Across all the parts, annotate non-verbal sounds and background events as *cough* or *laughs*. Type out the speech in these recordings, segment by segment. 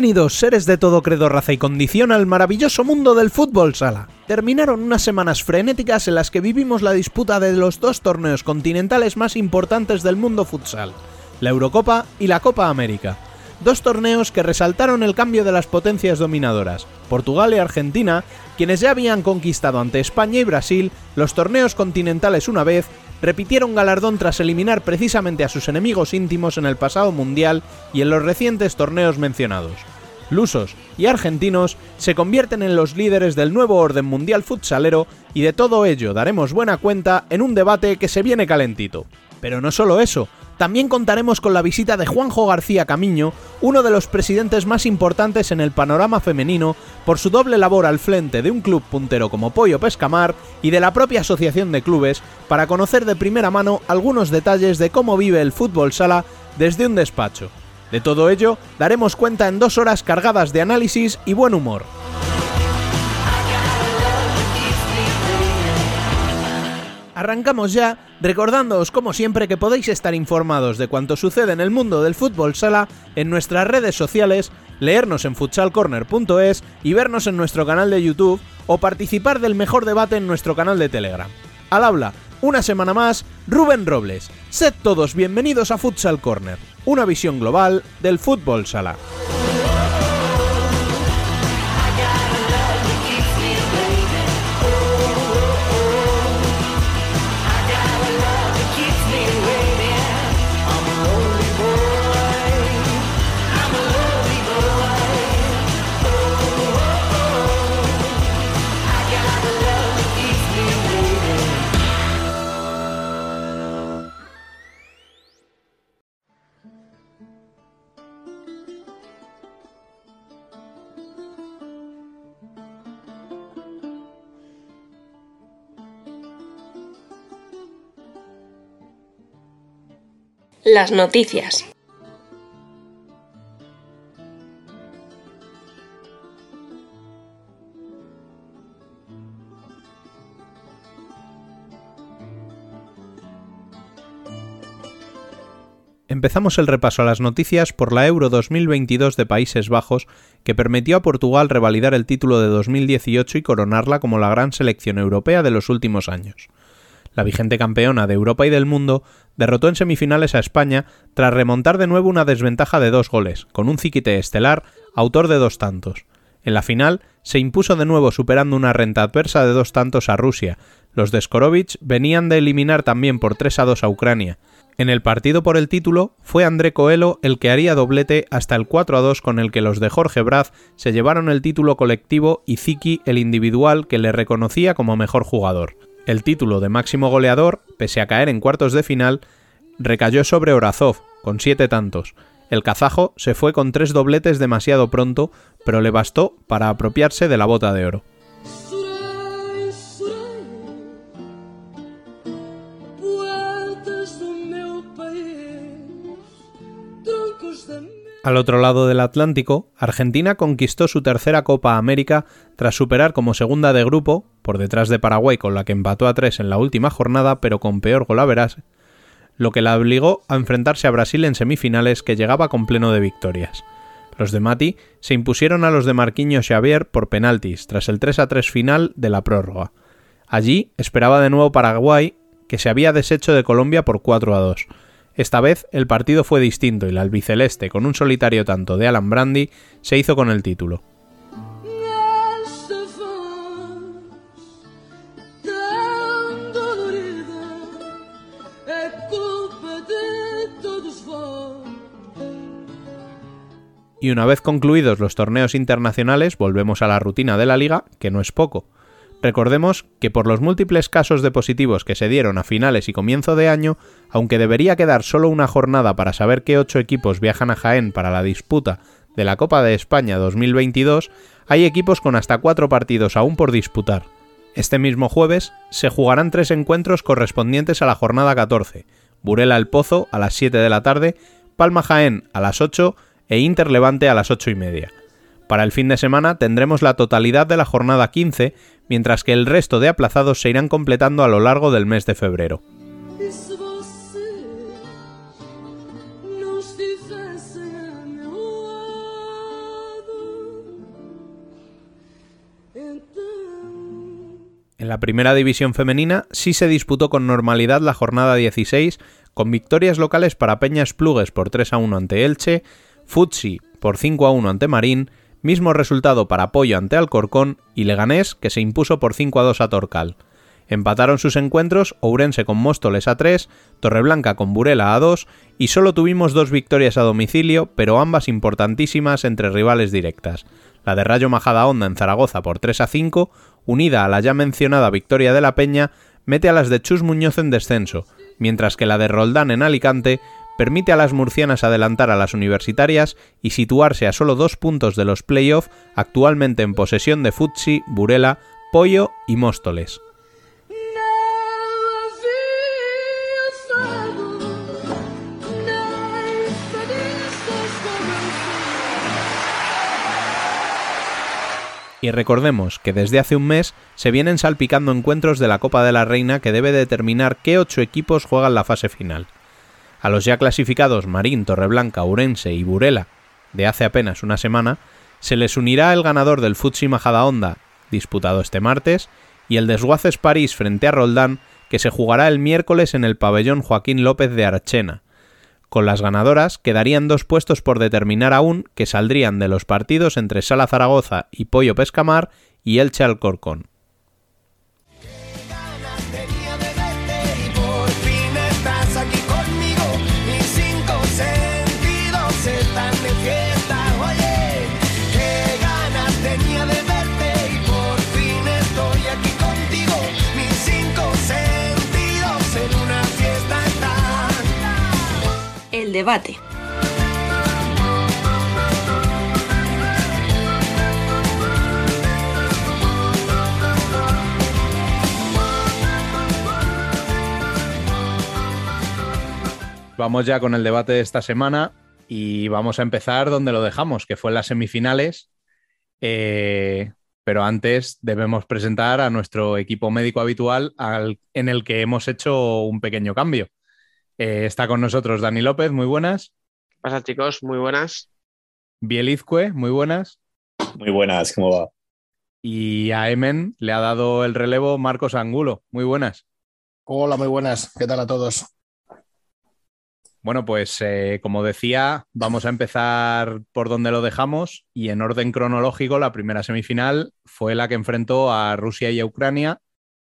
Bienvenidos, seres de todo credo, raza y condición, al maravilloso mundo del fútbol sala. Terminaron unas semanas frenéticas en las que vivimos la disputa de los dos torneos continentales más importantes del mundo futsal, la Eurocopa y la Copa América. Dos torneos que resaltaron el cambio de las potencias dominadoras, Portugal y Argentina, quienes ya habían conquistado ante España y Brasil los torneos continentales una vez, repitieron galardón tras eliminar precisamente a sus enemigos íntimos en el pasado mundial y en los recientes torneos mencionados. Lusos y argentinos se convierten en los líderes del nuevo orden mundial futsalero y de todo ello daremos buena cuenta en un debate que se viene calentito. Pero no solo eso, también contaremos con la visita de Juanjo García Camiño, uno de los presidentes más importantes en el panorama femenino, por su doble labor al frente de un club puntero como Pollo Pescamar y de la propia asociación de clubes, para conocer de primera mano algunos detalles de cómo vive el fútbol sala desde un despacho. De todo ello daremos cuenta en dos horas cargadas de análisis y buen humor. Arrancamos ya recordándoos como siempre que podéis estar informados de cuanto sucede en el mundo del fútbol sala en nuestras redes sociales, leernos en futsalcorner.es y vernos en nuestro canal de YouTube o participar del mejor debate en nuestro canal de Telegram. Al habla, una semana más, Rubén Robles. Sed todos bienvenidos a Futsal Corner, una visión global del fútbol sala. Las noticias. Empezamos el repaso a las noticias por la Euro 2022 de Países Bajos, que permitió a Portugal revalidar el título de 2018 y coronarla como la gran selección europea de los últimos años. La vigente campeona de Europa y del mundo derrotó en semifinales a España tras remontar de nuevo una desventaja de dos goles, con un Ziquite estelar, autor de dos tantos. En la final se impuso de nuevo superando una renta adversa de dos tantos a Rusia. Los de Skorovich venían de eliminar también por 3 a 2 a Ucrania. En el partido por el título fue André Coelho el que haría doblete hasta el 4 a 2 con el que los de Jorge Braz se llevaron el título colectivo y Ziki el individual que le reconocía como mejor jugador. El título de máximo goleador, pese a caer en cuartos de final, recayó sobre Orazov, con siete tantos. El kazajo se fue con tres dobletes demasiado pronto, pero le bastó para apropiarse de la bota de oro. Al otro lado del Atlántico, Argentina conquistó su tercera Copa América tras superar como segunda de grupo, por detrás de Paraguay con la que empató a tres en la última jornada pero con peor golaveras, lo que la obligó a enfrentarse a Brasil en semifinales que llegaba con pleno de victorias. Los de Mati se impusieron a los de Marquinhos Xavier por penaltis tras el 3 a 3 final de la prórroga. Allí esperaba de nuevo Paraguay, que se había deshecho de Colombia por 4 a 2 esta vez el partido fue distinto y la albiceleste, con un solitario tanto de Alan Brandy, se hizo con el título. Y una vez concluidos los torneos internacionales, volvemos a la rutina de la liga, que no es poco. Recordemos que por los múltiples casos de positivos que se dieron a finales y comienzo de año, aunque debería quedar solo una jornada para saber qué ocho equipos viajan a Jaén para la disputa de la Copa de España 2022, hay equipos con hasta cuatro partidos aún por disputar. Este mismo jueves se jugarán tres encuentros correspondientes a la jornada 14, Burela El Pozo a las 7 de la tarde, Palma Jaén a las 8 e Inter Levante a las 8 y media. Para el fin de semana tendremos la totalidad de la jornada 15, mientras que el resto de aplazados se irán completando a lo largo del mes de febrero. En la primera división femenina sí se disputó con normalidad la jornada 16, con victorias locales para Peñas Plugues por 3 a 1 ante Elche, Futsi por 5 a 1 ante Marín mismo resultado para Pollo ante Alcorcón y Leganés que se impuso por 5 a 2 a Torcal. Empataron sus encuentros Ourense con Móstoles a 3, Torreblanca con Burela a 2 y solo tuvimos dos victorias a domicilio, pero ambas importantísimas entre rivales directas. La de Rayo Majada Honda en Zaragoza por 3 a 5, unida a la ya mencionada victoria de la Peña, mete a las de Chus Muñoz en descenso, mientras que la de Roldán en Alicante permite a las murcianas adelantar a las universitarias y situarse a solo dos puntos de los playoffs, actualmente en posesión de Futsi, Burela, Pollo y Móstoles. Y recordemos que desde hace un mes se vienen salpicando encuentros de la Copa de la Reina que debe determinar qué ocho equipos juegan la fase final. A los ya clasificados Marín, Torreblanca, Urense y Burela de hace apenas una semana, se les unirá el ganador del Futsi Majadahonda, disputado este martes, y el Desguaces París frente a Roldán, que se jugará el miércoles en el pabellón Joaquín López de Archena. Con las ganadoras quedarían dos puestos por determinar aún que saldrían de los partidos entre Sala Zaragoza y Pollo Pescamar y Elche Alcorcón. Debate. Vamos ya con el debate de esta semana y vamos a empezar donde lo dejamos, que fue en las semifinales. Eh, pero antes debemos presentar a nuestro equipo médico habitual en el que hemos hecho un pequeño cambio. Eh, está con nosotros Dani López, muy buenas. ¿Qué pasa, chicos? Muy buenas. Bielizque, muy buenas. Muy buenas, ¿cómo va? Y a Emen le ha dado el relevo Marcos Angulo. Muy buenas. Hola, muy buenas. ¿Qué tal a todos? Bueno, pues eh, como decía, vamos a empezar por donde lo dejamos y en orden cronológico la primera semifinal fue la que enfrentó a Rusia y a Ucrania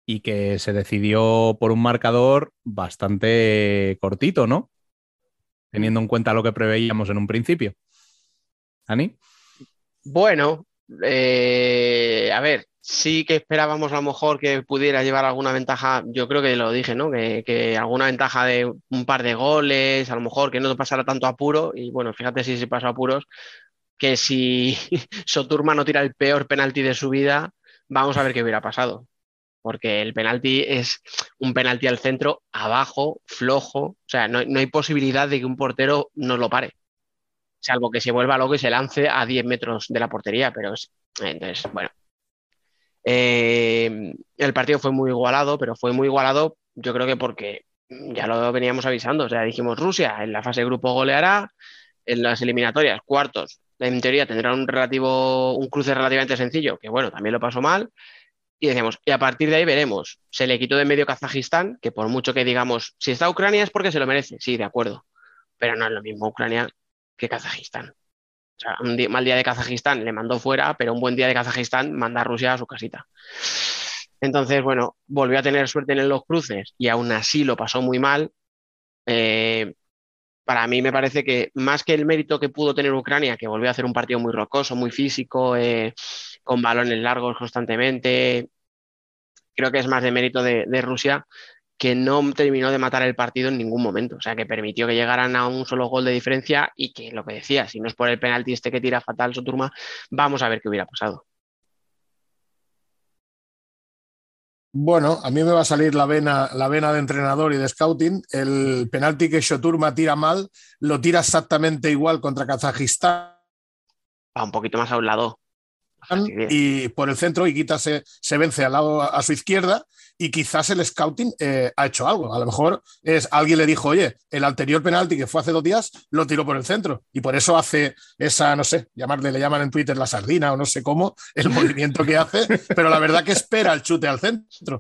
y que se decidió por un marcador bastante cortito, ¿no? Teniendo en cuenta lo que preveíamos en un principio. ¿Ani? Bueno, eh, a ver, sí que esperábamos a lo mejor que pudiera llevar alguna ventaja, yo creo que lo dije, ¿no? Que, alguna ventaja de un par de goles, a lo mejor que no pasara tanto apuro, y bueno, fíjate si se pasó apuros, que si *laughs* Soturma no tira el peor penalti de su vida, vamos a ver qué hubiera pasado porque el penalti es un penalti al centro, abajo, flojo, o sea, no, hay posibilidad de que un portero no lo pare, salvo que se vuelva loco y se lance a 10 metros de la portería, pero es, entonces, bueno. Eh, el partido fue muy igualado, pero fue muy igualado, yo creo que porque ya lo veníamos avisando, o sea, dijimos Rusia en la fase de grupo goleará, en las eliminatorias, cuartos, en teoría tendrá un relativo, un cruce relativamente sencillo, que bueno, también lo pasó mal, y decíamos, y a partir de ahí veremos. Se le quitó de medio Kazajistán, que por mucho que digamos, si está Ucrania es porque se lo merece. Sí, de acuerdo. Pero no es lo mismo Ucrania que Kazajistán. O sea, un mal día de Kazajistán le mandó fuera, pero un buen día de Kazajistán manda a Rusia a su casita. Entonces, bueno, volvió a tener suerte en los cruces y aún así lo pasó muy mal. Eh, para mí me parece que más que el mérito que pudo tener Ucrania, que volvió a hacer un partido muy rocoso, muy físico, eh, con balones largos constantemente. Creo que es más de mérito de, Rusia que no terminó de matar el partido en ningún momento. O sea, que permitió que llegaran a un solo gol de diferencia y que lo que decía, si no es por el penalti este que tira fatal su turma, vamos a ver qué hubiera pasado. Bueno, a mí me va a salir la vena, la vena de entrenador y de scouting. El penalti que Shoturma tira mal, lo tira exactamente igual contra Kazajistán. Va un poquito más a un lado y por el centro y Guita se, se, vence al lado a su izquierda y quizás el scouting eh, ha hecho algo. A lo mejor es alguien le dijo, oye, el anterior penalti que fue hace dos días lo tiró por el centro y por eso hace esa, no sé, llamarle, le llaman en Twitter la sardina o no sé cómo, el *laughs* movimiento que hace, pero la verdad que espera el chute al centro.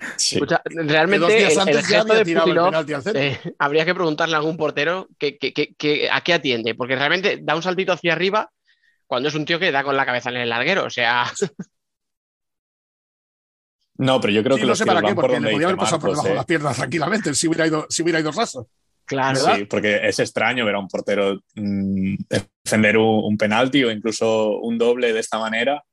realmente dos días antes ya había tirado el penalti al centro. Eh, habría que preguntarle a algún portero que, a qué atiende, porque realmente da un saltito hacia arriba cuando es un tío que da con la cabeza en el larguero, o sea. *laughs* No, pero yo creo que no los sé para qué, porque le podía haber pasado por debajo de ¿eh? las piernas tranquilamente si hubiera ido, si hubiera ido raso. Claro. Sí, porque es extraño ver a un portero mm, defender un, penalti o incluso un doble de esta manera.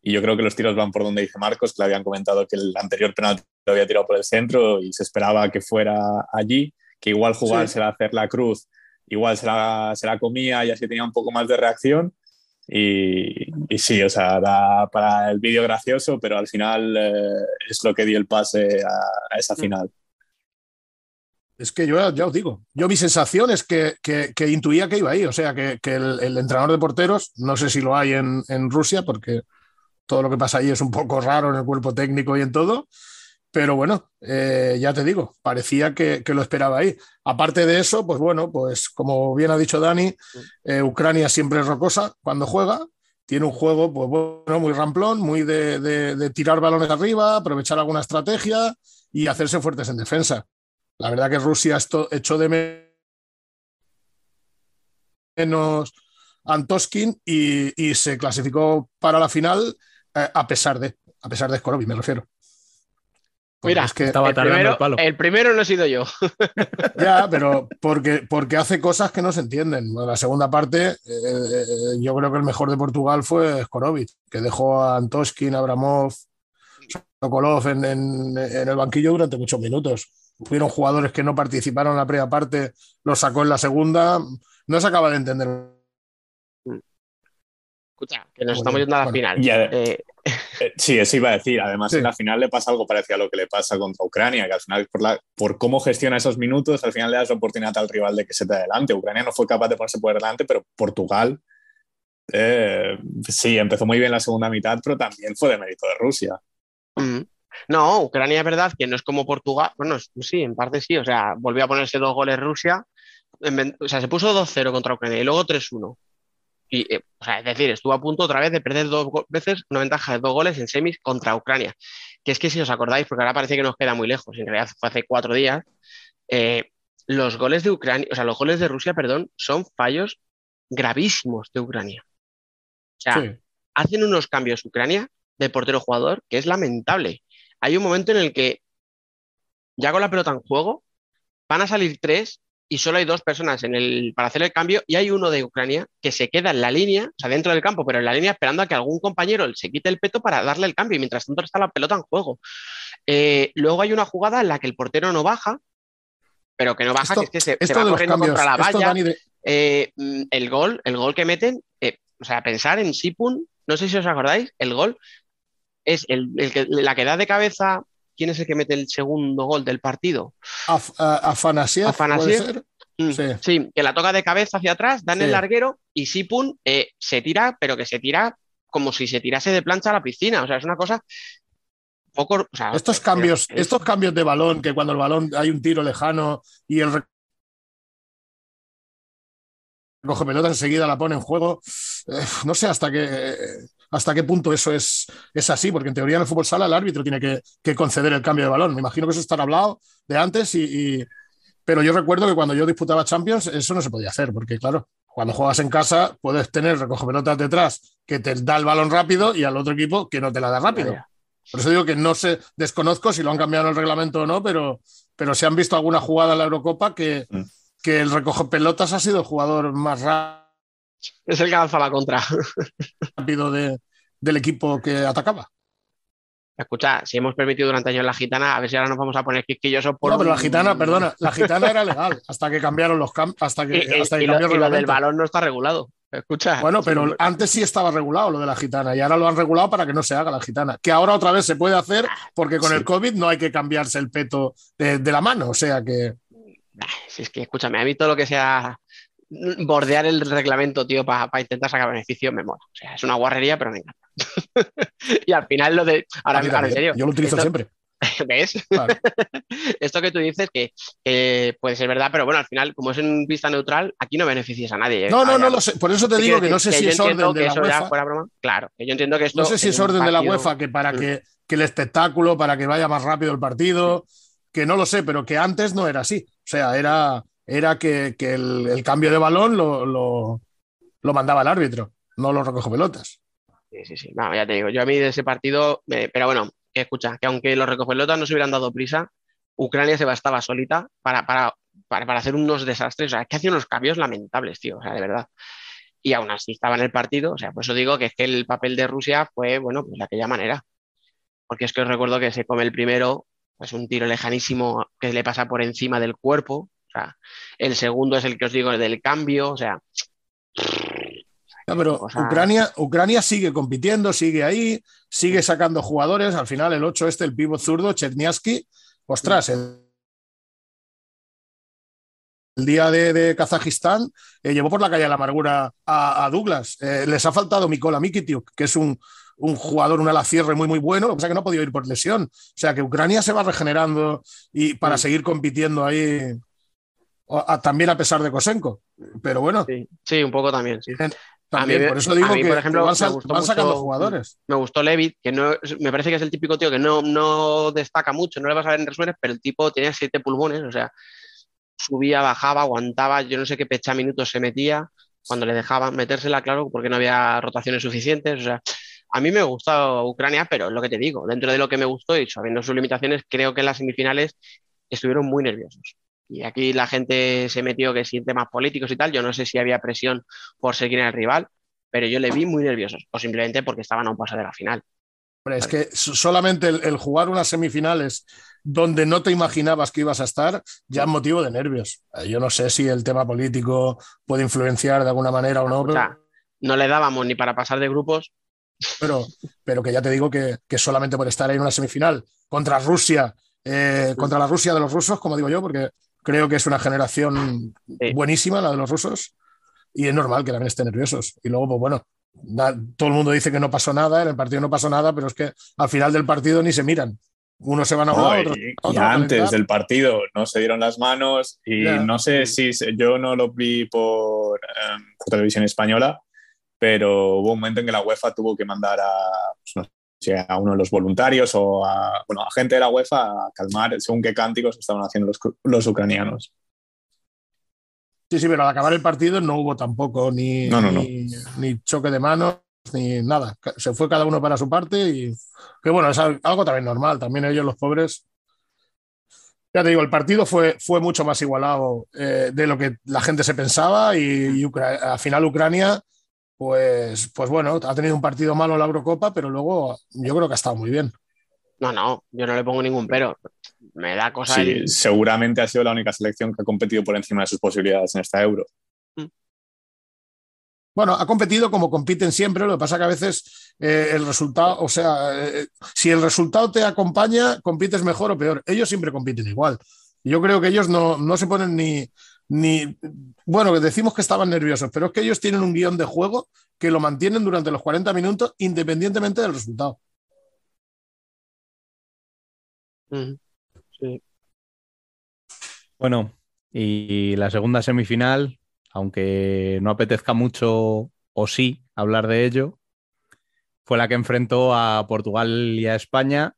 Y yo creo que los tiros van por donde dice Marcos, que le habían comentado que el anterior penalti lo había tirado por el centro y se esperaba que fuera allí, que igual jugarse a hacer la cruz, igual se la, se la comía y así tenía un poco más de reacción y, sí, o sea, da para el vídeo gracioso, pero al final eh, es lo que dio el pase a, esa mm. final. Es que yo ya os digo, yo mi sensación es que, que, intuía que iba ahí, o sea, que, el, el, entrenador de porteros, no sé si lo hay en, en Rusia, porque todo lo que pasa ahí es un poco raro en el cuerpo técnico y en todo, pero bueno, eh, ya te digo, parecía que, lo esperaba ahí. Aparte de eso, pues bueno, pues como bien ha dicho Dani, eh, Ucrania siempre es rocosa cuando juega. Tiene un juego, pues bueno, muy ramplón, muy de, tirar balones arriba, aprovechar alguna estrategia y hacerse fuertes en defensa. La verdad que Rusia esto, echó de menos Antoskin y, se clasificó para la final eh, a pesar de, a pesar de Skorovi, me refiero. Mira, es que estaba el, primero, el, palo. el primero no he sido yo. *laughs* Ya, pero porque, porque hace cosas que no se entienden. la segunda parte, eh, eh, yo creo que el mejor de Portugal fue Skorovic, que dejó a Antoskin, Abramov, Sokolov en, en, el banquillo durante muchos minutos. Fueron jugadores que no participaron en la primera parte, los sacó en la segunda. No se acaba de entender. Escucha, que nos estamos yendo a la final. Eh, eh, *laughs* sí, eso iba a decir. Además, en la final le pasa algo parecido a lo que le pasa contra Ucrania, que al final, por, la, por cómo gestiona esos minutos, al final le das la oportunidad al rival de que se te adelante. Ucrania no fue capaz de ponerse por delante, pero Portugal eh, sí, empezó muy bien la segunda mitad, pero también fue de mérito de Rusia. Mm. No, Ucrania es verdad que no es como Portugal. Bueno, sí, en parte sí. O sea, volvió a ponerse dos goles Rusia. O sea, se puso 2-0 contra Ucrania y luego 3-1. Y, eh, o sea, es decir, estuvo a punto otra vez de perder dos veces una ventaja de dos goles en semis contra Ucrania. Que es que si os acordáis, porque ahora parece que nos queda muy lejos, en realidad fue hace cuatro días, eh, los goles de Ucrania, o sea, los goles de Rusia, perdón, son fallos gravísimos de Ucrania. O sea, hacen unos cambios Ucrania de portero jugador que es lamentable. Hay un momento en el que ya con la pelota en juego van a salir tres y solo hay dos personas en el, para hacer el cambio y hay uno de Ucrania que se queda en la línea, o sea, dentro del campo, pero en la línea esperando a que algún compañero se quite el peto para darle el cambio y mientras tanto está la pelota en juego. Eh, luego hay una jugada en la que el portero no baja, pero que no baja, que es que se, va corriendo contra la valla. Eh, mm, el gol, el gol que meten, eh, o sea, pensar en Sipun, no sé si os acordáis, el gol es el, que, la que da de cabeza ¿Quién es el que mete el segundo gol del partido? Af, mm, sí. que la toca de cabeza hacia atrás, dan el larguero y Sipun eh, se tira, pero que se tira como si se tirase de plancha a la piscina. O sea, es una cosa poco. estos cambios, estos cambios de balón, que cuando el balón hay un tiro lejano y el coge pelota enseguida la pone en juego. Eh, no sé hasta qué hasta qué punto eso es, es así, porque en teoría en el fútbol sala el árbitro tiene que, conceder el cambio de balón. Me imagino que eso estará hablado de antes, y, pero yo recuerdo que cuando yo disputaba Champions eso no se podía hacer, porque claro, cuando juegas en casa puedes tener recoge pelotas detrás que te da el balón rápido y al otro equipo que no te la da rápido. Por eso digo que no sé, desconozco si lo han cambiado en el reglamento o no, pero, pero se han visto alguna jugada en la Eurocopa que, mm. que el recoge pelotas ha sido el jugador más rápido es el que avanza la contra. Rápido de, del equipo que atacaba. Escucha, si hemos permitido durante años la gitana, a ver si ahora nos vamos a poner quisquillosos por. No, pero la gitana, perdona, la gitana era legal hasta que cambiaron los campos. Hasta que, hasta que lo, del balón no está regulado. Escucha. Bueno, pero antes sí estaba regulado lo de la gitana y ahora lo han regulado para que no se haga la gitana. Que ahora otra vez se puede hacer ah, porque con el COVID no hay que cambiarse el peto de, de la mano. O sea que. Si es que, escúchame, a mí todo lo que sea bordear el reglamento, tío, para intentar sacar beneficio, me mola. O sea, es una guarrería, pero me encanta. *laughs* y al final lo de. Ahora, en serio. Yo lo utilizo siempre. *laughs* ¿Ves? *laughs* Esto que tú dices que, puede ser verdad, pero bueno, al final, como es en vista neutral, aquí no beneficias a nadie. ¿eh? No, no, no lo sé. Por eso te digo que no sé si es orden de la UEFA. Claro, que yo entiendo que esto. No sé si es orden de la UEFA que para mm. que, el espectáculo, para que vaya más rápido el partido, que no lo sé, pero que antes no era así. O sea, era, era que, el, cambio de balón lo, lo, mandaba el árbitro, no lo recojo pelotas. Sí, sí, sí. ya te digo, yo a mí de ese partido, pero bueno, escucha, que aunque los recogelotas no se hubieran dado prisa, Ucrania se bastaba solita para, para, para, hacer unos desastres, o sea, que hacía unos cambios lamentables, tío, o sea, de verdad. Y aún así estaba en el partido, o sea, por eso digo que es que el papel de Rusia fue, bueno, pues de aquella manera. Porque es que os recuerdo que se come el primero, es un tiro lejanísimo que le pasa por encima del cuerpo, o sea, el segundo es el que os digo del cambio, o sea, pero Ucrania, Ucrania sigue compitiendo, sigue ahí, sigue sacando jugadores. Al final, el 8 este, el pívot zurdo, Cherniaski, ostras, el, día de, Kazajistán eh, llevó por la calle de la amargura a, Douglas. Eh, les ha faltado Mikola Mikitiuk, que es un, jugador, un alacierre muy, muy bueno, lo que pasa es que no ha podido ir por lesión. O sea que Ucrania se va regenerando y para seguir compitiendo ahí, también a pesar de Kosenko. Pero bueno. Sí, un poco también. Sí por eso digo que, por ejemplo, van, sacando jugadores. Me gustó Levitt, que no, me parece que es el típico tío que no, no destaca mucho, no le vas a ver en resúmenes, pero el tipo tenía siete pulmones, o sea, subía, bajaba, aguantaba, yo no sé qué pecha minutos se metía cuando le dejaban metérsela, claro, porque no había rotaciones suficientes, o sea, a mí me gustó Ucrania, pero es lo que te digo, dentro de lo que me gustó y sabiendo sus limitaciones, creo que en las semifinales estuvieron muy nerviosos. Y aquí la gente se metió que sin temas políticos y tal. Yo no sé si había presión por seguir en el rival, pero yo le vi muy nerviosos, o simplemente porque estaban a un paso de la final. es que solamente el, jugar unas semifinales donde no te imaginabas que ibas a estar, ya es motivo de nervios. Eh, yo no sé si el tema político puede influenciar de alguna manera o no. O sea, no le dábamos ni para pasar de grupos. Pero, pero que ya te digo que, solamente por estar ahí en una semifinal contra Rusia, eh, contra la Rusia de los rusos, como digo yo, porque Creo que es una generación buenísima, la de los rusos, y es normal que también estén nerviosos. Y luego, pues bueno, todo el mundo dice que no pasó nada, en el partido no pasó nada, pero es que al final del partido ni se miran. Uno se van a jugar, otro, y, antes del partido no se dieron las manos y no sé si yo no lo vi por, em, televisión española, pero hubo un momento en que la UEFA tuvo que mandar a, pues, a uno de los voluntarios o a, bueno, a gente de la UEFA a calmar según qué cánticos estaban haciendo los, ucranianos. Sí, sí, pero al acabar el partido no hubo tampoco ni, ni, choque de manos ni nada. Se fue cada uno para su parte y que bueno, es algo también normal. También ellos, los pobres. Ya te digo, el partido fue, fue mucho más igualado eh, de lo que la gente se pensaba y, y al final Ucrania pues, pues bueno, ha tenido un partido malo en la Eurocopa, pero luego yo creo que ha estado muy bien. No, no, yo no le pongo ningún pero. Me da cosa. Sí, seguramente ha sido la única selección que ha competido por encima de sus posibilidades en esta Euro. Mm. Bueno, ha competido como compiten siempre, lo que pasa que a veces eh, el resultado, o sea, eh, si el resultado te acompaña, compites mejor o peor. Ellos siempre compiten igual. Yo creo que ellos no, no se ponen ni, ni, bueno, decimos que estaban nerviosos, pero es que ellos tienen un guion de juego que lo mantienen durante los 40 minutos independientemente del resultado. Bueno, y la segunda semifinal, aunque no apetezca mucho o sí hablar de ello, fue la que enfrentó a Portugal y a España,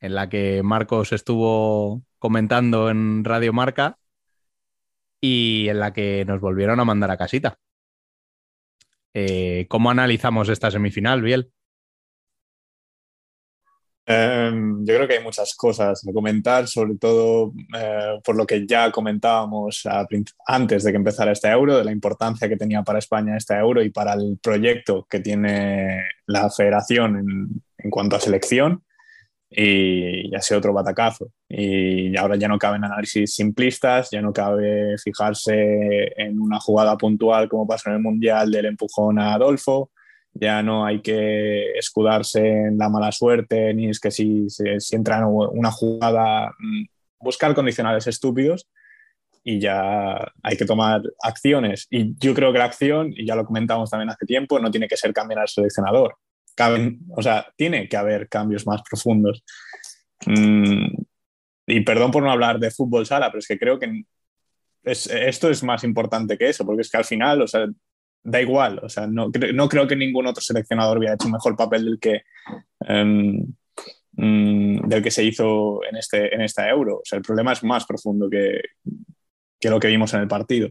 en la que Marcos estuvo comentando en Radio Marca y en la que nos volvieron a mandar a casita. Eh, ¿Cómo analizamos esta semifinal, Biel? Em, yo creo que hay muchas cosas a comentar, sobre todo eh, por lo que ya comentábamos antes de que empezara este euro, de la importancia que tenía para España este euro y para el proyecto que tiene la federación en cuanto a selección y ya sea otro batacazo. Y ahora ya no caben análisis simplistas, ya no cabe fijarse en una jugada puntual como pasó en el Mundial del empujón a Adolfo, ya no hay que escudarse en la mala suerte, ni es que si, si, entra en una jugada, mm, buscar condicionales estúpidos y ya hay que tomar acciones. Y yo creo que la acción, y ya lo comentamos también hace tiempo, no tiene que ser cambiar al seleccionador o sea, tiene que haber cambios más profundos. Mm, y perdón por no hablar de fútbol sala, pero es que creo que esto es más importante que eso, porque es que al final, o sea, da igual, o sea, no, no creo que ningún otro seleccionador hubiera hecho un mejor papel del que, em, mm, del que se hizo en, este, en esta euro. O sea, el problema es más profundo que, que lo que vimos en el partido.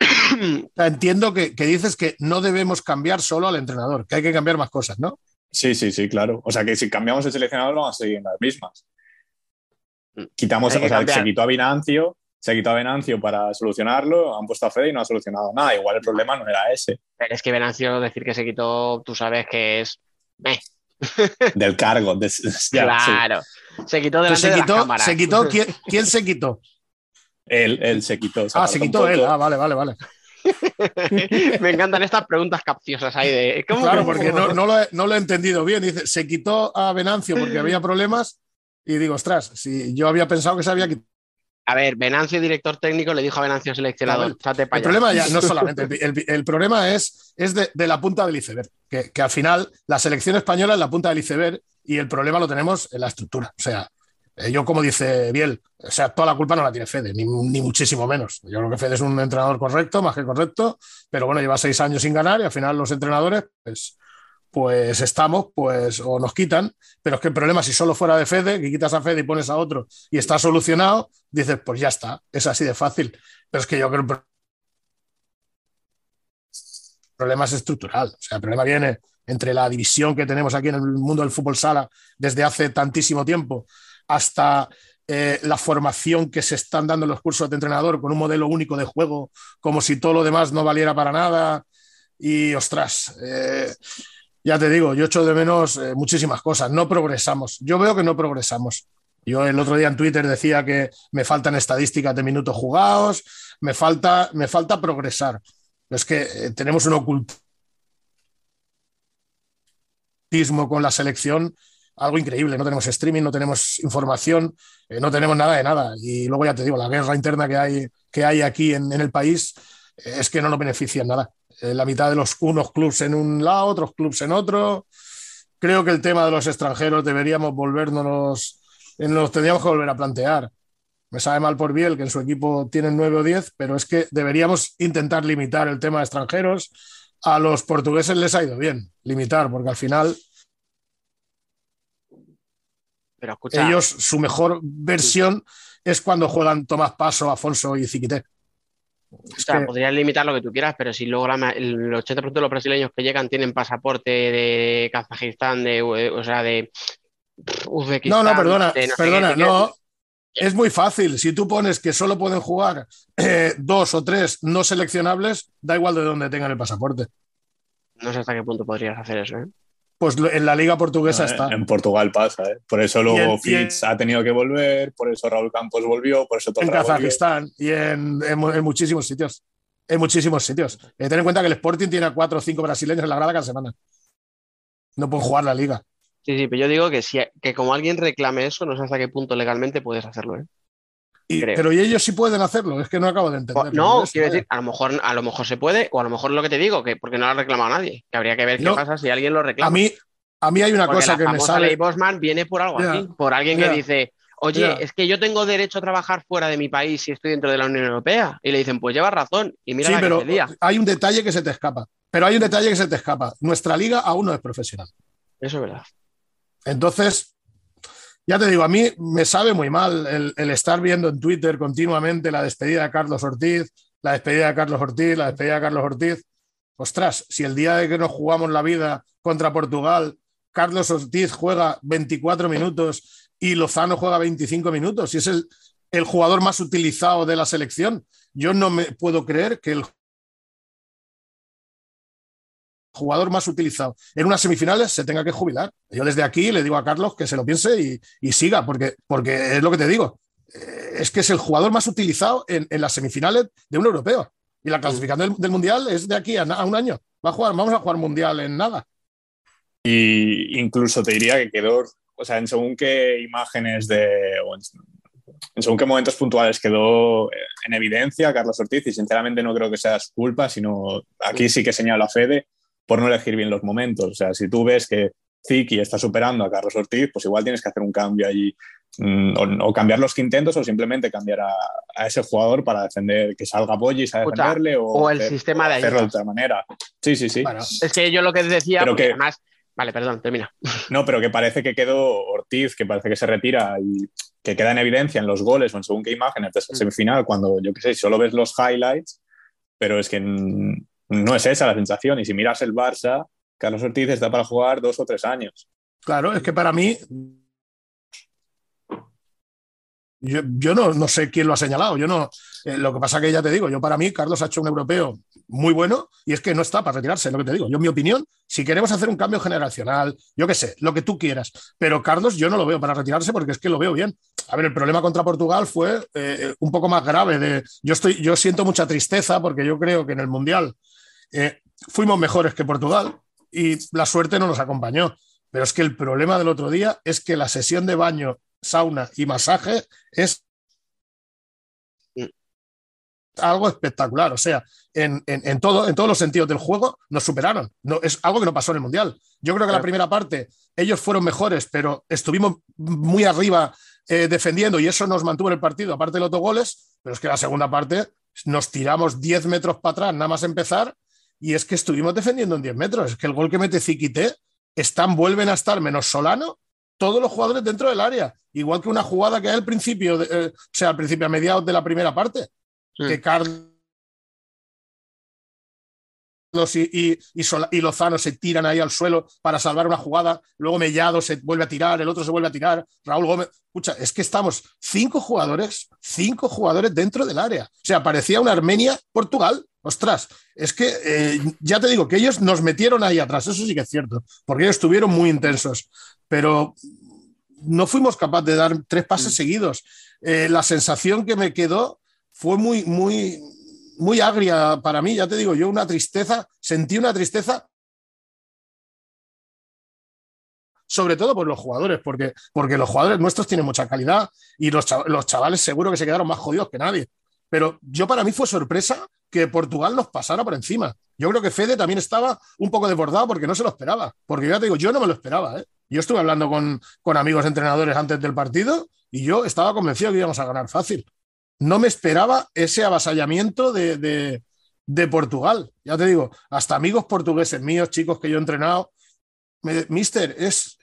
*coughs* Entiendo que, que, dices que no debemos cambiar solo al entrenador, que hay que cambiar más cosas, ¿no? Sí, sí, sí, claro. O sea que si cambiamos el seleccionador vamos a seguir en las mismas. Quitamos, o sea, se quitó a Binancio, se quitó a Venancio para solucionarlo, han puesto a Fede y no ha solucionado nada. Igual el problema no era ese. Pero es que Venancio decir que se quitó, tú sabes que es. *laughs* Del cargo. claro. Se quitó delante se quitó, de ¿Se quitó? ¿Quién, *laughs* ¿Quién, se quitó? Él, él se quitó. ah, se quitó él. Ah, vale, vale, vale. *laughs* Me encantan estas preguntas capciosas ahí de. claro, porque no, no, lo he, no, lo he, entendido bien. Dice, se quitó a Venancio porque había problemas. Y digo, ostras, si yo había pensado que se había quitado. A ver, Venancio, director técnico, le dijo a Venancio seleccionador. el problema ya no *laughs* solamente, el, problema es, es de, la punta del iceberg, que, que, al final la selección española es la punta del iceberg y el problema lo tenemos en la estructura. O sea, eh, yo, como dice Biel, o sea, toda la culpa no la tiene Fede, ni, ni, muchísimo menos. Yo creo que Fede es un entrenador correcto, más que correcto, pero bueno, lleva seis años sin ganar y al final los entrenadores, pues, pues estamos, pues, o nos quitan. Pero es que el problema, si solo fuera de Fede, que quitas a Fede y pones a otro y está solucionado, dices, pues ya está, es así de fácil. Pero es que yo creo que el problema es estructural. O sea, el problema viene entre la división que tenemos aquí en el mundo del fútbol sala desde hace tantísimo tiempo hasta eh, la formación que se están dando en los cursos de entrenador con un modelo único de juego, como si todo lo demás no valiera para nada. Y ostras, eh, ya te digo, yo echo de menos eh, muchísimas cosas. No progresamos. Yo veo que no progresamos. Yo el otro día en Twitter decía que me faltan estadísticas de minutos jugados, me falta, me falta progresar. Es que tenemos un ocultismo con la selección algo increíble. No tenemos streaming, no tenemos información, eh, no tenemos nada de nada. Y luego ya te digo, la guerra interna que hay, que hay aquí en, el país eh, es que no nos beneficia en nada. Eh, la mitad de los unos clubs en un lado, otros clubs en otro. Creo que el tema de los extranjeros deberíamos volvernos, nos tendríamos que volver a plantear. Me sabe mal por Biel que en su equipo tienen nueve o diez, pero es que deberíamos intentar limitar el tema de extranjeros. A los portugueses les ha ido bien limitar, porque al final pero Ellos, su mejor versión es cuando juegan Tomás Paso, Afonso y Ziquité. O sea, podrías limitar lo que tú quieras, pero si luego el 80% de los brasileños que llegan tienen pasaporte de Kazajistán, de, o sea, de Uzbekistán. No, no, perdona, perdona, no. Es muy fácil. Si tú pones que solo pueden jugar eh, dos o tres no seleccionables, da igual de dónde tengan el pasaporte. No sé hasta qué punto podrías hacer eso, ¿eh? Pues en la liga portuguesa está. En Portugal pasa, ¿eh? por eso luego Fitz ha tenido que volver, por eso Raúl Campos volvió, por eso todo En Kazajistán y en, muchísimos sitios. En muchísimos sitios. Eh, ten en cuenta que el Sporting tiene a cuatro o cinco brasileños en la grada cada semana. No pueden jugar la liga. Sí, sí, pero yo digo que, si, que como alguien reclame eso, no sé hasta qué punto legalmente puedes hacerlo. ¿eh? Pero y ellos sí pueden hacerlo, es que no acabo de entender. No, quiero decir, a lo, mejor, a lo mejor se puede, o a lo mejor lo que te digo, que porque no lo ha reclamado nadie, que habría que ver qué pasa si alguien lo reclama. A mí, a mí hay una cosa que me sale. ley Bosman viene por algo así, por alguien que dice, oye, es que yo tengo derecho a trabajar fuera de mi país si estoy dentro de la Unión Europea. Y le dicen, pues llevas razón. Y mira sí, pero hay un detalle que se te escapa. Pero hay un detalle que se te escapa. Nuestra liga aún no es profesional. Eso es verdad. Entonces, ya te digo, a mí me sabe muy mal el, estar viendo en Twitter continuamente la despedida de Carlos Ortiz, la despedida de Carlos Ortiz, la despedida de Carlos Ortiz. Ostras, si el día de que nos jugamos la vida contra Portugal, Carlos Ortiz juega 24 minutos y Lozano juega 25 minutos, y es el, el jugador más utilizado de la selección, yo no me puedo creer que el jugador más utilizado en unas semifinales se tenga que jubilar. Yo desde aquí le digo a Carlos que se lo piense y, siga, porque, porque es lo que te digo. Eh, es que es el jugador más utilizado en, las semifinales de un europeo. Y la clasificación del, Mundial es de aquí a, un año. Va a jugar, vamos a jugar Mundial en nada. Y incluso te diría que quedó, o sea, en según qué imágenes de, en, según qué momentos puntuales quedó en evidencia Carlos Ortiz y sinceramente no creo que sea su culpa, sino aquí sí que señala a Fede, por no elegir bien los momentos. O sea, si tú ves que Ziki está superando a Carlos Ortiz, pues igual tienes que hacer un cambio allí mm, o, cambiar los quintentos o simplemente cambiar a, ese jugador para defender, que salga Pollis a defenderle o, el sistema de hacerlo de otra manera. Sí, sí, sí. es que yo lo que decía, pero que, además... Vale, perdón, termina. No, pero que parece que quedó Ortiz, que parece que se retira y que queda en evidencia en los goles o en según qué imágenes de esa mm. semifinal, cuando yo qué sé, solo ves los highlights, pero es que no es esa la sensación. Y si miras el Barça, Carlos Ortiz está para jugar dos o tres años. Claro, es que para mí, yo, no, sé quién lo ha señalado. Yo no, eh, lo que pasa que ya te digo, yo para mí, Carlos ha hecho un europeo muy bueno y es que no está para retirarse, lo que te digo. Yo, en mi opinión, si queremos hacer un cambio generacional, yo qué sé, lo que tú quieras, pero Carlos yo no lo veo para retirarse porque es que lo veo bien. A ver, el problema contra Portugal fue eh, un poco más grave. De, yo, estoy, yo siento mucha tristeza porque yo creo que en el Mundial eh, fuimos mejores que Portugal y la suerte no nos acompañó. Pero es que el problema del otro día es que la sesión de baño, sauna y masaje es algo espectacular. O sea, en, todo, en todos los sentidos del juego nos superaron. No, es algo que no pasó en el Mundial. Yo creo que la primera parte ellos fueron mejores, pero estuvimos muy arriba eh, defendiendo y eso nos mantuvo en el partido, aparte de los dos goles. Pero es que la segunda parte nos tiramos 10 metros para atrás, nada más empezar, y es que estuvimos defendiendo en 10 metros. Es que el gol que mete Ziquité, están, vuelven a estar menos Solano, todos los jugadores dentro del área. Igual que una jugada que hay al principio, eh, o sea, al principio, a mediados de la primera parte, que Carlos y, y, Lozano se tiran ahí al suelo para salvar una jugada, luego Mellado se vuelve a tirar, el otro se vuelve a tirar, Raúl Gómez. Escucha, es que estamos cinco jugadores, cinco jugadores dentro del área. O sea, parecía una Armenia-Portugal. Ostras, es que eh, ya te digo que ellos nos metieron ahí atrás, eso sí que es cierto, porque ellos estuvieron muy intensos, pero no fuimos capaces de dar tres pases mm. seguidos. Eh, la sensación que me quedó fue muy, muy, muy agria para mí, ya te digo, yo una tristeza, sentí una tristeza sobre todo por los jugadores, porque, porque los jugadores nuestros tienen mucha calidad y los, los, chavales seguro que se quedaron más jodidos que nadie. Pero yo para mí fue sorpresa que Portugal nos pasara por encima. Yo creo que Fede también estaba un poco desbordado porque no se lo esperaba. Porque ya te digo, yo no me lo esperaba. ¿eh? Yo estuve hablando con, con amigos entrenadores antes del partido y yo estaba convencido que íbamos a ganar fácil no me esperaba ese avasallamiento de, Portugal. Ya te digo, hasta amigos portugueses míos, chicos que yo he entrenado, mister, es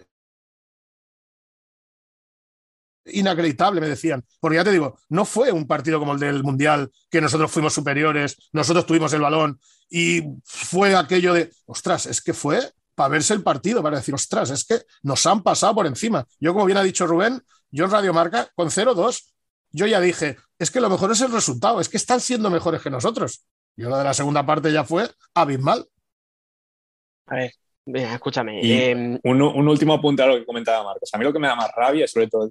inacreditable, me decían. Porque ya te digo, no fue un partido como el del Mundial, que nosotros fuimos superiores, nosotros tuvimos el balón y fue aquello de, ostras, es que fue para verse el partido, para decir, ostras, es que nos han pasado por encima. Yo, como bien ha dicho Rubén, yo en Radio Marca, con 0-2, yo ya dije, es que lo mejor es el resultado, es que están siendo mejores que nosotros. Y lo de la segunda parte ya fue abismal. A ver, escúchame. Em, un, último apunte a lo que comentaba Marcos. A mí lo que me da más rabia sobre todo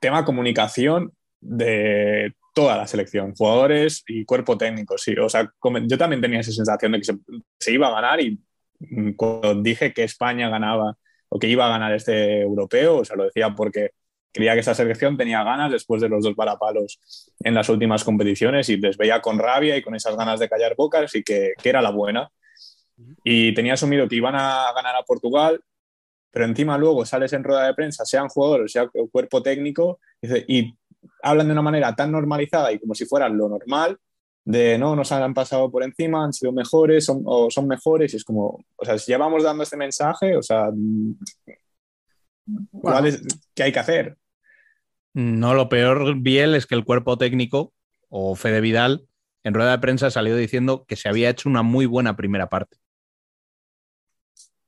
tema comunicación de toda la selección, jugadores y cuerpo técnico. Sí, o sea, yo también tenía esa sensación de que se, iba a ganar y mm, cuando dije que España ganaba o que iba a ganar este europeo, o sea, lo decía porque creía que esa selección tenía ganas después de los dos parapalos en las últimas competiciones y les veía con rabia y con esas ganas de callar bocas y que, era la buena. Y tenía asumido que iban a ganar a Portugal, pero encima luego sales en rueda de prensa, sean jugadores, sea cuerpo técnico, y, hablan de una manera tan normalizada y como si fueran lo normal, de no, nos han pasado por encima, han sido mejores son, o son mejores, y es como, o sea, si ya vamos dando este mensaje, o sea, ¿qué hay que hacer? No, lo peor, Biel, es que el cuerpo técnico, o Fede Vidal, en rueda de prensa ha salido diciendo que se había hecho una muy buena primera parte.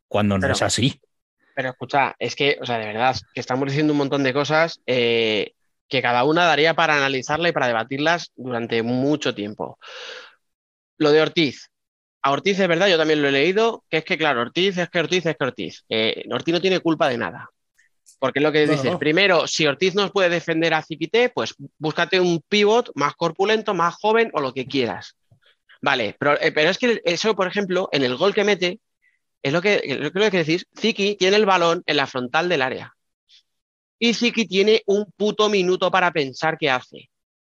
Cuando no es así. Pero escucha, es que, o sea, de verdad, que estamos diciendo un montón de cosas eh, que cada una daría para analizarla y para debatirlas durante mucho tiempo. Lo de Ortiz. A Ortiz es verdad, yo también lo he leído, que es que, claro, Ortiz es que Ortiz es que Ortiz. Eh, Ortiz no tiene culpa de nada. Porque es lo que dices. Primero, si Ortiz nos puede defender a Ziquité, pues búscate un pivot más corpulento, más joven o lo que quieras. Vale, pero, eh, es que eso, por ejemplo, en el gol que mete, es lo que, lo que, decís, Ziki tiene el balón en la frontal del área. Y Ziki tiene un puto minuto para pensar qué hace.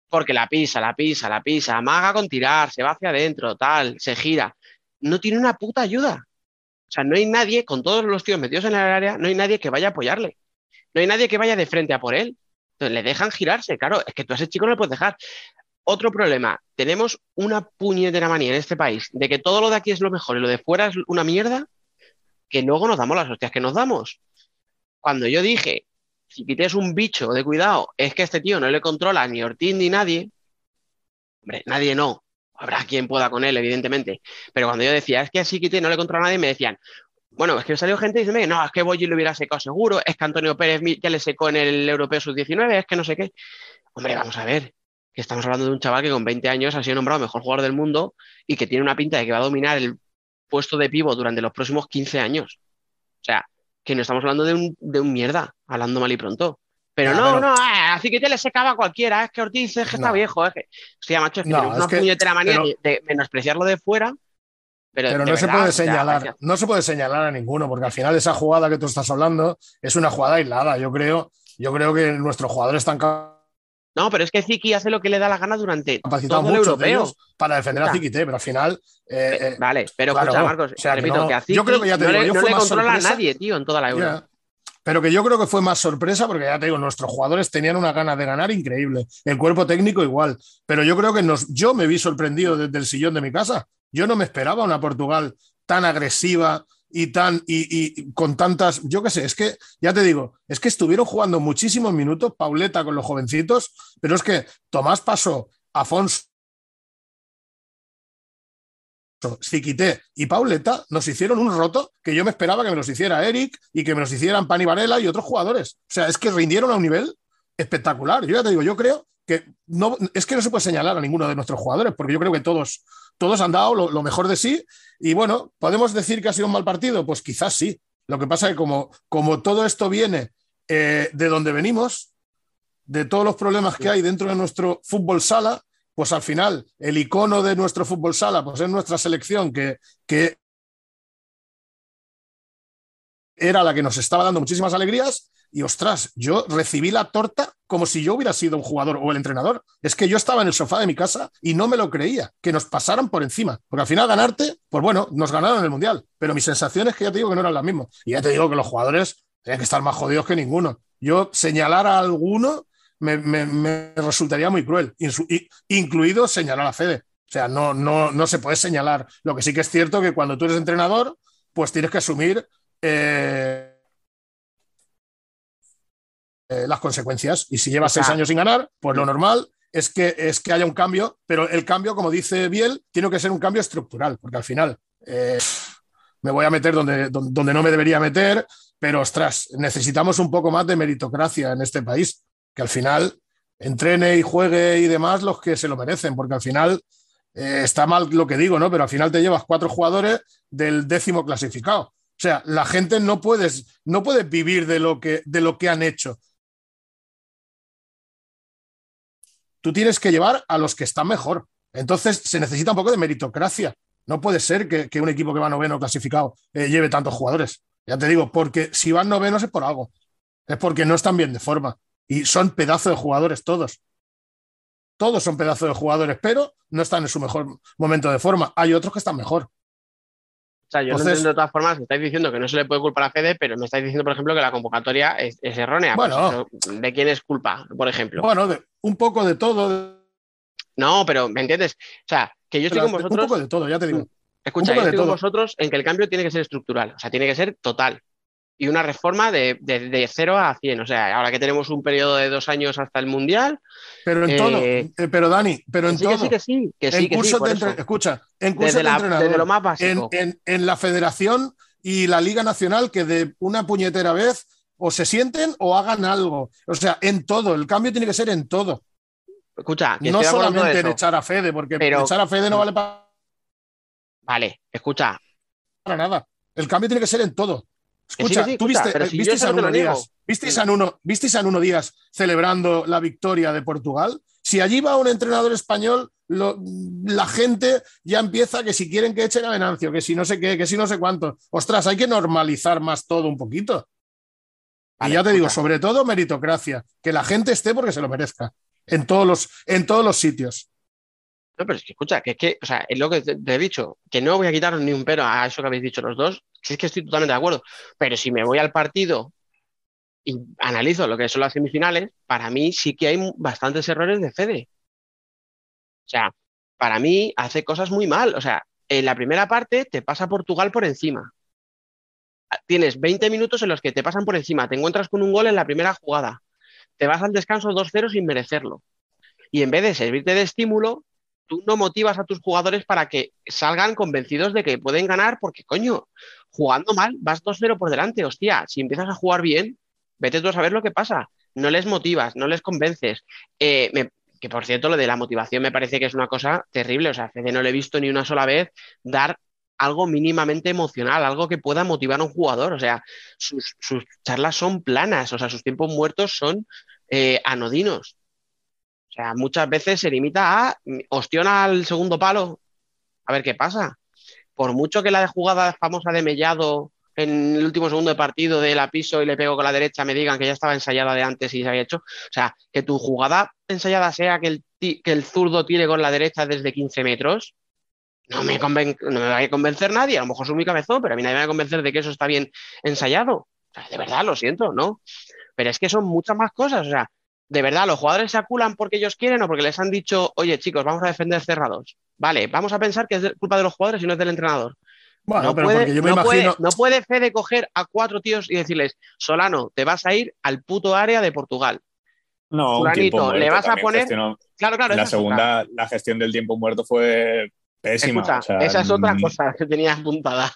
Porque la pisa, la pisa, la pisa, amaga con tirar, se va hacia adentro, tal, se gira. No tiene una puta ayuda. O sea, no hay nadie, con todos los tíos metidos en el área, no hay nadie que vaya a apoyarle. No hay nadie que vaya de frente a por él. Entonces le dejan girarse. Claro, es que tú a ese chico no le puedes dejar. Otro problema, tenemos una puñetera manía en este país de que todo lo de aquí es lo mejor y lo de fuera es una mierda, que luego nos damos las hostias que nos damos. Cuando yo dije, si quites un bicho de cuidado, es que a este tío no le controla ni Ortiz ni nadie, hombre, nadie no, habrá quien pueda con él, evidentemente, pero cuando yo decía, es que así quité no le controla a nadie, me decían, bueno, es que salió gente y dice, no, es que Boyi lo hubiera secado seguro, es que Antonio Pérez ya le secó en el Europeo Sub-19, es que no sé qué. Hombre, vamos a ver, que estamos hablando de un chaval que con 20 años ha sido nombrado mejor jugador del mundo y que tiene una pinta de que va a dominar el puesto de pivo durante los próximos 15 años. O sea, que no estamos hablando de un, de un mierda, hablando mal y pronto. Pero Ya, no, pero- no, eh, así que te le secaba a cualquiera, es que Ortiz es que está viejo, es que. Hostia, macho, es que No, tenemos es una que- puñetera manía pero- de, menospreciarlo de fuera. Pero, Pero no se puede señalar, no se puede señalar a ninguno, porque al final esa jugada que tú estás hablando es una jugada aislada. Yo creo, yo creo que nuestros jugadores están No, pero es que Ziki hace lo que le da la gana durante todo el muchos de europeo. para defender a. Ziquité, pero al final eh, eh, vale, pero claro, escucha, Marcos, o sea, que repito, no- que a yo Ziki creo que ya te no digo, le, yo no fue le controla sorpresa. a nadie, tío, en toda la Euro. Pero que yo creo que fue más sorpresa porque ya te digo, nuestros jugadores tenían una gana de ganar increíble. El cuerpo técnico igual. Pero yo creo que nos, yo me vi sorprendido desde el sillón de mi casa. Yo no me esperaba una Portugal tan agresiva y tan y, y con tantas, yo qué sé, es que ya te digo, es que estuvieron jugando muchísimos minutos, Pauleta con los jovencitos, pero es que Tomás pasó, Afonso, Ziquité y Pauleta nos hicieron un roto que yo me esperaba que me los hiciera Eric y que me los hicieran Pani Varela y otros jugadores. O sea, es que rindieron a un nivel espectacular. Yo ya te digo, yo creo que no, es que no se puede señalar a ninguno de nuestros jugadores, porque yo creo que todos, todos han dado lo, lo mejor de sí. Y bueno, ¿podemos decir que ha sido un mal partido? Pues quizás sí. Lo que pasa es que como, como todo esto viene eh, de donde venimos, de todos los problemas que hay dentro de nuestro fútbol sala, pues al final el icono de nuestro fútbol sala pues es nuestra selección que, que era la que nos estaba dando muchísimas alegrías y ostras, yo recibí la torta como si yo hubiera sido un jugador o el entrenador. Es que yo estaba en el sofá de mi casa y no me lo creía, que nos pasaran por encima. Porque al final ganarte, pues bueno, nos ganaron el Mundial. Pero mis sensaciones que ya te digo que no eran las mismas. Y ya te digo que los jugadores tenían que estar más jodidos que ninguno. Yo señalar a alguno me, resultaría muy cruel, incluido señalar a Fede. O sea, no, no, no se puede señalar. Lo que sí que es cierto que cuando tú eres entrenador, pues tienes que asumir eh, eh, las consecuencias. Y si llevas O sea, seis años sin ganar, pues lo normal es que, es que haya un cambio, pero el cambio, como dice Biel, tiene que ser un cambio estructural, porque al final eh, me voy a meter donde, donde, donde no me debería meter, pero ostras, necesitamos un poco más de meritocracia en este país, que al final entrene y juegue y demás los que se lo merecen, porque al final eh, está mal lo que digo, ¿no? Pero al final te llevas cuatro jugadores del décimo clasificado. O sea, la gente no puedes, no puede vivir de lo que, de lo que han hecho. Tú tienes que llevar a los que están mejor. Entonces se necesita un poco de meritocracia. No puede ser que, un equipo que va noveno clasificado eh, lleve tantos jugadores. Ya te digo, porque si van novenos es por algo. Es porque no están bien de forma. Y son pedazos de jugadores todos. Todos son pedazos de jugadores, pero no están en su mejor momento de forma. Hay otros que están mejor. O sea, yo no entiendo de todas formas, estáis diciendo que no se le puede culpar a Fede, pero me estáis diciendo, por ejemplo, que la convocatoria es, es errónea. Pues Bueno. ¿De quién es culpa, por ejemplo? Bueno, de- un poco de todo. No, pero ¿me entiendes? O sea, que yo estoy con un vosotros. poco de todo, ya te digo. Escucha, un yo estoy con vosotros en que el cambio tiene que ser estructural, o sea, tiene que ser total. Y una reforma de, de, de 0 a 100. O sea, ahora que tenemos un periodo de dos años hasta el Mundial. Pero en Eh, todo. Eh, pero Dani, pero en sí, todo. que sí, que sí, que sí, que sí, por eso. entre- escucha, en cursos desde, de la- entrenador, desde lo más básico. en- en la federación y la Liga Nacional que de una puñetera vez o se sienten o hagan algo. O sea, en todo. El cambio tiene que ser en todo. Escucha, que No solamente en echar a Fede, porque Pero- echar a Fede no vale para Vale, escucha, nada. El cambio tiene que ser en todo. Sí, Escucha, sí, tú escucha, viste, eh, si visteis a no te lo Nuno niego. Díaz, visteis a Nuno, visteis a Nuno Díaz celebrando la victoria de Portugal. Si allí va un entrenador español, lo- la gente ya empieza que si quieren que echen a Venancio, que si no sé qué, que si no sé cuánto. Ostras, hay que normalizar más todo un poquito. Vale, y ya te digo, escucha. sobre todo meritocracia, que la gente esté porque se lo merezca. En todos los, en todos los sitios. No, pero es que escucha, que es que, o sea, es lo que te, te he dicho, que no voy a quitar ni un pero a eso que habéis dicho los dos, Si es que estoy totalmente de acuerdo. Pero si me voy al partido y analizo lo que son las semifinales, para mí sí que hay bastantes errores de Fede. O sea, para mí hace cosas muy mal. O sea, en la primera parte te pasa Portugal por encima. Tienes 20 minutos en los que te pasan por encima, te encuentras con un gol en la primera jugada, te vas al descanso 2-0 sin merecerlo. Y en vez de servirte de estímulo, tú no motivas a tus jugadores para que salgan convencidos de que pueden ganar, porque coño, jugando mal, vas 2-0 por delante, hostia, si empiezas a jugar bien, vete tú a saber lo que pasa. No les motivas, no les convences. Eh, que por cierto, lo de la motivación me parece que es una cosa terrible. O sea, Fede no le he visto ni una sola vez dar algo mínimamente emocional, algo que pueda motivar a un jugador. O sea, sus, charlas son planas, o sea, sus tiempos muertos son eh, anodinos. O sea, muchas veces se limita a ostiona al segundo palo, a ver qué pasa. Por mucho que la jugada famosa de Mellado en el último segundo de partido de la piso y le pego con la derecha me digan que ya estaba ensayada de antes y se había hecho. O sea, que tu jugada ensayada sea que el, zurdo tire con la derecha desde 15 metros, no me, no me va a convencer nadie. A lo mejor soy muy cabezón, pero a mí nadie me va a convencer de que eso está bien ensayado. O sea, de verdad, lo siento, ¿no? Pero es que son muchas más cosas. O sea, de verdad, los jugadores se aculan porque ellos quieren o porque les han dicho, oye, chicos, vamos a defender cerrados. Vale, vamos a pensar que es culpa de los jugadores y no es del entrenador. Bueno, no pero puede, porque yo me no imagino. no puede Fede coger a cuatro tíos y decirles, Solano, te vas a ir al puto área de Portugal. No, un tiempo le vas a poner. Claro, claro. La segunda, la gestión del tiempo muerto fue pésima. esa es otra mm. cosa que tenía apuntada.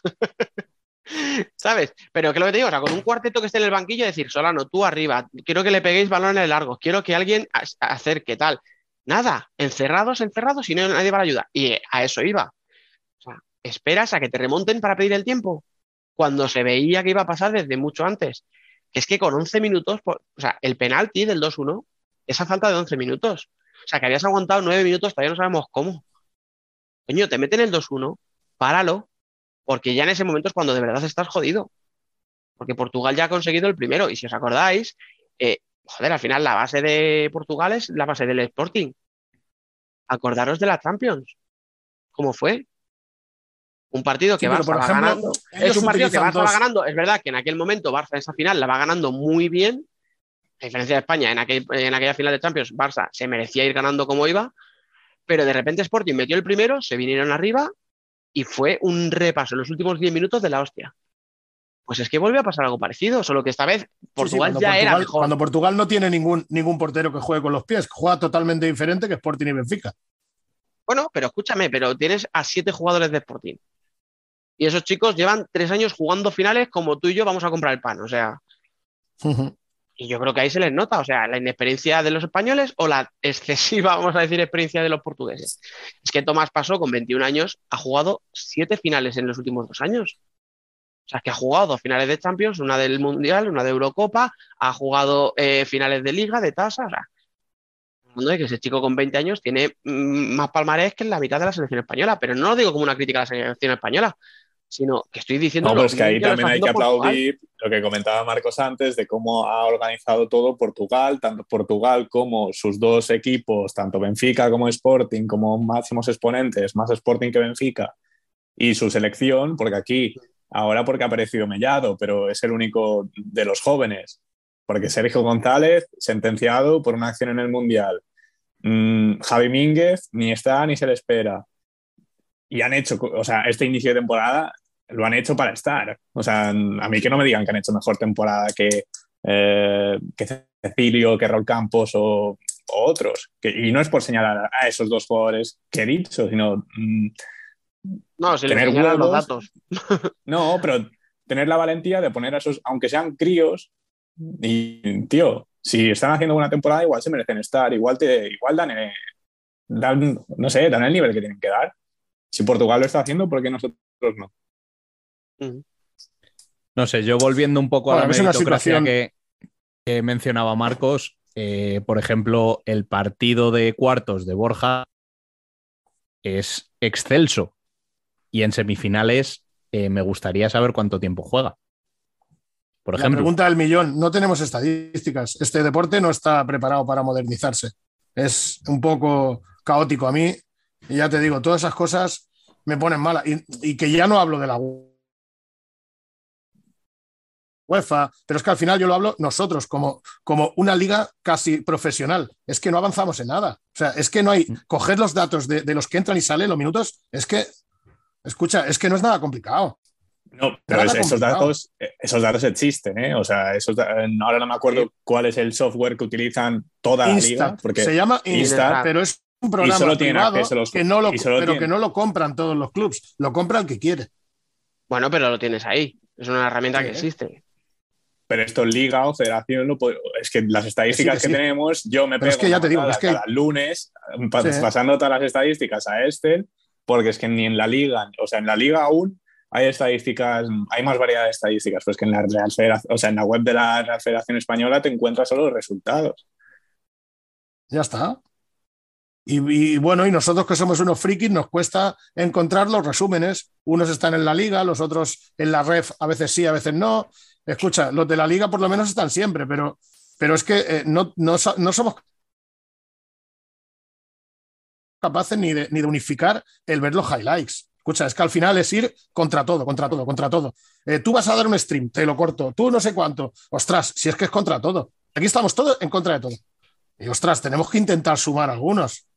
¿Sabes? Pero que lo que te digo, o sea, con un cuarteto que esté en el banquillo, decir, Solano, tú arriba, quiero que le peguéis balones largos, quiero que alguien acerque tal. Nada, encerrados, encerrados y no nadie va a ayudar. Y a eso iba esperas a que te remonten para pedir el tiempo, cuando se veía que iba a pasar desde mucho antes. Es que con 11 minutos, o sea, el penalti del 2-1, esa falta de 11 minutos. O sea, que habías aguantado 9 minutos, todavía no sabemos cómo. Coño, te meten el 2-1, páralo, porque ya en ese momento es cuando de verdad estás jodido. Porque Portugal ya ha conseguido el primero. Y si os acordáis, eh, joder, al final la base de Portugal es la base del Sporting. Acordaros de la Champions. ¿Cómo fue? Un partido que Barça va ganando. Es un partido que Barça va ganando. Es verdad que en aquel momento Barça en esa final la va ganando muy bien. A diferencia de España, en, en aquella final de Champions, Barça se merecía ir ganando como iba. Pero de repente Sporting metió el primero, se vinieron arriba y fue un repaso en los últimos 10 minutos de la hostia. Pues es que vuelve a pasar algo parecido, solo que esta vez Portugal ya era mejor. Cuando Portugal no tiene ningún, ningún portero que juegue con los pies, juega totalmente diferente que Sporting y Benfica. Bueno, pero escúchame, pero tienes a siete jugadores de Sporting. Y esos chicos llevan tres años jugando finales como tú y yo vamos a comprar el pan. O sea. Y yo creo que ahí se les nota, o sea, la inexperiencia de los españoles o la excesiva, *laughs* vamos a decir, experiencia de los portugueses. Es que Tomás pasó con 21 años, ha jugado siete finales en los últimos dos años. O sea, que ha jugado dos finales de Champions, una del Mundial, una de Eurocopa, ha jugado eh, finales de Liga, de tasa. O sea, que ese chico con 20 años tiene mm, más palmarés que en la mitad de la selección española, pero no lo digo como una crítica a la selección española, sino que estoy diciendo... No, es que ahí también hay que aplaudir lo que comentaba Marcos antes de cómo ha organizado todo Portugal, tanto Portugal como sus dos equipos, tanto Benfica como Sporting, como máximos exponentes, más Sporting que Benfica, y su selección, porque aquí, ahora porque ha aparecido Mellado, pero es el único de los jóvenes, porque Sergio González, sentenciado por una acción en el Mundial. Mm, Javi Mínguez ni está ni se le espera y han hecho, o sea, este inicio de temporada lo han hecho para estar. O sea, a mí que no me digan que han hecho mejor temporada que, eh, que Cecilio, que Raúl Campos o, otros. Que, y no es por señalar a esos dos jugadores que he dicho, sino. Mm, no, se tener los datos. *laughs* no, pero tener la valentía de poner a esos, aunque sean críos, y tío, si están haciendo una temporada, igual se merecen estar, igual, te, igual dan, eh, dan, no sé, dan el nivel que tienen que dar. Si Portugal lo está haciendo, ¿por qué nosotros no? No sé, yo volviendo un poco a la meritocracia que, mencionaba Marcos, eh, por ejemplo, el partido de cuartos de Borja es excelso y en semifinales eh, me gustaría saber cuánto tiempo juega. Por ejemplo. La pregunta del millón, no tenemos estadísticas. Este deporte no está preparado para modernizarse. Es un poco caótico. A mí y ya te digo, todas esas cosas me ponen mala. Y, que ya no hablo de la UEFA, pero es que al final yo lo hablo nosotros como, como una liga casi profesional. Es que no avanzamos en nada. O sea, es que no hay, mm. coger los datos de, los que entran y salen los minutos, es que, escucha, es que no es nada complicado. No, pero esos datos, esos datos existen, ¿eh? O sea, ahora no me acuerdo cuál es el software que utilizan toda la liga. Porque se llama Instat, pero es un programa privado que no lo, pero que no lo compran todos los clubs, lo compra el que quiere. Bueno, pero lo tienes ahí. Es una herramienta que existe. Pero esto liga o federación, es que las estadísticas que, tenemos, yo me pego es que ya te digo, es que... cada lunes pasando todas las estadísticas a Excel, porque es que ni en la liga, o sea, en la liga aún hay estadísticas, hay más variedad de estadísticas, pues que en la Real Federación, o sea, en la web de la Real Federación Española te encuentras solo los resultados. Ya está. Y, bueno, y nosotros que somos unos frikis, nos cuesta encontrar los resúmenes. Unos están en la liga, los otros en la ref, a veces sí, a veces no. Escucha, los de la liga por lo menos están siempre, pero, pero es que eh, no, no, somos capaces ni de, ni de, unificar el ver los highlights. Escucha, es que al final es ir contra todo, contra todo, contra todo. Eh, tú vas a dar un stream, te lo corto, tú no sé cuánto. Ostras, si es que es contra todo. Aquí estamos todos en contra de todo. Y ostras, tenemos que intentar sumar algunos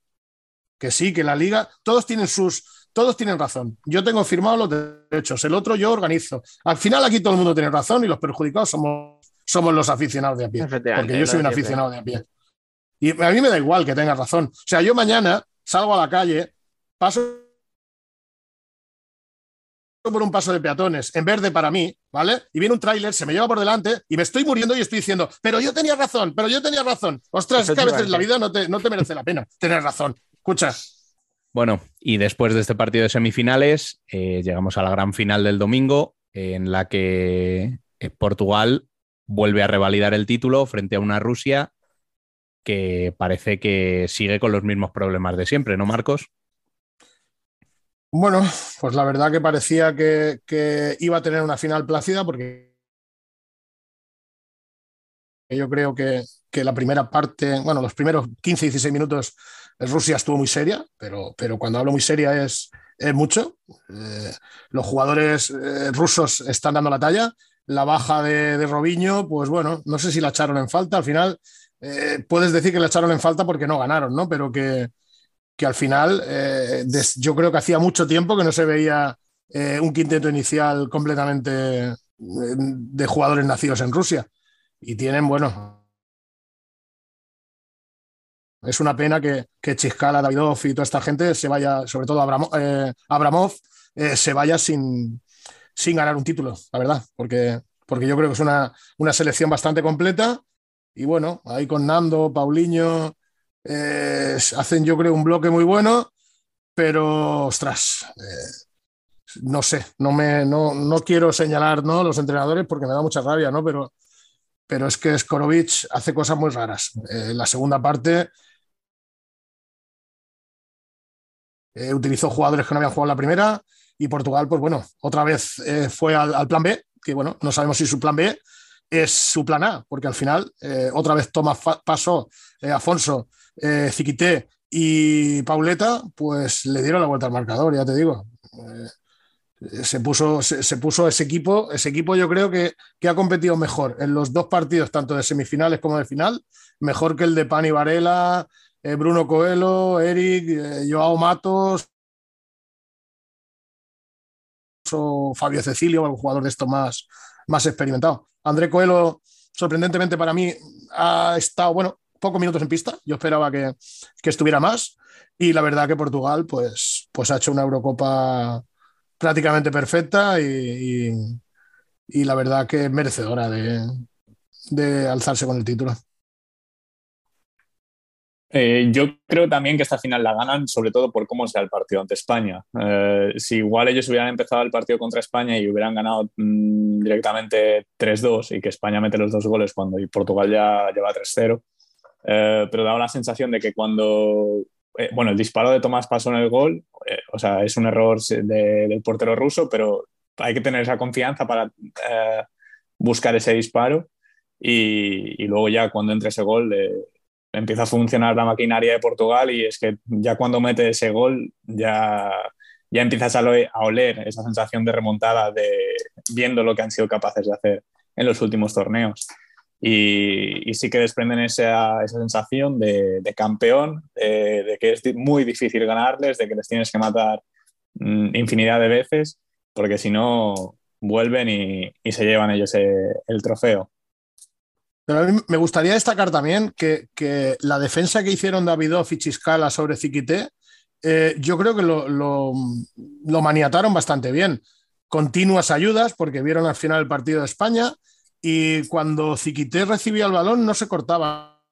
que sí, que la liga, todos tienen sus, todos tienen razón. Yo tengo firmado los derechos, el otro yo organizo. Al final aquí todo el mundo tiene razón y los perjudicados somos, somos los aficionados de a pie. Porque yo soy un aficionado de a pie. Y a mí me da igual que tenga razón. O sea, yo mañana salgo a la calle, paso por un paso de peatones en verde para mí, ¿vale? Y viene un tráiler, se me lleva por delante y me estoy muriendo y estoy diciendo, pero yo tenía razón, pero yo tenía razón. Ostras, es que a veces la vida no te, no te merece la pena tener razón. Escucha. Bueno, y después de este partido de semifinales, eh, llegamos a la gran final del domingo, en la que eh, Portugal vuelve a revalidar el título frente a una Rusia que parece que sigue con los mismos problemas de siempre, ¿no, Marcos? Bueno, pues la verdad que parecía que, que iba a tener una final plácida porque yo creo que, que, la primera parte, bueno, los primeros 15-16 minutos Rusia estuvo muy seria, pero, pero cuando hablo muy seria es, mucho. Eh, los jugadores eh, rusos están dando la talla. La baja de, de pues bueno, no sé si la echaron en falta. Al final, eh, puedes decir que la echaron en falta porque no ganaron, ¿no? Pero que, que al final, yo creo que hacía mucho tiempo que no se veía un quinteto inicial completamente de jugadores nacidos en Rusia. Y tienen, bueno, es una pena que, que Chiscala, Davidov y toda esta gente se vaya, sobre todo eh, Abramov, eh, se vaya sin, sin ganar un título, la verdad, porque, porque yo creo que es una, una selección bastante completa. Y bueno, ahí con Nando, Paulinho, eh, hacen yo creo un bloque muy bueno, pero ostras, no sé, no, me, no, no quiero señalar ¿no? los entrenadores porque me da mucha rabia, ¿no? pero, pero es que Skorovic hace cosas muy raras. en la segunda parte Eh, utilizó jugadores que no habían jugado la primera y Portugal, pues bueno, otra vez eh, fue al, plan B, que bueno, no sabemos si su plan B es su plan A, porque al final eh, otra vez toma paso Afonso, Ziquité y Pauleta, pues le dieron la vuelta al marcador, ya te digo. se puso, se, puso ese equipo, ese equipo yo creo que, que, ha competido mejor en los dos partidos, tanto de semifinales como de final, mejor que el de Pani Varela, eh, Bruno Coelho, Eric, eh, Joao Matos o Fabio Cecilio, un jugador de esto más, más experimentado. André Coelho, sorprendentemente para mí, ha estado, bueno, pocos minutos en pista. Yo esperaba que, estuviera más. Y la verdad que Portugal, pues, pues ha hecho una Eurocopa prácticamente perfecta y, la verdad que merecedora de, de alzarse con el título. Eh, yo creo también que esta final la ganan, sobre todo por cómo sea el partido ante España. Eh, si igual ellos hubieran empezado el partido contra España y hubieran ganado mm, directamente 3-2 y que España mete los dos goles cuando y Portugal ya lleva 3-0, eh, pero daba la sensación de que cuando, bueno, el disparo de Tomás pasó en el gol, o sea, es un error del portero ruso, pero hay que tener esa confianza para buscar ese disparo y, y, luego ya cuando entre ese gol empieza a funcionar la maquinaria de Portugal y es que ya cuando mete ese gol ya, ya empiezas a, oler esa sensación de remontada de viendo lo que han sido capaces de hacer en los últimos torneos. Y, sí que desprenden esa, esa sensación de, campeón, de, que es muy difícil ganarles, de que les tienes que matar mm, infinidad de veces, porque si no vuelven y, se llevan ellos el trofeo. Me gustaría destacar también que, la defensa que hicieron Davidov y Chiscala sobre Ziquité, eh, yo creo que lo, maniataron bastante bien. Continuas ayudas, porque vieron al final el partido de España, y cuando Ziquité recibía el balón no se cortaba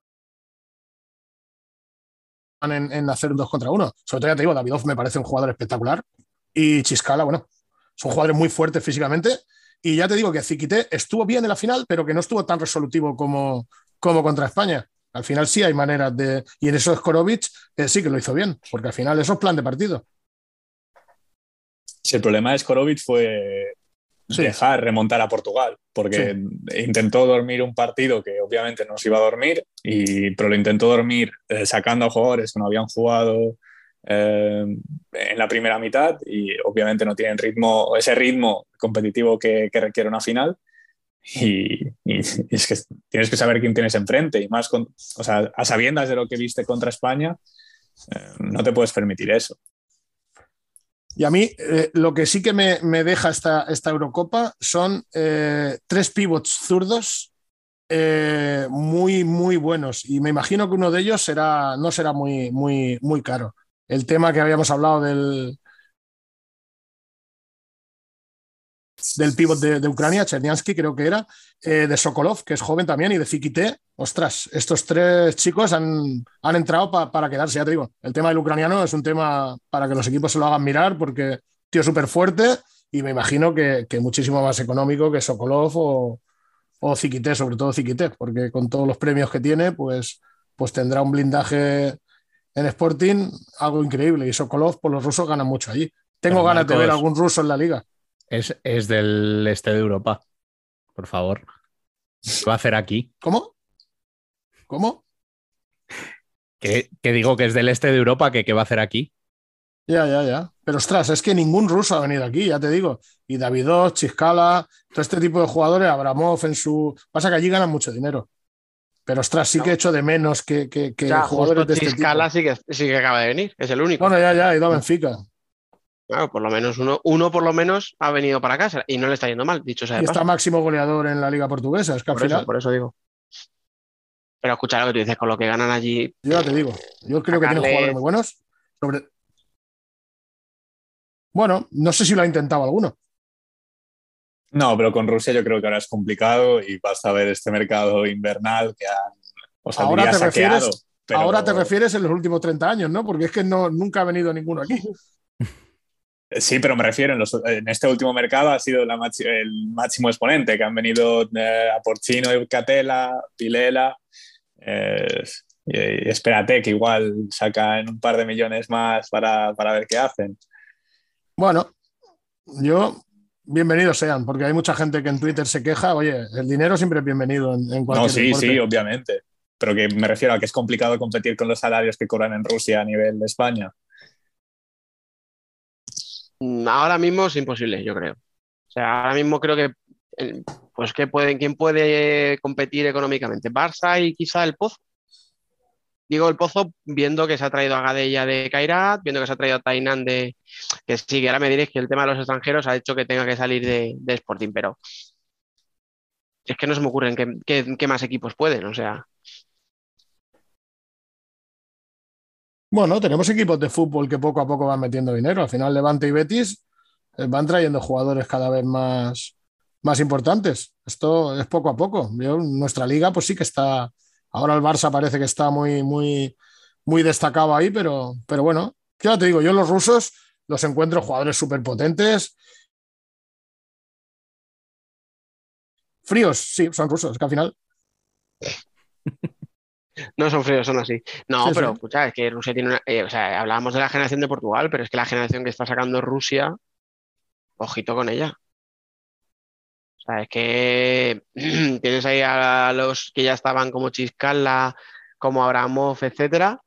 en, hacer un 2 contra 1. Sobre todo ya te digo, Davidov me parece un jugador espectacular y Chiscala, bueno, son jugadores muy fuertes físicamente y ya te digo que Ziquité estuvo bien en la final, pero que no estuvo tan resolutivo como, como contra España. Al final sí hay maneras de... Y en eso Skorovic eh, sí que lo hizo bien, porque al final eso es plan de partido. Sí, el problema de Skorovic fue dejar remontar a Portugal, porque intentó dormir un partido que obviamente no se iba a dormir, y, pero lo intentó dormir eh, sacando a jugadores que no habían jugado eh, en la primera mitad y obviamente no tienen ritmo, ese ritmo competitivo que, requiere una final. Y, es que tienes que saber quién tienes enfrente y más con, o sea, a sabiendas de lo que viste contra España, eh, no te puedes permitir eso. Y a mí eh, lo que sí que me, deja esta, esta, Eurocopa son eh, tres pivots zurdos eh, muy, muy buenos. Y me imagino que uno de ellos será, no será muy, muy, muy caro. El tema que habíamos hablado del, del pívot de, Ucrania, Cherniansky creo que era, eh, de Sokolov, que es joven también, y de Zikite. Ostras, estos tres chicos han, han entrado para quedarse, ya te digo. El tema del ucraniano es un tema para que los equipos se lo hagan mirar, porque tío súper fuerte y me imagino que, muchísimo más económico que Sokolov o, o sobre todo Zikite, porque con todos los premios que tiene, pues, pues tendrá un blindaje en Sporting algo increíble. Y Sokolov, por pues los rusos ganan mucho allí. Tengo ganas de ver algún ruso en la liga. Es, del este de Europa. Por favor. ¿Qué va a hacer aquí? ¿Cómo? ¿Cómo? Que, digo que es del este de Europa, que qué va a hacer aquí. Ya, ya, ya. Pero ostras, es que ningún ruso ha venido aquí, ya te digo. Y Davidov, Chiscala, todo este tipo de jugadores, Abramov en su. Pasa que allí ganan mucho dinero. Pero ostras, sí que he hecho de menos que, que, jugadores de este sí que, sí que acaba de venir, es el único. Bueno, ya, ya, ha ido a Benfica. Claro, por lo menos uno, uno por lo menos ha venido para casa y no le está yendo mal, dicho sea. y está máximo goleador en la liga portuguesa, es que por al final. Eso, por eso digo. Pero escucha lo que tú dices, con lo que ganan allí. Yo ya te digo, yo creo que tienen jugadores muy buenos. Bueno, no sé si lo ha intentado alguno. No, pero con Rusia yo creo que ahora es complicado y basta ver este mercado invernal que han, ahora te refieres, Ahora te refieres en los últimos 30 años, ¿no? Porque es que no, nunca ha venido ninguno aquí. Sí, pero me refiero, en, este último mercado ha sido el máximo exponente, que han venido eh, a Porcino, Catela, Pilela. Eh, y, espérate que igual sacan un par de millones más para, ver qué hacen. Bueno, yo, bienvenidos sean, porque hay mucha gente que en Twitter se queja, oye, el dinero siempre es bienvenido en, en cualquier No, sí, sí, obviamente. Pero que me refiero a que es complicado competir con los salarios que cobran en Rusia a nivel de España. Mm, ahora mismo es imposible, yo creo. O sea, ahora mismo creo que, pues, ¿qué pueden, ¿quién puede competir económicamente? Barça y quizá el Pozo. Digo el Pozo viendo que se ha traído a Gadella de Kairat, viendo que se ha traído a Tainan de... Que sí, que ahora me diréis que el tema de los extranjeros ha hecho que tenga que salir de, Sporting, pero es que no se me ocurren qué más equipos pueden, o sea... Bueno, tenemos equipos de fútbol que poco a poco van metiendo dinero. Al final, Levante y Betis eh, van trayendo jugadores cada vez más, más importantes. Esto es poco a poco. nuestra liga, pues sí que está. Ahora el Barça parece que está muy, muy, muy destacado ahí, pero, pero bueno, ya te digo, yo los rusos los encuentro jugadores súper potentes. Fríos, sí, son rusos, que al final. *laughs* No son fríos, son así. No, pero escucha, es que Rusia tiene una. Eh, o sea, hablábamos de la generación de Portugal, pero es que la generación que está sacando Rusia, ojito con ella. Es que *clears throat* tienes ahí a los que ya estaban como Chiscala, como Abramov, etcétera.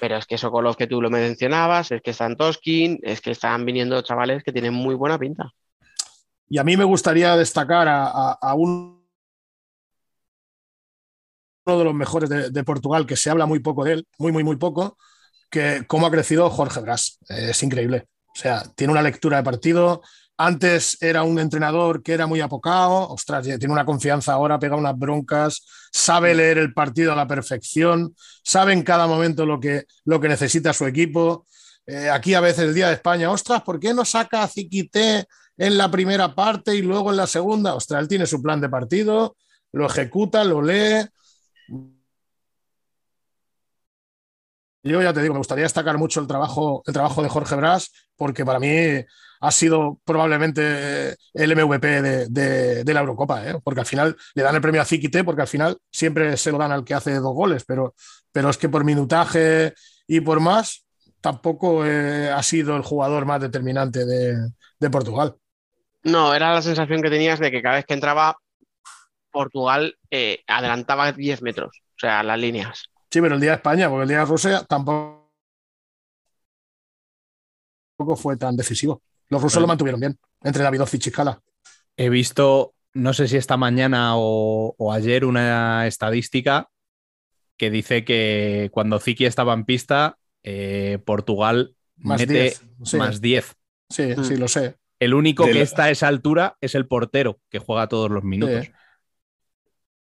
Pero es que Sokolov que tú lo mencionabas, es que están Toskin, es que están viniendo chavales que tienen muy buena pinta. Y a mí me gustaría destacar a, a, a un uno de los mejores de, Portugal, que se habla muy poco de él, muy, muy, muy poco, que cómo ha crecido Jorge Brás. Es increíble. O sea, tiene una lectura de partido. Antes era un entrenador que era muy apocado. Ostras, tiene una confianza ahora, pega unas broncas, sabe leer el partido a la perfección, sabe en cada momento lo que, lo que necesita su equipo. Eh, aquí a veces el día de España, ostras, ¿por qué no saca a Ziquité en la primera parte y luego en la segunda? Ostras, él tiene su plan de partido, lo ejecuta, lo lee. Yo ya te digo, me gustaría destacar mucho el trabajo, el trabajo de Jorge Brás, porque para mí ha sido probablemente el MVP de, de- la Eurocopa, ¿eh? porque al final le dan el premio a Ziquité, porque al final siempre se lo dan al que hace dos goles, pero, pero es que por minutaje y por más, tampoco eh, ha sido el jugador más determinante de, de Portugal. No, era la sensación que tenías de que cada vez que entraba, Portugal eh, adelantaba 10 metros, o sea, las líneas. Sí, pero el día de España, porque el día de Rusia tampoco fue tan decisivo. Los rusos Bueno. lo mantuvieron bien, entre Davidov y Chicala. He visto, no sé si esta mañana o, o ayer, una estadística que dice que cuando Ziki estaba en pista, eh, Portugal Más mete 10. Sí, más 10. sí, Mm. sí, lo sé. El único De que la- está a esa altura es el portero, que juega todos los minutos. Sí.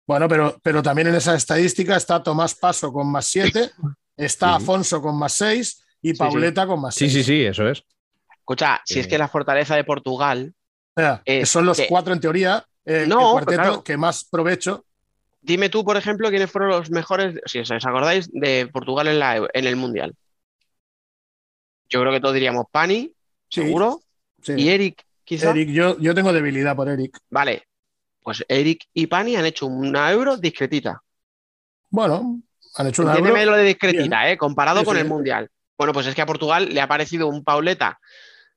Bueno, pero, pero también en esa estadística está Tomás Paso con más 7, está Sí. Afonso con más 6 y sí. Pauleta con más 6. Sí, sí, sí, eso es. Escucha, si es Eh. que la fortaleza de Portugal, Eh, son los que- cuatro en teoría, eh, No, el cuarteto claro. que más provecho. dime tú, por ejemplo, quiénes fueron los mejores, si os acordáis, de Portugal en, la, en el Mundial. Yo creo que todos diríamos Pani, Sí, seguro, sí. y Eric, quizá. Eric, yo, yo tengo debilidad por Eric. Vale, pues Eric y Pani han hecho una euro discretita. Bueno, han hecho una Entiéndeme euro. lo de discretita, ¿eh? Comparado Sí, con sí. el Mundial. Bueno, pues es que a Portugal le ha parecido un Pauleta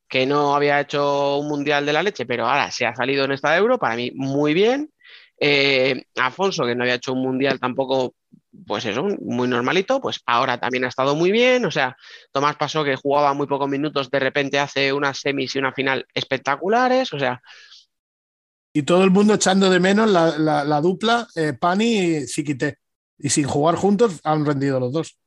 que no había hecho un Mundial de la leche, pero ahora se ha salido en esta Euro, para mí muy bien. Eh, Afonso, que no había hecho un Mundial tampoco, pues eso, muy normalito, pues ahora también ha estado muy bien. O sea, Tomás Pasó, que jugaba muy pocos minutos, de repente hace unas semis y una final espectaculares. O sea, Y todo el mundo echando de menos la, la- la dupla eh, Pani y Ziquité. Y sin jugar juntos han rendido los dos.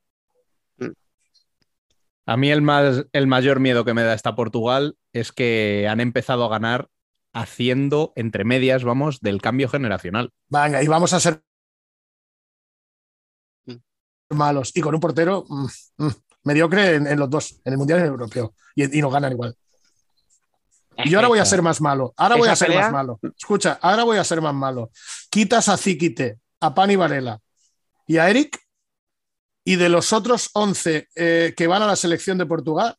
A mí el, más, el mayor miedo que me da esta Portugal es que han empezado a ganar haciendo, entre medias, vamos, del cambio generacional. Venga, y vamos a ser Mm. malos. Y con un portero mm, mm, mediocre en, en los dos, en el Mundial y en el Europeo. Y, y nos ganan igual. Y yo ahora voy a ser más malo. Ahora voy a ser pelea- más malo. Escucha, ahora voy a ser más malo. Quitas a Ziquite, a Pani Varela y a Eric. Y de los otros 11 eh, que van a la selección de Portugal,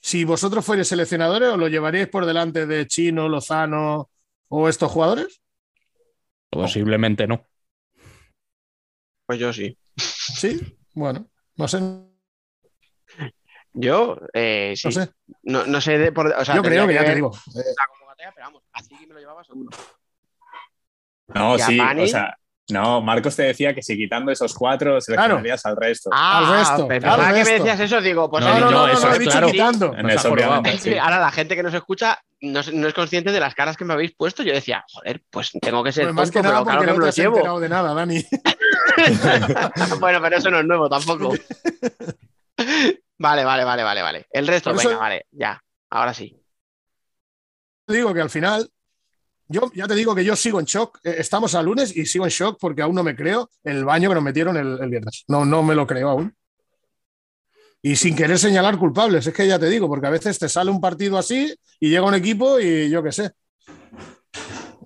si vosotros fuerais seleccionadores, ¿os lo llevaríais por delante de Chino, Lozano o estos jugadores? Posiblemente no. pues yo sí. Sí, bueno, no sé, Yo, eh, sí. sé. No, no sé de por- o sea, Yo creo que ya te digo. eh, la convocatoria, pero vamos, así que me lo llevaba seguro. No, ¿Y a sí, Pani? o sea, no, Marcos te decía que si quitando esos cuatro seleccionarías al resto. Ah, resto, pensaba al que me resto. decías eso, digo, pues No, ahí no, no, eso no, es he dicho claro. quitando. En eso, obviamente, sí. ahora la gente que nos escucha no, es- no es consciente de las caras que me habéis puesto. Yo decía, joder, pues tengo que ser Pues más tonto, que nada pero claro porque que no me lo has llevo. de nada, Dani. *laughs* *laughs* bueno, pero eso no es nuevo tampoco. *laughs* vale, vale, vale, vale, vale. El resto, venga, vale, ya. Ahora sí. Te digo que al final, yo ya te digo que yo sigo en shock. Eh, Estamos a lunes y sigo en shock porque aún no me creo el baño que nos metieron el, el viernes. No, no me lo creo aún. Y sin querer señalar culpables, es que ya te digo, porque a veces te sale un partido así y llega un equipo y yo qué sé.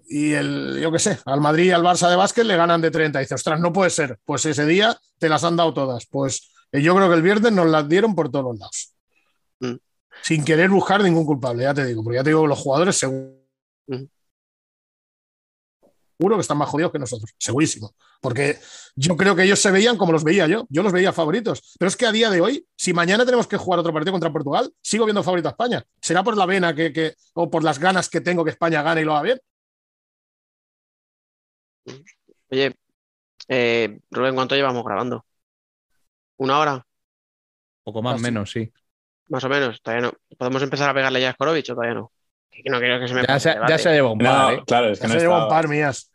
Y el, yo qué sé, al Madrid y al Barça de básquet le ganan de 30. Y dice, ostras, no puede ser. Pues ese día te las han dado todas. Pues yo creo que el viernes nos las dieron por todos los lados. Mm. Sin querer buscar ningún culpable, ya te digo, porque ya te digo los jugadores seguro Mm. seguro que están más jodidos que nosotros, segurísimo. Porque yo creo que ellos se veían como los veía yo, yo los veía favoritos. Pero es que a día de hoy, si mañana tenemos que jugar otro partido contra Portugal, sigo viendo favorito a España. ¿Será por la vena que, que- o por las ganas que tengo que España gane y lo haga bien? Oye, eh, Rubén, ¿cuánto llevamos grabando? ¿Una hora? Poco más o Casi. menos, sí. Más o menos. Todavía no. ¿Podemos empezar a pegarle ya a Skorovich o todavía no? Que no quiero que se me Ya se, ya se lleva un par, No, ¿eh? claro, es que Ya no se lleva un estaba. par mías.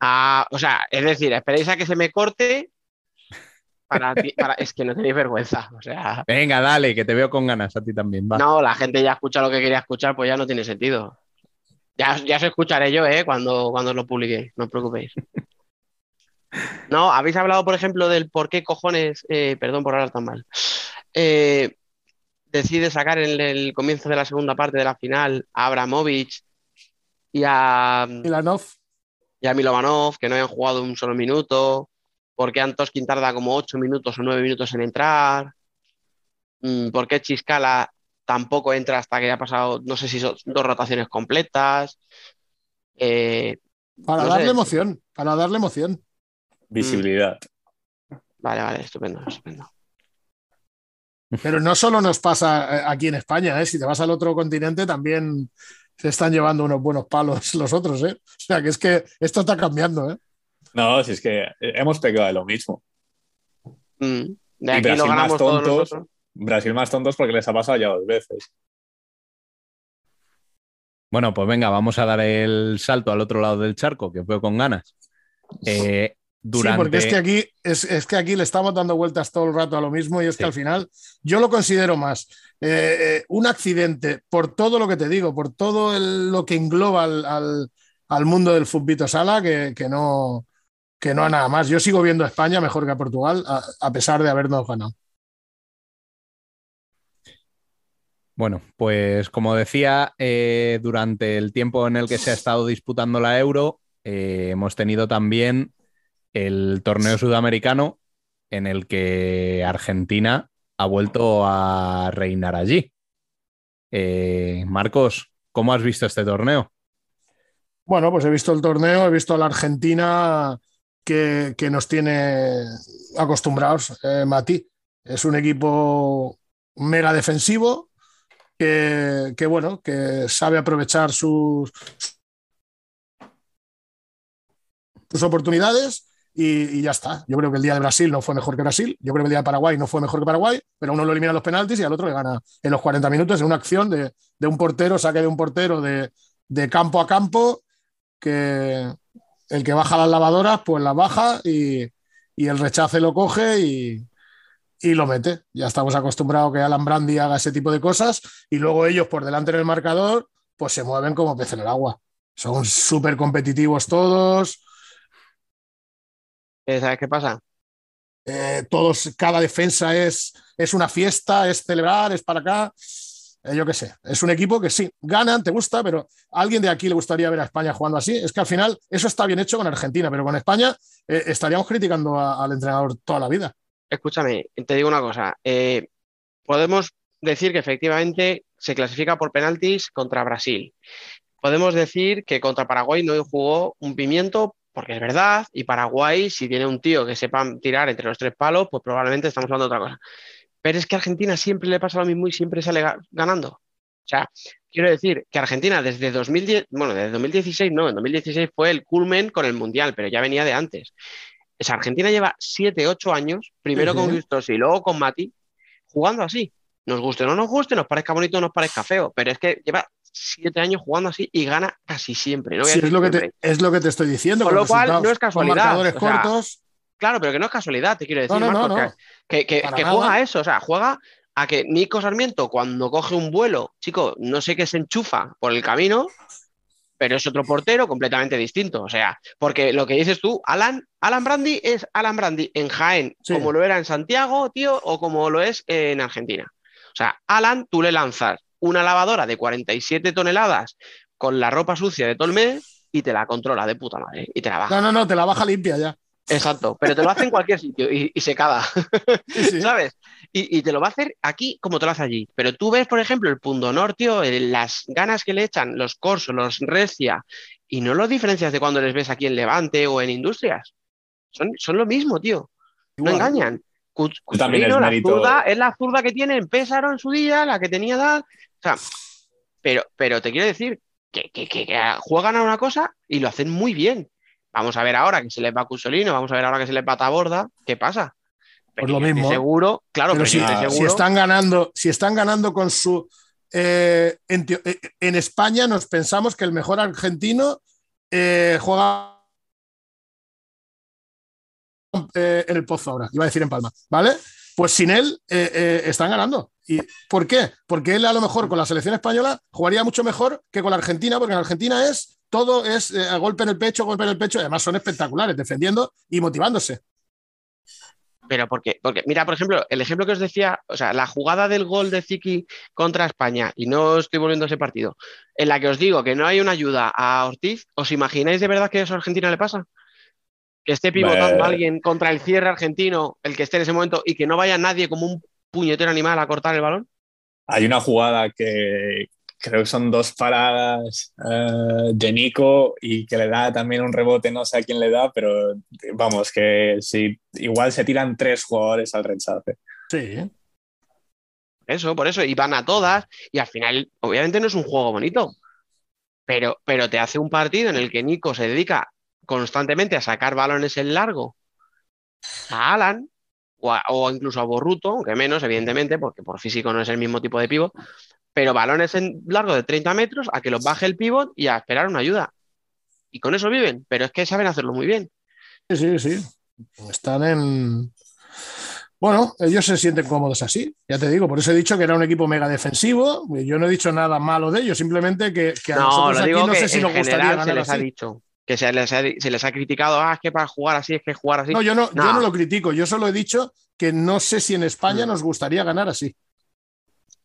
Ah, o sea, es decir, esperéis a que se me corte para, para- es que no tenéis vergüenza. O sea, Venga, dale, que te veo con ganas a ti también. Va. no, la gente ya escucha lo que quería escuchar, pues ya no tiene sentido. Ya, ya os escucharé yo, ¿eh? Cuando, cuando lo publique, no os preocupéis. No, habéis hablado, por ejemplo, del por qué cojones, eh, perdón por hablar tan mal, eh, decide sacar en el comienzo de la segunda parte de la final a Abramovich y a, Milanov. y a Milovanov, que no habían jugado un solo minuto, por qué Antoskin tarda como ocho minutos o nueve minutos en entrar, Mm, por qué Chiscala tampoco entra hasta que ya ha pasado, no sé si son dos rotaciones completas. Eh, Para No sé. darle emoción, para darle emoción. Visibilidad. vale, vale, estupendo, estupendo. Pero no solo nos pasa eh, aquí en España, ¿eh? si te vas al otro continente también se están llevando unos buenos palos los otros. ¿eh? O sea que es que esto está cambiando. ¿eh? No, si es que hemos pegado de lo mismo. Mm, De Y aquí Brasil lo ganamos más tontos. Brasil más tontos porque les ha pasado ya dos veces. Bueno, pues venga, vamos a dar el salto al otro lado del charco, que os veo con ganas. Eh, durante... Sí, porque es que aquí es, es que aquí le estamos dando vueltas todo el rato a lo mismo y es que Sí. al final yo lo considero más eh, eh, un accidente por todo lo que te digo, por todo el- lo que engloba al, al- al mundo del fútbol sala que, que no que no a nada más. Yo sigo viendo a España mejor que a Portugal a, a pesar de habernos ganado. Bueno, pues como decía, eh, durante el tiempo en el que se ha estado disputando la Euro, hemos tenido también el torneo sudamericano en el que Argentina ha vuelto a reinar allí. Eh, Marcos, ¿cómo has visto este torneo? Bueno, pues he visto el torneo, he visto a la Argentina que, que nos tiene acostumbrados, eh, Mati. Es un equipo mega defensivo que, que, bueno, que sabe aprovechar sus, sus oportunidades y, y ya está. Yo creo que el día de Brasil no fue mejor que Brasil, yo creo que el día de Paraguay no fue mejor que Paraguay, pero uno lo elimina los penaltis y al otro le gana en los 40 minutos en una acción de, un portero, saque de un portero de, campo a campo que el que baja las lavadoras, pues las baja y, el rechace lo coge y, y, lo mete. Ya estamos acostumbrados que Alan Brandi haga ese tipo de cosas y luego ellos por delante en el marcador, pues se mueven como pez en el agua. Son súper competitivos todos. ¿Sabes qué pasa? Eh, todos, cada defensa es, es una fiesta, es celebrar, es para acá eh, yo qué sé, es un equipo que sí, ganan, te gusta, pero a alguien de aquí le gustaría ver a España jugando así. Es que al final eso está bien hecho con Argentina, pero con España eh, estaríamos criticando a, al entrenador toda la vida. Escúchame, te digo una cosa. Eh, podemos decir que efectivamente se clasifica por penaltis contra Brasil. Podemos decir que contra Paraguay no jugó un pimiento, porque es verdad, y Paraguay, si tiene un tío que sepa tirar entre los tres palos, pues probablemente estamos hablando de otra cosa. Pero es que a Argentina siempre le pasa lo mismo y siempre sale ganando. O sea, quiero decir que Argentina desde 2010, bueno, desde 2016 no, en 2016 fue el culmen con el Mundial, pero ya venía de antes. O sea, Argentina lleva 7, 8 años, primero con Gustosi y luego con Mati, jugando así. Nos guste o no nos guste, nos parezca bonito o nos parezca feo, pero es que lleva 7 años jugando así y gana casi siempre. No sí, es, lo que te, es lo que te estoy diciendo. Con lo cual, no es casualidad. Con marcadores o sea, cortos. Claro, pero que no es casualidad, te quiero decir, no, no, Marcos, que, que, que juega a eso, o sea, juega a que Nico Sarmiento cuando coge un vuelo, chico, no sé qué se enchufa por el camino, pero es otro portero completamente distinto, o sea, porque lo que dices tú, Alan, Alan Brandi es Alan Brandi en Jaén, sí. como lo era en Santiago, tío, o como lo es en Argentina. O sea, Alan, tú le lanzas una lavadora de 47 toneladas con la ropa sucia de todo el mes y te la controla de puta madre y te la baja. No, no, no, te la baja limpia ya. Exacto, pero te lo hace en cualquier sitio y, y sí, sí. ¿sabes? Y, y, te lo va a hacer aquí como te lo hace allí. Pero tú ves, por ejemplo, el Pundonor, tío, las ganas que le echan los Corso, los Recia, y no lo diferencias de cuando les ves aquí en Levante o en Industrias. Son, son lo mismo, tío. No Igual. engañan. La zurda, es la zurda que tiene en Pésaro en su día, la que tenía edad. O sea, pero, pero te quiero decir que, que, que, que juegan a una cosa y lo hacen muy bien. Vamos a ver ahora que se les va Cusolino, vamos a ver ahora que se les va Taborda, ¿qué pasa? Pero pues lo mismo. Seguro, claro, pero, pero si, seguro... si, están ganando, si están ganando con su eh, en, en, España nos pensamos que el mejor argentino eh, juega eh, en el pozo ahora, iba a decir en Palma, ¿vale? Pues sin él eh, eh, están ganando. ¿Y por qué? Porque él a lo mejor con la selección española jugaría mucho mejor que con la Argentina, porque en Argentina es todo es golpe en el pecho, golpe en el pecho, y además son espectaculares, defendiendo y motivándose. Pero porque, porque, mira, por ejemplo, el ejemplo que os decía, o sea, la jugada del gol de Ziki contra España, y no estoy volviendo a ese partido, en la que os digo que no hay una ayuda a Ortiz, ¿os imagináis de verdad que eso a Argentina le pasa? Que esté pivotando a alguien contra el cierre argentino, el que esté en ese momento, y que no vaya nadie como un puñetero animal a cortar el balón. Hay una jugada que, creo que son dos paradas eh, de Nico y que le da también un rebote, no sé a quién le da, pero vamos, que si igual se tiran tres jugadores al rechace. Sí. Eso, por eso, y van a todas, y al final, obviamente no es un juego bonito, pero, pero te hace un partido en el que Nico se dedica constantemente a sacar balones en largo a Alan o, o incluso a Borruto, aunque menos, evidentemente, porque por físico no es el mismo tipo de pivo, pero balones en largo de 30 metros a que los baje el pivot y a esperar una ayuda. Y con eso viven, pero es que saben hacerlo muy bien. Sí, sí, sí. Están en. Bueno, ellos se sienten cómodos así, ya te digo, por eso he dicho que era un equipo mega defensivo. Yo no he dicho nada malo de ellos, simplemente que, a nosotros aquí no sé si nos gustaría ganar se les ha dicho que se les, ha, criticado, ah, es que para jugar así es que jugar así. No, yo no, yo no lo critico, yo solo he dicho que no sé si en España mm. nos gustaría ganar así.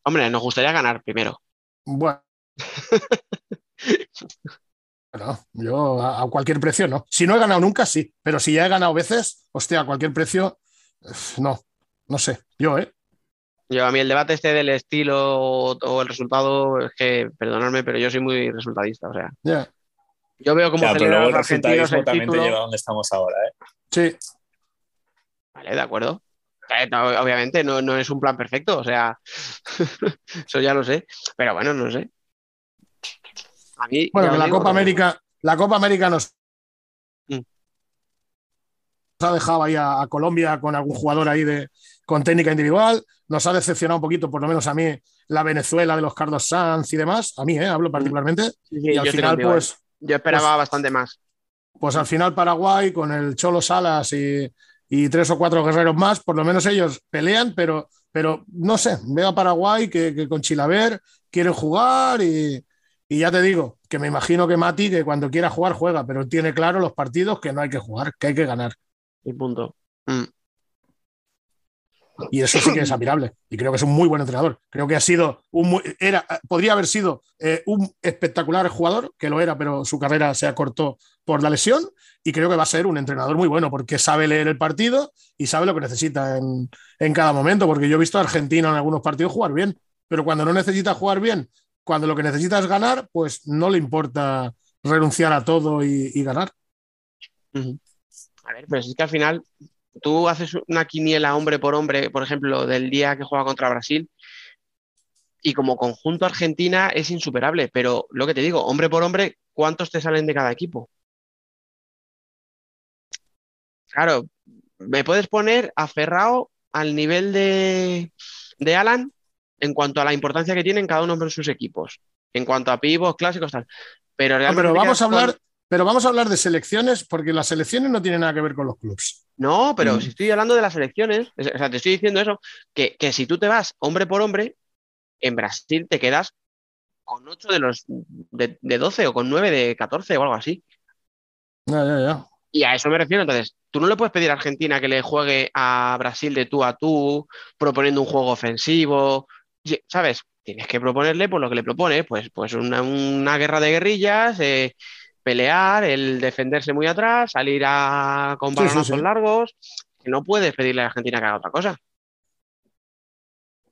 Hombre, nos gustaría ganar primero. Bueno. *laughs* bueno, yo a, cualquier precio no. Si no he ganado nunca, sí. Pero si ya he ganado veces, hostia, a cualquier precio, no. No sé. Yo, ¿eh? Yo, a mí el debate este del estilo o, el resultado, es que, perdonadme, pero yo soy muy resultadista, o sea. Ya. Yo veo como celebran los argentinos también te lleva donde estamos ahora, ¿eh? Sí. Vale, de acuerdo. Eh, obviamente no, es un plan perfecto, o sea, *laughs* eso ya lo sé, pero bueno, no sé. bueno, la Copa América, la Copa América nos mm. ha dejado ahí a, Colombia con algún jugador ahí de, con técnica individual, nos ha decepcionado un poquito, por lo menos a mí, la Venezuela de los Carlos Sanz y demás, a mí, ¿eh? hablo mm. particularmente, y al final, pues... Yo esperaba pues bastante más. Pues al final Paraguay con el Cholo Salas y, y tres o cuatro guerreros más, por lo menos ellos pelean, pero, pero no sé, veo a Paraguay que, con Chilaver quieren jugar y, ya te digo, que me imagino que Mati, que cuando quiera jugar, juega, pero tiene claro los partidos que no hay que jugar, que hay que ganar. Y punto. Mm. Y eso sí que es admirable. Y creo que es un muy buen entrenador. Creo que ha sido un era, podría haber sido eh, un espectacular jugador, que lo era, pero su carrera se acortó por la lesión. Y creo que va a ser un entrenador muy bueno porque sabe leer el partido y sabe lo que necesita en, cada momento. Porque yo he visto a Argentina en algunos partidos jugar bien, pero cuando no necesita jugar bien, cuando lo que necesita es ganar, pues no le importa renunciar a todo y, ganar. A ver, pero es que al final tú haces una quiniela hombre por hombre, por ejemplo, del día que juega contra Brasil, y como conjunto Argentina es insuperable, pero lo que te digo, hombre por hombre, ¿cuántos te salen de cada equipo? Claro, me puedes poner aferrado al nivel de, de Alan en cuanto a la importancia que tienen cada uno de sus equipos, en cuanto a pivos clásicos, tal. Pero, realmente pero vamos a hablar, pero vamos a hablar de selecciones, porque las selecciones no tienen nada que ver con los clubes. No, pero mm. si estoy hablando de las selecciones, o sea, te estoy diciendo eso, que, si tú te vas hombre por hombre, en Brasil te quedas con 8 de los de, 12 o con 9 de 14 o algo así. Ya, ya, ya. Y a eso me refiero. Entonces, tú no le puedes pedir a Argentina que le juegue a Brasil de tú a tú, proponiendo un juego ofensivo. ¿Sabes? Tienes que proponerle por lo que le propone, pues, pues una, guerra de guerrillas, eh, pelear, el defenderse muy atrás, salir a con balonazos largos, que no puedes pedirle a Argentina que haga otra cosa.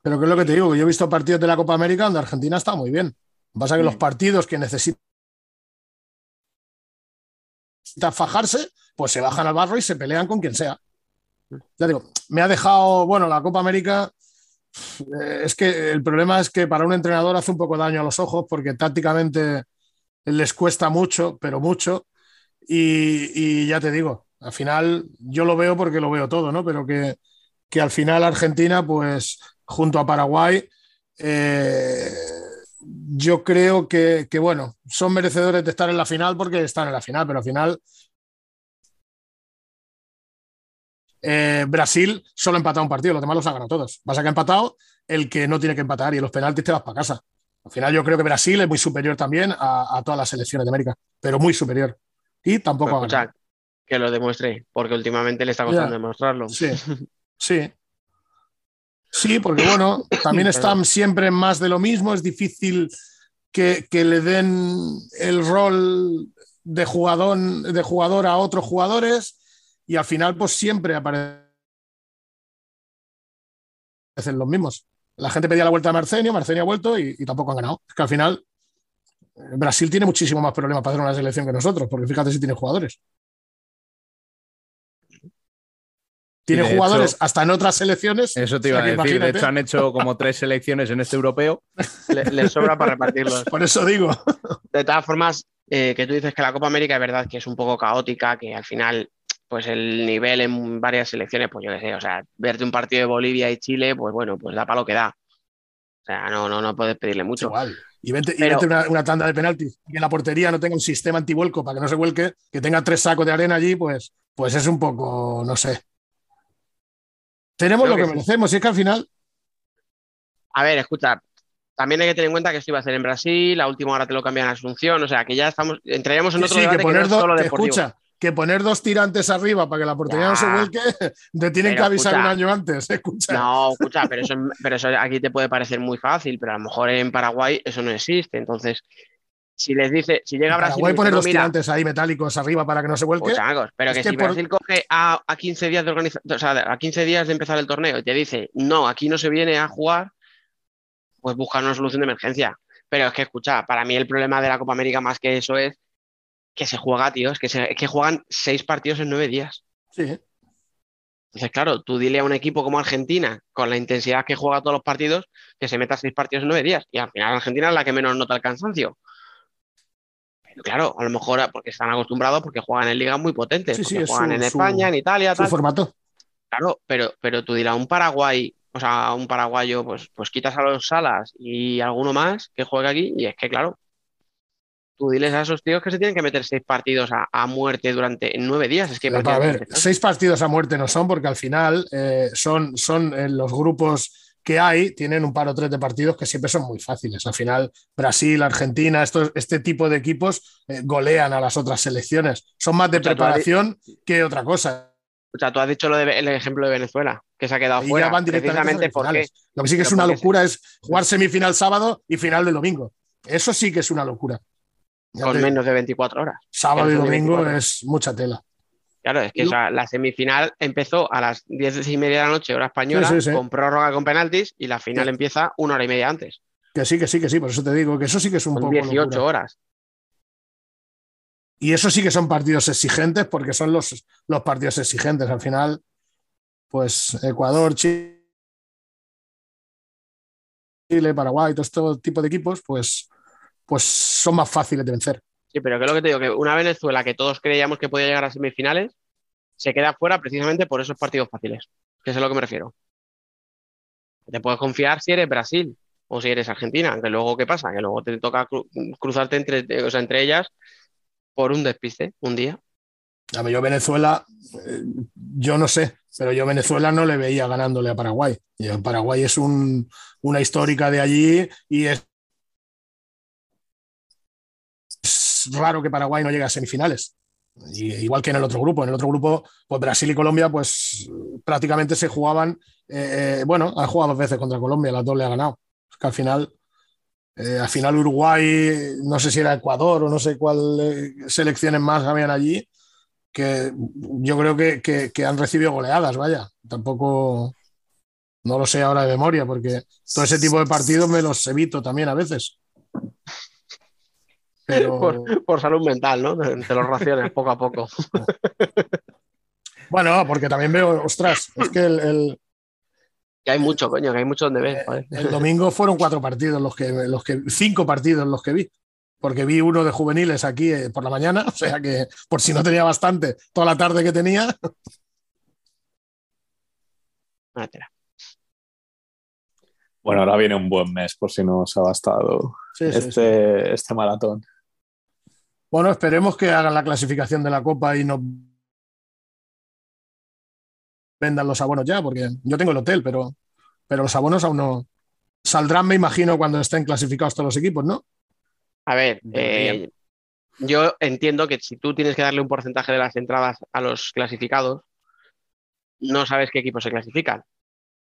Pero que es lo que te digo, yo he visto partidos de la Copa América donde Argentina está muy bien. Pasa que los mm. partidos que necesitan fajarse, pues se bajan al barro y se pelean con quien sea. Ya digo, me ha dejado, bueno, la Copa América, eh, es que el problema es que para un entrenador hace un poco daño a los ojos porque tácticamente les cuesta mucho, pero mucho. Y, ya te digo, al final yo lo veo porque lo veo todo, ¿no? Pero que, al final Argentina, pues junto a Paraguay, eh, yo creo que, que, bueno, son merecedores de estar en la final porque están en la final, pero al final Eh, Brasil solo ha empatado un partido, los demás los ha ganado todos. Pasa que ha empatado el que no tiene que empatar y los penaltis te vas para casa. Al final yo creo que Brasil es muy superior también a, todas las selecciones de América, pero muy superior. Y tampoco ha ganado. Que lo demuestre, porque últimamente le está costando demostrarlo. Sí, *laughs* sí. Sí, porque bueno, también están siempre más de lo mismo, es difícil que, que le den el rol de jugador, de jugador a otros jugadores y al final pues siempre aparecen los mismos. La gente pedía la vuelta a Marcenio, Marcenio ha vuelto y, tampoco han ganado. Es que al final eh, Brasil tiene muchísimo más problemas para hacer una selección que nosotros, porque fíjate si tiene jugadores. Tiene jugadores hasta en otras selecciones. Eso te iba a decir. De hecho, han hecho como tres selecciones en este europeo. Les sobra para repartirlos. Por eso digo. De todas formas, eh, que tú dices que la Copa América es verdad que es un poco caótica, que al final, pues el nivel en varias selecciones, pues yo qué sé, o sea, verte un partido de Bolivia y Chile, pues bueno, pues da para lo que da. O sea, no, no, no puedes pedirle mucho. Igual. Y vente, una, tanda de penaltis y en la portería no tenga un sistema antivuelco para que no se vuelque, que tenga tres sacos de arena allí, pues, pues es un poco, no sé. Tenemos lo que, merecemos, y es que al final. A ver, escucha, también hay que tener en cuenta que esto iba a ser en Brasil, la última hora te lo cambian a Asunción, o sea que ya estamos, entraríamos en otro sí, que poner dos, escucha, que poner dos tirantes arriba para que la portería no se vuelque, *laughs* te tienen que avisar un año antes, *laughs* escucha. No, escucha, pero eso, pero eso aquí te puede parecer muy fácil, pero a lo mejor en Paraguay eso no existe, entonces si les dice, si llega a Brasil. Paraguay poner dos tirantes ahí metálicos arriba para que no se vuelque. pero que, si Brasil coge a, a, 15 días de organizar, o sea, a 15 días de empezar el torneo y te dice, no, aquí no se viene a jugar, pues buscar una solución de emergencia. Pero es que, escucha, para mí el problema de la Copa América más que eso es que se juega, tío, es que, se, que juegan seis partidos en nueve días. Sí. Entonces, claro, tú dile a un equipo como Argentina, con la intensidad que juega todos los partidos, que se meta seis partidos en nueve días. Y al final Argentina es la que menos nota el cansancio. Pero claro, a lo mejor porque están acostumbrados, porque juegan en ligas muy potentes, porque juegan en España, en Italia, su formato. Claro, pero, pero tú dirás, un Paraguay o sea, un paraguayo, pues, pues quitas a los Salas y alguno más que juegue aquí, y es que, claro, tú diles a esos tíos que se tienen que meter seis partidos a, muerte durante nueve días. Es que a ver, seis partidos a muerte no son, porque al final eh, son, son en los grupos que hay, tienen un par o tres de partidos que siempre son muy fáciles. Al final, Brasil, Argentina, estos, este tipo de equipos eh, golean a las otras selecciones. Son más de preparación que otra cosa. O sea, tú has dicho lo de, el ejemplo de Venezuela, que se ha quedado fuera. Van precisamente porque. Lo que sí que es una locura es jugar semifinal sábado y final del domingo. Eso sí que es una locura. Con menos de 24 horas. Sábado y domingo es mucha tela. Claro, es que la semifinal empezó a las 10 y media de la noche, hora española, con prórroga con penaltis, y la final empieza una hora y media antes. Que sí, que sí, que sí, por eso te digo que eso sí que es un poco. 18 horas. Y eso sí que son partidos exigentes porque son los, los partidos exigentes. Al final, pues Ecuador, Chile, Paraguay, todo este tipo de equipos, pues, pues son más fáciles de vencer. Sí, pero que es lo que te digo, que una Venezuela que todos creíamos que podía llegar a semifinales, se queda fuera precisamente por esos partidos fáciles. Que es a lo que me refiero. Te puedes confiar si eres Brasil o si eres Argentina, aunque luego, ¿qué pasa? Que luego te toca cruzarte entre, o sea, entre ellas por un despiste un día. A yo Venezuela, eh, yo no sé, pero yo Venezuela no le veía ganándole a Paraguay. Paraguay es una histórica de allí y es, raro que Paraguay no llegue a semifinales. igual que en el otro grupo. En el otro grupo, pues Brasil y Colombia, pues prácticamente se jugaban. Eh, eh, bueno, ha jugado dos veces contra Colombia, las dos le ha ganado. que al final eh, al final Uruguay, no sé si era Ecuador o no sé cuáles selecciones más habían allí, que yo creo que, han recibido goleadas, vaya. Tampoco, no lo sé ahora de memoria, porque todo ese tipo de partidos me los evito también a veces. Por, salud mental, ¿no? Te los raciones poco a poco. *laughs* Bueno, porque también veo, ostras, es que el, que hay mucho, coño, que hay mucho donde ver. Eh, el domingo fueron cuatro partidos los que, los que, cinco partidos los que vi. Porque vi uno de juveniles aquí eh, por la mañana, *laughs* o sea que por si no tenía bastante, toda la tarde que tenía. *laughs* Bueno, ahora viene un buen mes por si no os ha bastado este, este maratón. Bueno, esperemos que hagan la clasificación de la Copa y no vendan los abonos ya, porque yo tengo el hotel, pero, pero los abonos aún no saldrán, me imagino, cuando estén clasificados todos los equipos, ¿no? A ver, eh, yo entiendo que si tú tienes que darle un porcentaje de las entradas a los clasificados, no sabes qué equipos se clasifican,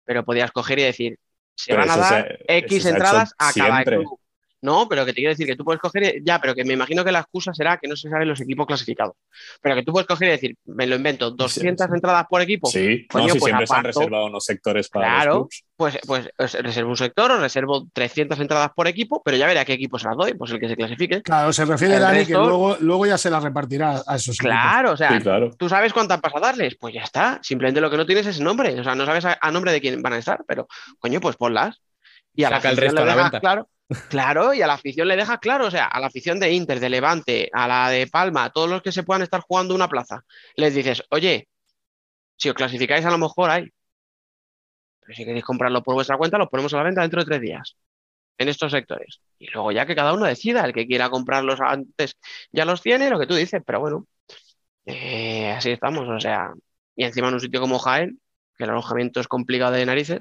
pero podías coger y decir, se van a dar X entradas a cada club. No, pero que te quiero decir que tú puedes coger, ya, pero que me imagino que la excusa será que no se saben los equipos clasificados. Pero que tú puedes coger y decir, me lo invento, 200 entradas por equipo. Sí, no, si pues siempre se han reservado unos sectores para claro, los clubs. Pues, pues, pues, reservo un sector o reservo 300 entradas por equipo, pero ya veré a qué equipo se las doy, pues el que se clasifique. Claro, se refiere, a Dani, que luego, luego ya se las repartirá a esos Claro, o sea, tú sabes cuántas vas a darles, pues ya está. Simplemente lo que no tienes es el nombre, o sea, no sabes a, nombre de quién van a estar, pero coño, pues ponlas. Y a Saca el resto a la venta. Claro, Claro, y a la afición le deja claro, o sea, a la afición de Inter, de Levante, a la de Palma, a todos los que se puedan estar jugando una plaza, les dices, oye, si os clasificáis a lo mejor hay, pero si queréis comprarlo por vuestra cuenta, lo ponemos a la venta dentro de tres días, en estos sectores. Y luego ya que cada uno decida, el que quiera comprarlos antes ya los tiene, lo que tú dices, pero bueno, eh, así estamos, o sea, y encima en un sitio como Jaén, que el alojamiento es complicado de narices,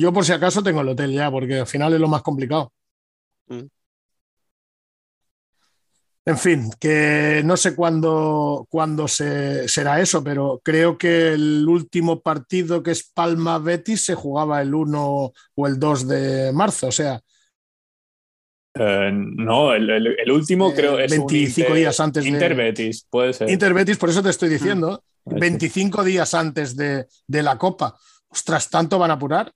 yo por si acaso tengo el hotel ya, porque al final es lo más complicado. Mm. En fin, que no sé cuándo, cuándo se, será eso, pero creo que el último partido que es Palma Betis se jugaba el 1 o el 2 de marzo, o sea. Eh, no, el, último creo es 25 días antes Inter Betis, puede ser. Inter Betis, por eso te estoy diciendo, 25 mm. días antes de, de la Copa. Ostras, ¿tanto van a apurar?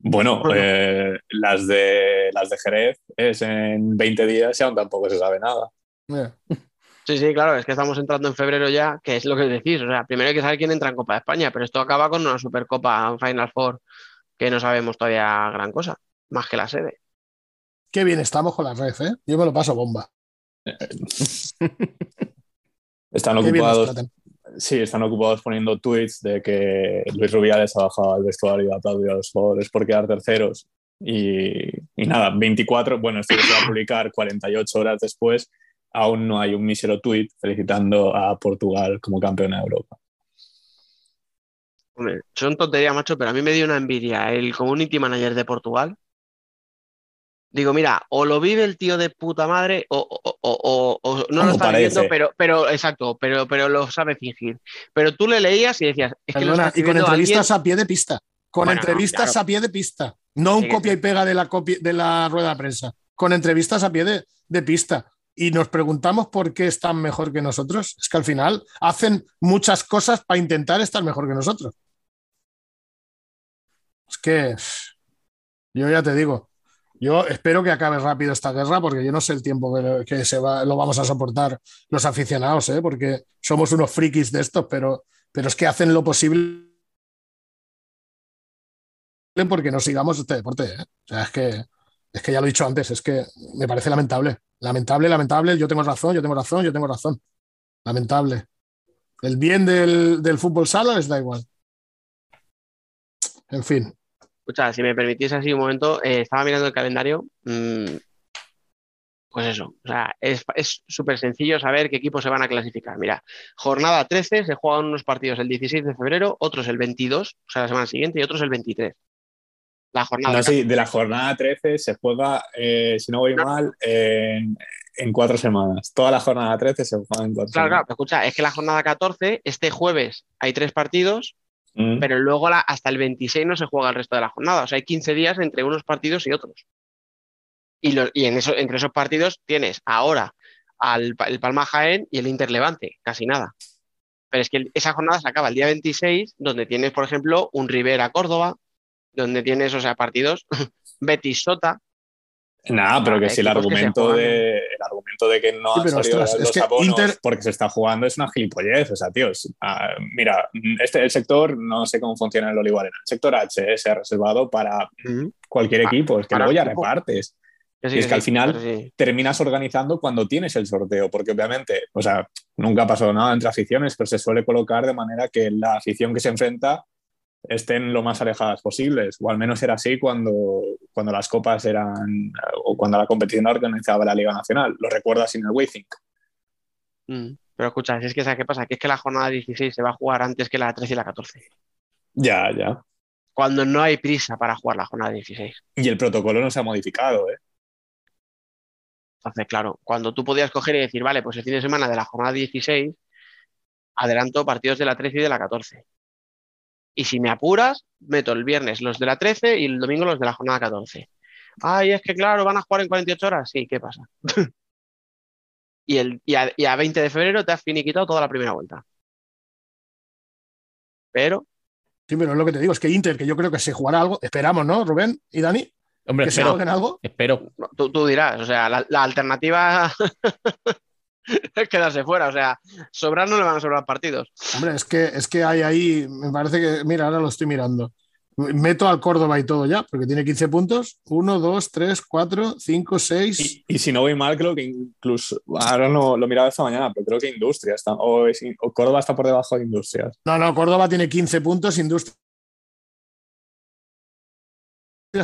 Bueno, eh, las, de, las de Jerez es en 20 días y aún tampoco se sabe nada. Sí, sí, claro, es que estamos entrando en febrero ya, que es lo que decís. O sea, primero hay que saber quién entra en Copa de España, pero esto acaba con una Supercopa, un Final Four, que no sabemos todavía gran cosa, más que la sede. Qué bien estamos con la red, ¿eh? Yo me lo paso bomba. *laughs* Están ocupados. Sí, están ocupados poniendo tweets de que Luis Rubiales ha bajado al vestuario, ha aplaudido a los jugadores por quedar terceros. Y, nada, 24, bueno, esto se va a publicar 48 horas después. Aún no hay un mísero tweet felicitando a Portugal como campeón de Europa. son tonterías, macho, pero a mí me dio una envidia el community manager de Portugal Digo, mira, o lo vive el tío de puta madre o, no lo está viviendo, pero, pero exacto, pero, pero lo sabe fingir. Pero tú le leías y decías, es que y con entrevistas a pie de pista. Con entrevistas a pie de pista. No un copia y pega de la, de la rueda de prensa. Con entrevistas a pie de, de pista. Y nos preguntamos por qué están mejor que nosotros. Es que al final hacen muchas cosas para intentar estar mejor que nosotros. Es que yo ya te digo, yo espero que acabe rápido esta guerra porque yo no sé el tiempo que, se va, lo vamos a soportar los aficionados, ¿eh? porque somos unos frikis de estos, pero, pero es que hacen lo posible porque no sigamos este deporte. ¿eh? O sea, es que, es que ya lo he dicho antes, es que me parece lamentable. Lamentable, lamentable. Yo tengo razón, yo tengo razón, yo tengo razón. Lamentable. El bien del, del fútbol sala les da igual. En fin, Escucha, si me permitís así un momento, eh, estaba mirando el calendario. Mm, pues eso, o sea, es súper sencillo saber qué equipos se van a clasificar. Mira, jornada 13 se juegan unos partidos el 16 de febrero, otros el 22, o sea, la semana siguiente, y otros el 23. La jornada. No, sí, de la jornada 13 se juega, eh, si no voy mal, en, cuatro semanas. Toda la jornada 13 se juega en cuatro claro, semanas. Claro, escucha, es que la jornada 14, este jueves hay tres partidos, Pero luego hasta el 26 no se juega el resto de la jornada. O sea, hay 15 días entre unos partidos y otros. Y, en entre esos partidos tienes ahora al, el Palma Jaén y el Inter Levante, casi nada. Pero es que esa jornada se acaba el día 26, donde tienes, por ejemplo, un Rivera Córdoba, donde tienes, o sea, partidos *laughs* Betis Sota, Nada, pero que si el argumento, de, el argumento de que no han salido los abonos porque se está jugando es una gilipollez. O sea, tíos, ah, mira, este, el sector, no sé cómo funciona el Olivar, el sector H se ha reservado para cualquier equipo, es que luego ya repartes. y es que al final terminas organizando cuando tienes el sorteo, porque obviamente, o sea, nunca ha pasado nada entre aficiones, pero se suele colocar de manera que la afición que se enfrenta estén lo más alejadas posibles, o al menos era así cuando, cuando las copas eran, o cuando la competición organizaba la Liga Nacional. Lo recuerdas sin el Waythink. Mm. Pero escucha, si es que ¿sabes qué pasa? Que es que la jornada 16 se va a jugar antes que la 13 y la 14. Ya, ya. Cuando no hay prisa para jugar la jornada 16. Y el protocolo no se ha modificado, ¿eh? Entonces, claro, cuando tú podías coger y decir, vale, pues el fin de semana de la jornada 16, adelanto partidos de la 13 y de la 14. Y si me apuras, meto el viernes los de la 13 y el domingo los de la jornada 14. Ay, es que claro, van a jugar en 48 horas. Sí, ¿qué pasa? *laughs* y, el, y, a, y a 20 de febrero te has finiquitado toda la primera vuelta. Pero Sí, pero es lo que te digo, es que Inter, que yo creo que se jugará algo, esperamos, ¿no, Rubén y Dani? Hombre, Que se espero, jueguen algo. espero. no, tú, tú dirás, o sea, la, la alternativa *laughs* quedarse fuera. O sea, sobrar no le van a sobrar partidos. Hombre, es que, es que hay ahí, me parece que, mira, ahora lo estoy mirando. Meto al Córdoba y todo ya, porque tiene 15 puntos. 1, 2, 3, 4, 5, 6. Y, y si no voy mal, creo que incluso, ahora no lo miraba esta mañana, pero creo que Industria está, o, es- o Córdoba está por debajo de Industrias. No, no, Córdoba tiene 15 puntos, Industrias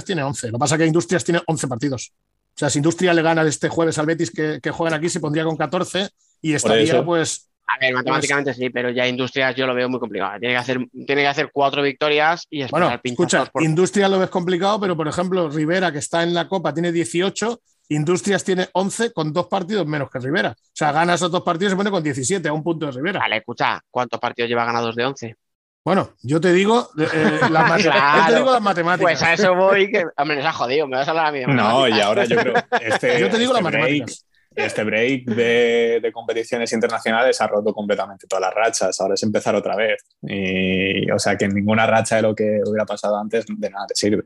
tiene 11. Lo que pasa es que Industrias tiene 11 partidos. O sea, si Industrias le gana este jueves al Betis que, que juegan aquí, se pondría con 14 y estaría, pues, A ver, matemáticamente sí, pero ya Industrias yo lo veo muy complicado. Tiene que hacer, tiene que hacer cuatro victorias y esperar Bueno, escucha, por- Industrias lo ves complicado, pero por ejemplo, Rivera, que está en la Copa, tiene 18, Industrias tiene 11 con dos partidos menos que Rivera. O sea, gana esos dos partidos y se pone con 17 a un punto de Rivera. Vale, escucha, ¿cuántos partidos lleva ganados de 11? Bueno, yo te digo, eh, las *laughs* mate- Claro. yo te digo las matemáticas. Pues a eso voy, que, hombre, nos ha jodido, me vas a hablar a mí de No, y ahora yo creo este, *laughs* Yo te digo este las break, matemáticas. este break de, de competiciones internacionales ha roto completamente todas las rachas. Ahora es empezar otra vez. Y, o sea que ninguna racha de lo que hubiera pasado antes de nada te sirve.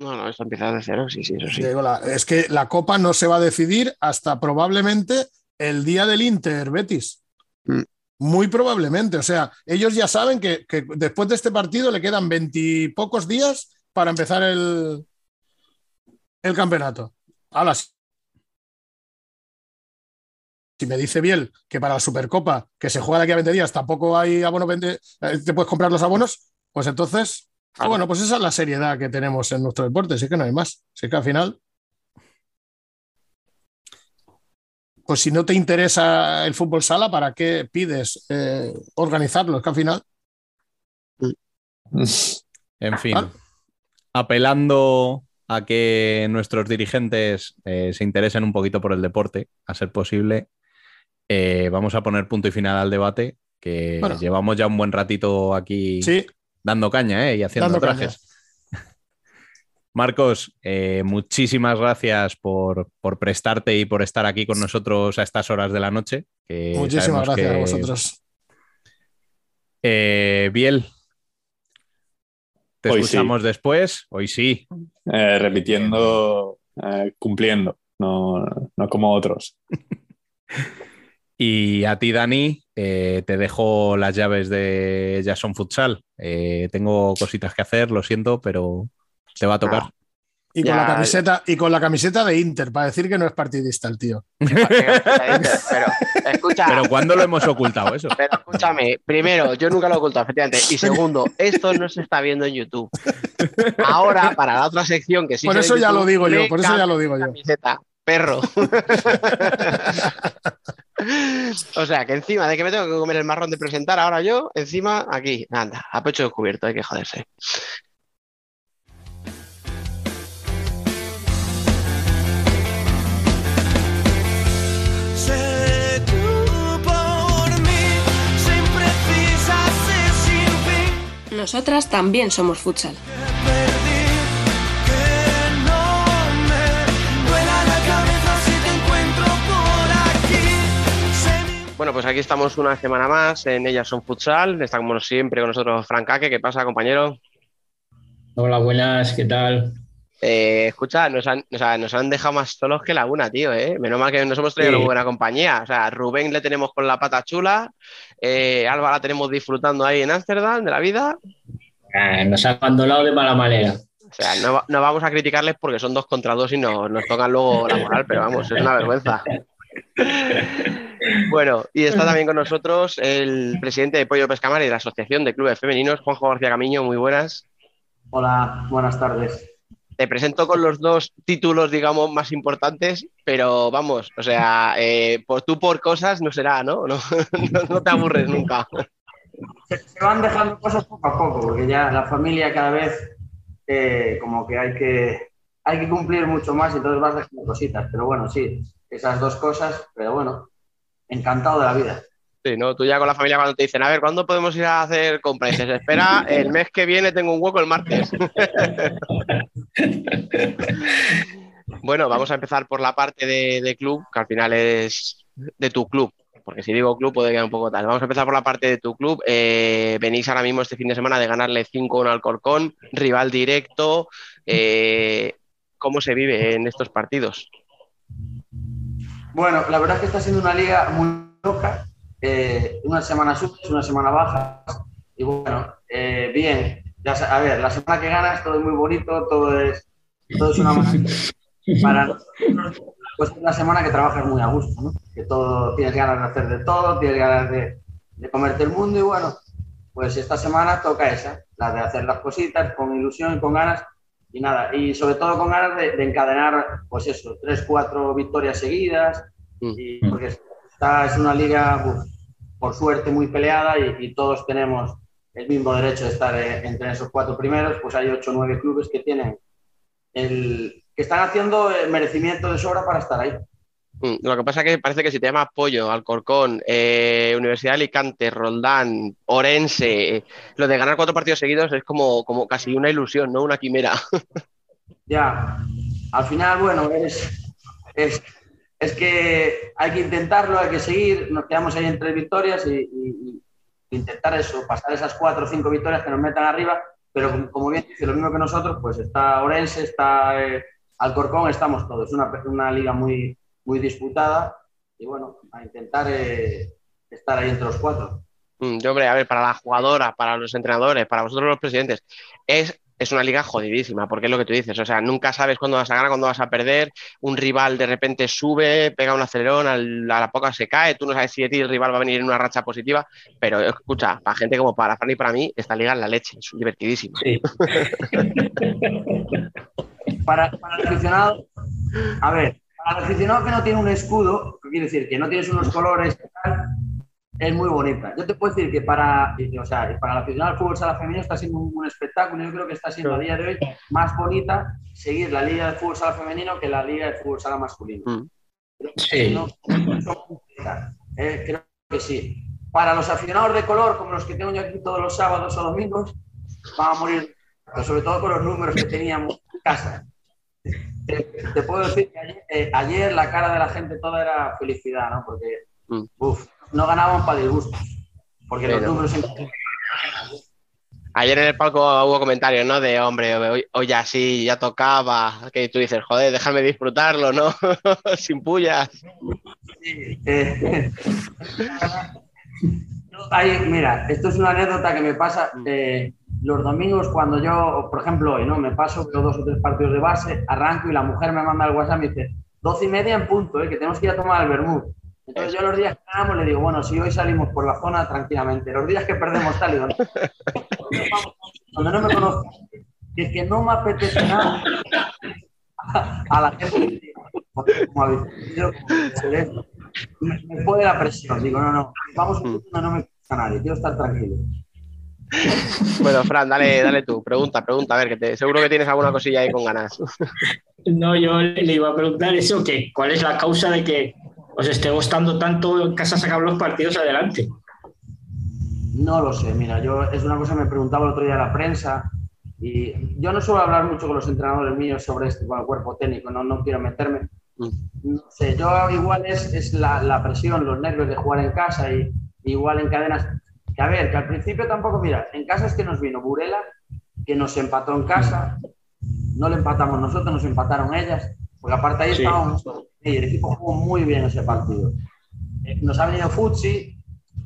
No, no, esto empieza de cero, sí, sí, eso sí. Te digo, la- es que la Copa no se va a decidir hasta probablemente el día del Inter, Betis. Mm. Muy probablemente. O sea, ellos ya saben que, que después de este partido le quedan veintipocos días para empezar el, el campeonato. Ahora, si si me dice Biel que para la Supercopa, que se juega de aquí a 20 días, tampoco hay abonos, 20, eh, te puedes comprar los abonos, pues entonces Ah, bueno, pues esa es la seriedad que tenemos en nuestro deporte, sí que no hay más. Sí que al final, pues si no te interesa el fútbol sala, ¿para qué pides eh, organizarlo? Es que al final, *laughs* En fin, apelando a que nuestros dirigentes eh, se interesen un poquito por el deporte, a ser posible, eh, vamos a poner punto y final al debate, que Bueno. llevamos ya un buen ratito aquí sí, dando caña y haciendo Dando trajes. Marcos, eh, muchísimas gracias por, por prestarte y por estar aquí con nosotros a estas horas de la noche. que muchísimas gracias que- a vosotros. Eh, Biel, te Hoy escuchamos después. Hoy sí. Eh, repitiendo, eh, cumpliendo, no, no como otros. *laughs* Y a ti, Dani, eh, te dejo las llaves de Jason Futsal. Eh, tengo cositas que hacer, lo siento, pero te va a tocar. Ah. Y con, Ya- la camiseta, y con la camiseta de Inter, para decir que no es partidista el tío. Pero, escucha, Pero ¿cuándo lo hemos ocultado eso? Pero escúchame, primero, yo nunca lo he ocultado, efectivamente. Y segundo, esto no se está viendo en YouTube. Ahora, para la otra sección que sí Por eso ya YouTube, lo digo yo, por eso ya lo digo yo. Camiseta, perro. o sea, que encima de que me tengo que comer el marrón de presentar ahora yo, encima aquí, anda, a pecho descubierto, hay que joderse. Nosotras también somos futsal. Bueno, pues aquí estamos una semana más en Ellas son Futsal. Está como siempre con nosotros Frank Ake. ¿Qué pasa, compañero? Hola, buenas, ¿qué tal? Eh, escucha, nos han, o sea, nos han dejado más solos que la una, tío, ¿eh? Menos mal que nos hemos traído Sí. una buena compañía. O sea, Rubén le tenemos con la pata chula, eh, Alba la tenemos disfrutando ahí en Ámsterdam de la vida. Ah, nos ha abandonado de mala manera. O sea, no, va- no vamos a criticarles porque son dos contra dos y no, nos tocan luego la moral, pero vamos, es una vergüenza. *laughs* Bueno, y está también con nosotros el presidente de Pollo Pescamar y de la Asociación de Clubes Femeninos, Juanjo García Camiño, muy buenas. Hola, buenas tardes. Te presento con los dos títulos, digamos, más importantes, pero vamos, o sea, eh, por tú por cosas no será, *laughs* ¿no? No, te aburres nunca. se, se van dejando cosas poco a poco, porque ya la familia cada vez eh, como que hay que hay que cumplir mucho más y entonces vas dejando cositas. Pero bueno, sí, esas dos cosas, pero bueno, encantado de la vida. Sí, ¿no? Tú ya con la familia cuando te dicen, a ver, ¿cuándo podemos ir a hacer compras? Y dices, espera, *laughs* el mes que viene tengo un hueco el martes. *laughs* bueno, vamos a empezar por la parte de, de club, que al final es de tu club. Porque si digo club puede quedar un poco tal. Vamos a empezar por la parte de tu club. Eh, venís ahora mismo este fin de semana de ganarle 5-1 al Corcón, rival directo. Eh, ¿Cómo se vive en estos partidos? Bueno, la verdad es que está siendo una liga muy loca. Eh, una semana subes, una semana bajas. Y bueno, eh, bien. Ya, a ver, la semana que ganas todo es muy bonito, todo es, todo es una maravilla. *laughs* Para nosotros, pues es una semana que trabajas muy a gusto, ¿no? Que todo, tienes ganas de hacer de todo, tienes ganas de, de comerte el mundo y bueno, pues esta semana toca esa, la de hacer las cositas con ilusión y con ganas y nada, y sobre todo con ganas de, de encadenar, pues eso, tres, cuatro victorias seguidas, Mm. y porque esta es una liga, por suerte, muy peleada y, y todos tenemos el mismo derecho de estar eh, entre esos cuatro primeros, pues hay ocho o nueve clubes que tienen el que están haciendo el merecimiento de sobra para estar ahí. Mm, Lo que pasa es que parece que si te llama Pollo, Alcorcón, eh, Universidad de Alicante, Roldán, Orense, eh, lo de ganar cuatro partidos seguidos es como, como casi una ilusión, ¿no? Una quimera. *laughs* Ya, al final, bueno, es, es, es que hay que intentarlo, hay que seguir, nos quedamos ahí en tres victorias y, intentar eso, pasar esas cuatro o cinco victorias que nos metan arriba, pero como- bien dice, lo mismo que nosotros, pues está Orense, está eh, Alcorcón, estamos todos, una, una liga muy, muy disputada y bueno, a intentar eh, estar ahí entre los cuatro. Mm, Yo, hombre, a ver, para la jugadora, para los entrenadores, para vosotros los presidentes, es, es una liga jodidísima, porque es lo que tú dices, o sea, nunca sabes cuándo vas a ganar, cuándo vas a perder, un rival de repente sube, pega un acelerón, al- a la poca se cae, tú no sabes si de ti el rival va a venir en una racha positiva, pero escucha, para gente como para Fran y para mí, esta liga es la leche, es divertidísima. Sí. *laughs* para, para el aficionado, a ver, para el aficionado que no tiene un escudo, que quiere decir que no tienes unos colores, y tal, es muy bonita. Yo te puedo decir que para, o sea, para el aficionado al fútbol sala femenino está siendo un, un espectáculo. Yo creo que está siendo a día de hoy más bonita seguir la liga de fútbol sala femenino que la liga de fútbol sala masculino. Mm. Creo que Sí. no- eh, creo que sí. Para los aficionados de color, como los que tengo yo aquí todos los sábados o domingos, van a morir, pero sobre todo con los números que teníamos en casa. Te, te puedo decir que ayer, eh, ayer la cara de la gente toda era felicidad, ¿no? Porque, Mm. No ganaban para disgustos. Porque los Pero- números... en- Ayer en el palco hubo comentarios, ¿no? De hombre, hoy, hoy ya sí, ya tocaba. Que tú dices, joder, déjame disfrutarlo, ¿no? *laughs* Sin pullas. Sí, eh, *laughs* mira, esto es una anécdota que me pasa eh, los domingos cuando yo, por ejemplo, hoy, ¿no? Me paso dos o tres partidos de base, arranco y la mujer me manda el WhatsApp y me dice, doce y media en punto, ¿eh? que tenemos que ir a tomar el vermut. Entonces yo los días que ganamos le digo, bueno, si hoy salimos por la zona tranquilamente, los días que perdemos tal, digo, no. donde no me conozco, que es que no me apetece nada a la gente, porque como ve, me, me puede la presión, digo, no, no, vamos donde no me gusta nadie, quiero estar tranquilo. Bueno, Fran, dale, dale tú. Pregunta, pregunta, a ver, que te, seguro que tienes alguna cosilla ahí con ganas. No, yo le le iba a preguntar eso, que cuál es la causa de que os esté gustando tanto casa sacar los partidos adelante. No lo sé, mira, yo es una cosa que me preguntaba el otro día la prensa y yo no suelo hablar mucho con los entrenadores míos sobre esto, con el cuerpo técnico, no, no quiero meterme. No sé, yo igual es, es la, la presión, los nervios de jugar en casa y igual en cadenas. Que a ver, que al principio tampoco, mira, en casa es que nos vino Burela, que nos empató en casa, no le empatamos nosotros, nos empataron ellas, porque aparte ahí Sí. estábamos, y el equipo jugó muy bien ese partido. Eh, Nos ha venido Futsi,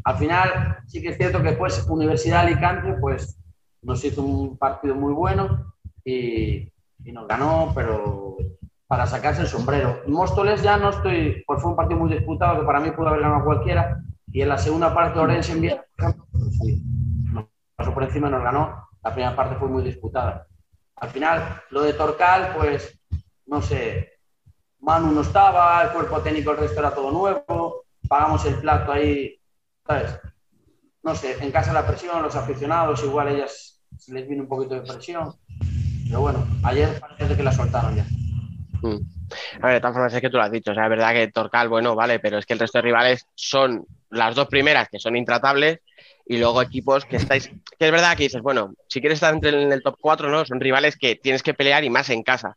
al final sí que es cierto que después Universidad de Alicante pues nos hizo un partido muy bueno y, y nos ganó, pero para sacarse el sombrero. Móstoles ya no estoy, pues fue un partido muy disputado que para mí pudo haber ganado cualquiera y en la segunda parte Orense en ejemplo, pues sí, nos pasó por encima y nos ganó. La primera parte fue muy disputada. Al final, lo de Torcal, pues, no sé, Manu no estaba, el cuerpo técnico, el resto era todo nuevo, pagamos el plato ahí, ¿sabes? No sé, en casa la presión, los aficionados, igual ellas les vino un poquito de presión. Pero bueno, ayer parece que la soltaron ya. Mm. A ver, de todas formas es que tú lo has dicho, o sea, es verdad que Torcal, bueno, vale, pero es que el resto de rivales son las dos primeras que son intratables y luego equipos que estáis, que es verdad que dices, bueno, si quieres estar entre en el top 4, ¿no? Son rivales que tienes que pelear y más en casa.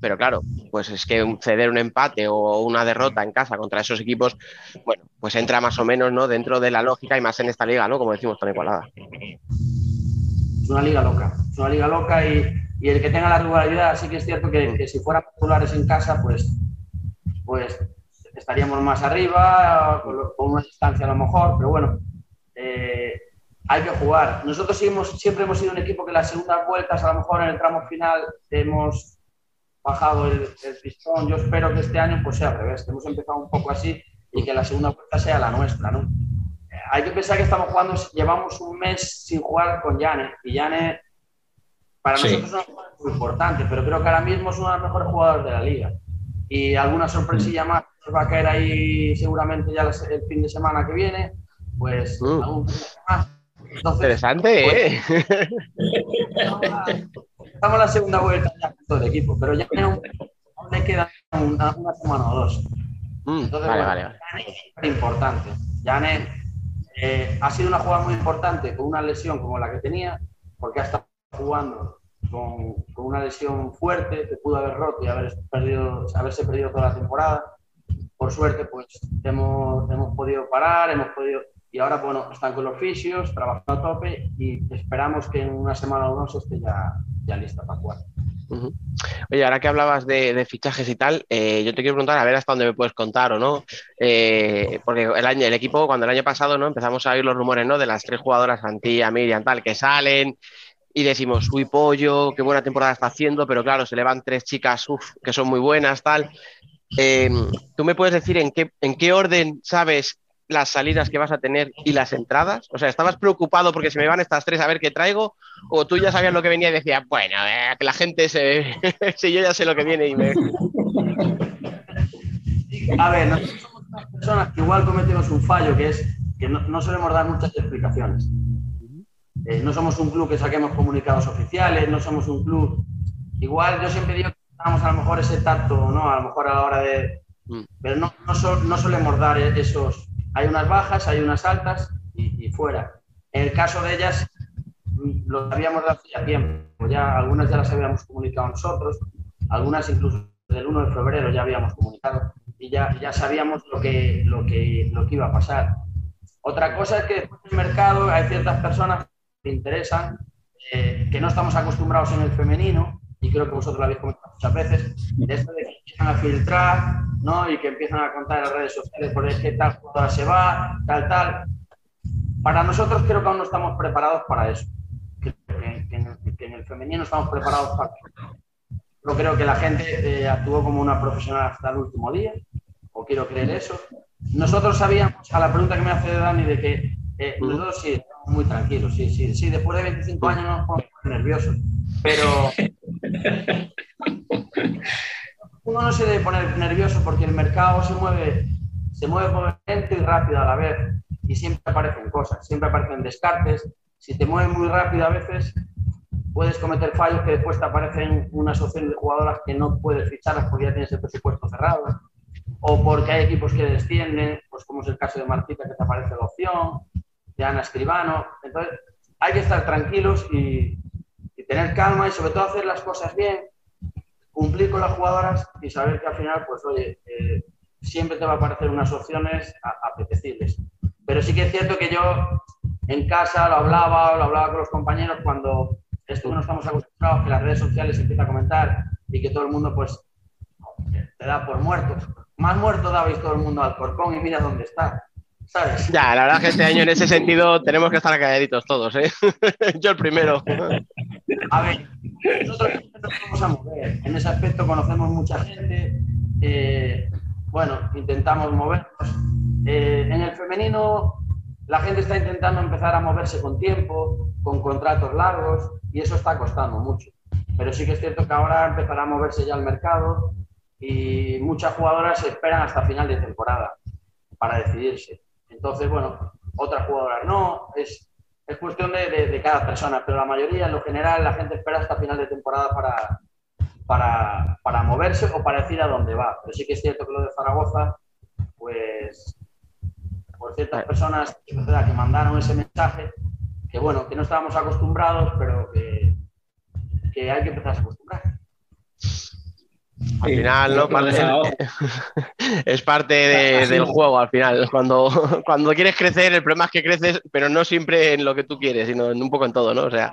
Pero claro, pues es que ceder un empate o una derrota en casa contra esos equipos, bueno, pues entra más o menos, ¿no? Dentro de la lógica y más en esta liga, ¿no? Como decimos, tan igualada. Es una liga loca, es una liga loca y, y el que tenga la rivalidad, sí que es cierto que, si fueran populares en casa, pues, pues estaríamos más arriba, con, una distancia a lo mejor, pero bueno, eh, hay que jugar. Nosotros hemos- siempre hemos sido un equipo que las segundas vueltas, a lo mejor en el tramo final, hemos bajado el, el pistón. Yo espero que este año pues sea al revés, que hemos empezado un poco así y que la segunda vuelta sea la nuestra, ¿no? Eh, Hay que pensar que estamos jugando, llevamos un mes sin jugar con Yane y Yane para Sí. nosotros es muy importante, pero creo que ahora mismo es uno de los mejores jugadores de la liga. Y alguna sorpresilla más nos va a caer ahí seguramente ya el fin de semana que viene, pues Mm. algún más. Entonces, Interesante, ¿eh? *laughs* Estamos en la segunda vuelta ya con todo el equipo, pero ya aún, aún le queda una, una semana o dos. Mm, Entonces, vale, bueno, vale, vale. Es importante. Yane eh, ha sido una jugada muy importante con una lesión como la que tenía, porque ha estado jugando con, con una lesión fuerte que pudo haber roto y haber perdido, haberse perdido toda la temporada. Por suerte, pues hemos, hemos podido parar, hemos podido. Y ahora, bueno, están con los fisios, trabajando a tope y esperamos que en una semana o dos esté ya, ya lista para jugar. Oye, ahora que hablabas de, fichajes y tal, eh, yo te quiero preguntar a ver hasta dónde me puedes contar o no, Eh, porque el año, el equipo, cuando el año pasado no empezamos a oír los rumores ¿no? de las tres jugadoras, Antía, Miriam, tal, que salen y decimos, uy, pollo, qué buena temporada está haciendo, pero claro, se le van tres chicas que son muy buenas, tal. Eh, ¿Tú me puedes decir en qué, en qué orden sabes las salidas que vas a tener y las entradas? O sea, ¿estabas preocupado porque se me van estas tres a ver qué traigo? ¿O tú ya sabías lo que venía y decías, bueno, eh, que la gente se... *laughs* si yo ya sé lo que viene y me... A ver, nosotros somos unas personas que igual cometemos un fallo, que es que no, no solemos dar muchas explicaciones. Eh, no somos un club que saquemos comunicados oficiales, no somos un club... Igual yo siempre digo que damos a lo mejor ese tacto, ¿no? A lo mejor a la hora de... Mm. Pero no, no, sol- no solemos dar esos... Hay unas bajas, hay unas altas y, fuera. En el caso de ellas, lo sabíamos de hacía tiempo. Ya, algunas ya las habíamos comunicado nosotros, algunas incluso desde el 1 de febrero ya habíamos comunicado y ya, ya sabíamos lo que, lo, que, lo que iba a pasar. Otra cosa es que después del mercado hay ciertas personas que interesan, eh, que no estamos acostumbrados en el femenino, y creo que vosotros lo habéis comentado muchas veces, de esto de que empiezan a filtrar, ¿no? Y que empiezan a contar en las redes sociales por qué tal jugadora se va, tal, tal. Para nosotros creo que aún no estamos preparados para eso. Que, que- que en, el, que en el femenino estamos preparados para eso. Yo creo que la gente eh, actuó como una profesional hasta el último día, o quiero creer eso. Nosotros sabíamos, a la pregunta que me hace Dani, de que eh, nosotros sí, estamos muy tranquilos, sí, sí, sí, después de 25 años no nos ponemos nerviosos, pero *laughs* uno no se debe poner nervioso porque el mercado se mueve, se mueve lento y rápido a la vez y siempre aparecen cosas, siempre aparecen descartes. Si te mueves muy rápido a veces, puedes cometer fallos que después te aparecen unas opciones de jugadoras que no puedes ficharlas porque ya tienes el presupuesto cerrado, o porque hay equipos que descienden, pues como es el caso de Martita que te aparece la opción, de Ana Escribano. Entonces, hay que estar tranquilos y tener calma y sobre todo hacer las cosas bien, cumplir con las jugadoras y saber que al final, pues oye, eh, siempre te va a aparecer unas opciones apetecibles. Pero sí que es cierto que yo en casa lo hablaba, lo hablaba con los compañeros cuando esto no estamos acostumbrados, que las redes sociales se empieza a comentar y que todo el mundo pues te da por muerto. Más muerto dabais todo el mundo al corcón y mira dónde está. ¿Sabes? Ya, la verdad que este año en ese sentido tenemos que estar calladitos todos, ¿eh? *laughs* Yo el primero. A ver, nosotros vamos a mover. En ese aspecto conocemos mucha gente. eh, bueno, intentamos movernos. Eh, en el femenino, la gente está intentando empezar a moverse con tiempo, con contratos largos, y eso está costando mucho. Pero sí que es cierto que ahora empezará a moverse ya el mercado y muchas jugadoras esperan hasta final de temporada para decidirse. Entonces, bueno, otras jugadoras no, es, es cuestión de, de- de cada persona, pero la mayoría, en lo general, la gente espera hasta final de temporada para, para, para moverse o para decir a dónde va. Pero sí que es cierto que lo de Zaragoza, pues por ciertas personas es verdad, que mandaron ese mensaje, que bueno, que no estábamos acostumbrados, pero que, que hay que empezar a acostumbrar. Al final, ¿no? Parte- es parte de- del juego al final. Cuando, cuando quieres crecer, el problema es que creces, pero no siempre en lo que tú quieres, sino en un poco en todo, ¿no? O sea,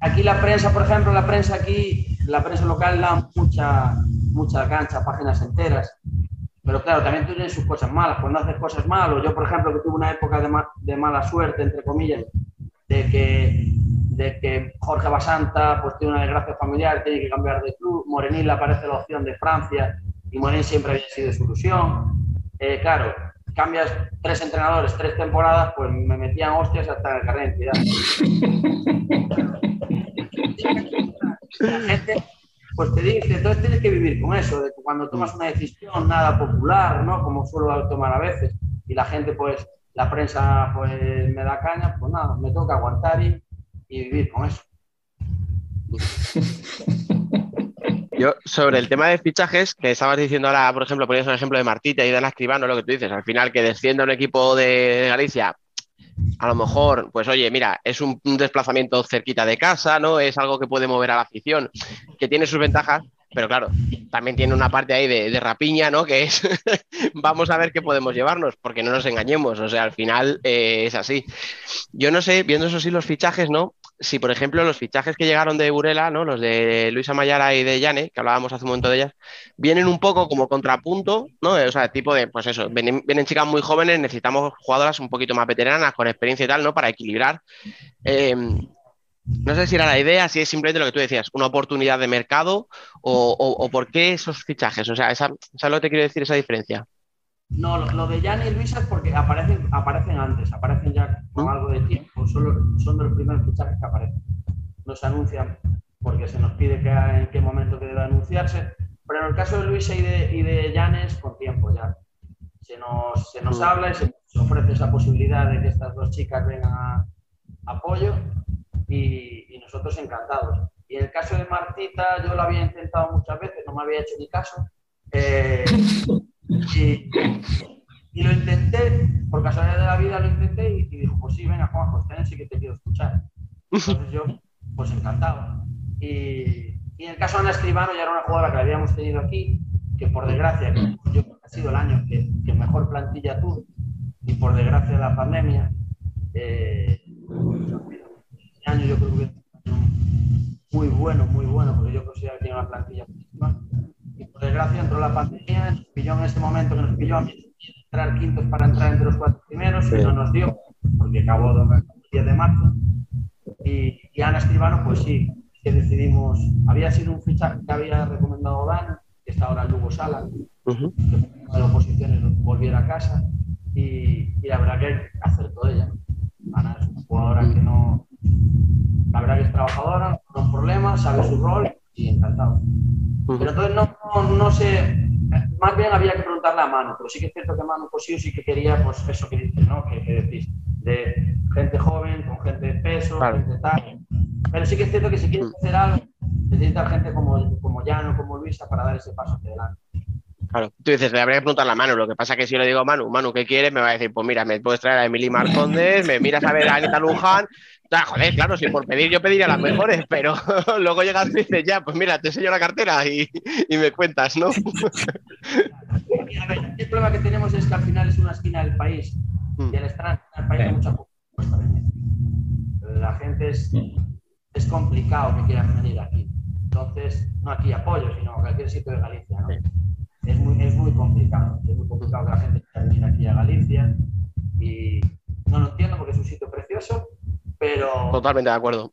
Aquí la prensa, por ejemplo, la prensa aquí, la prensa local da mucha, mucha cancha, páginas enteras. Pero claro, también tiene sus cosas malas. Cuando haces cosas malas, yo, por ejemplo, que tuve una época de, ma- de mala suerte, entre comillas, de que, de que Jorge Basanta pues, tiene una desgracia familiar, tiene que cambiar de club. Morenil aparece la opción de Francia y Morenil siempre había sido su ilusión. Eh, claro, cambias tres entrenadores, tres temporadas, pues me metían hostias hasta de identidad. La gente pues te dice, entonces tienes que vivir con eso, de que cuando tomas una decisión nada popular, ¿no? Como suelo tomar a veces, y la gente, pues, la prensa, pues, me da caña, pues nada, me toca aguantar y, y vivir con eso. *laughs* yo sobre el tema de fichajes, que estabas diciendo ahora, por ejemplo, ponías un ejemplo de Martita y de Ana Escribano, lo que tú dices, al final que descienda un equipo de Galicia, a lo mejor, pues oye, mira, es un, desplazamiento cerquita de casa, ¿no? Es algo que puede mover a la afición, que tiene sus ventajas, pero claro, también tiene una parte ahí de, de rapiña, ¿no? Que es, *laughs* vamos a ver qué podemos llevarnos, porque no nos engañemos, o sea, al final eh, es así. Yo no sé, viendo eso sí los fichajes, ¿no? Si, por ejemplo, los fichajes que llegaron de Burela, ¿no? Los de Luisa Mayara y de Yane, que hablábamos hace un momento de ellas, vienen un poco como contrapunto, ¿no? O sea, tipo de, pues eso, vienen, chicas muy jóvenes, necesitamos jugadoras un poquito más veteranas, con experiencia y tal, ¿no? Para equilibrar. Eh, no sé si era la idea, si es simplemente lo que tú decías, una oportunidad de mercado o por qué esos fichajes. O sea, esa, ¿sabes lo que te quiero decir, esa diferencia? No, lo, lo de Yanni y Luisa es porque aparecen, aparecen antes, aparecen ya con algo de tiempo, solo, son de los primeros fichajes que aparecen. No se anuncian porque se nos pide que en qué momento que debe anunciarse, pero en el caso de Luisa y de, y de Llanes, con tiempo ya. Se nos, se nos habla y se nos ofrece esa posibilidad de que estas dos chicas vengan a apoyo y, y nosotros encantados. Y en el caso de Martita, yo lo había intentado muchas veces, no me había hecho ni caso. Eh, *laughs* y, y lo intenté, por casualidad de la vida lo intenté y, y dijo, pues sí, venga, Juan, pues ten, sí que te quiero escuchar. Entonces yo, pues encantado. Y, y en el caso de Ana Escribano, ya era una jugadora que habíamos tenido aquí, que por desgracia, yo ha sido el año que, mejor plantilla tuvo, y por desgracia de la pandemia, eh, este año yo creo que muy bueno, muy bueno, porque yo considero que tiene una plantilla muchísima. Desgracia entró la pandemia, nos pilló en ese momento que nos pilló a entrar quintos para entrar entre los cuatro primeros, y no nos dio, porque acabó el 10 de marzo. Y, y Ana Escribano, pues sí, que decidimos, había sido un fichaje que había recomendado Dan, que está ahora en Lugo Sala, Ujú. que por una de las oposiciones volviera a casa, y, y la verdad que acertó ella. Ana es una jugadora que no, la verdad que es trabajadora, no hay problema, sabe su rol y encantado. Pero entonces no, no, no sé, más bien había que preguntarle a Manu, pero sí que es cierto que Manu pues sí, sí que quería pues eso que dices, ¿no? Que, que decís, de gente joven, con gente de peso, Claro. gente tal. Pero sí que es cierto que si quieres hacer algo, necesitas gente como, como Llano, como Luisa para dar ese paso hacia adelante. Claro, tú dices, le habría que preguntarle a Manu. Lo que pasa es que si yo le digo a Manu, Manu, ¿qué quieres? Me va a decir, pues mira, me puedes traer a Emily Marcondes, me miras a ver a Anita Luján. Ah, joder, claro, si por pedir yo pediría las mejores, pero *laughs* luego llegas y dices, ya, pues mira, te enseño la cartera y, y me cuentas, ¿no? A ver, el problema que tenemos es que al final es una esquina del país y al estar en el país hay mucha venir. La gente es, es complicado que quieran venir aquí. Entonces, no aquí apoyo, sino a cualquier sitio de Galicia. ¿no? Es, muy, es muy complicado. Es muy complicado que la gente quiera venir aquí a Galicia y no lo entiendo porque es un sitio precioso, pero Totalmente de acuerdo.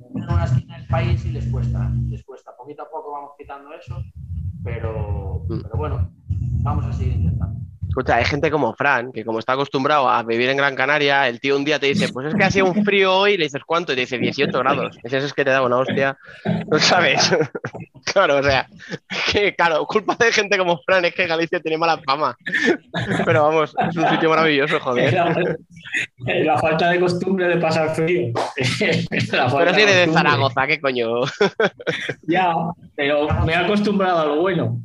en una esquina del país y les cuesta, les cuesta. Poquito a poco vamos quitando eso, pero, pero bueno, vamos a seguir intentando. Escucha, hay gente como Fran, que como está acostumbrado a vivir en Gran Canaria, el tío un día te dice, pues es que ha sido un frío hoy, y le dices, ¿cuánto? Y te dice 18 grados. Dices, es que te da una hostia. No sabes. *laughs* claro, o sea, que claro, culpa de gente como Fran es que Galicia tiene mala fama. Pero vamos, es un sitio maravilloso, joder. *laughs* La, la falta de costumbre de pasar frío. *laughs* Pero si eres de. Zaragoza, ¿qué coño? Ya, pero me he acostumbrado a lo bueno.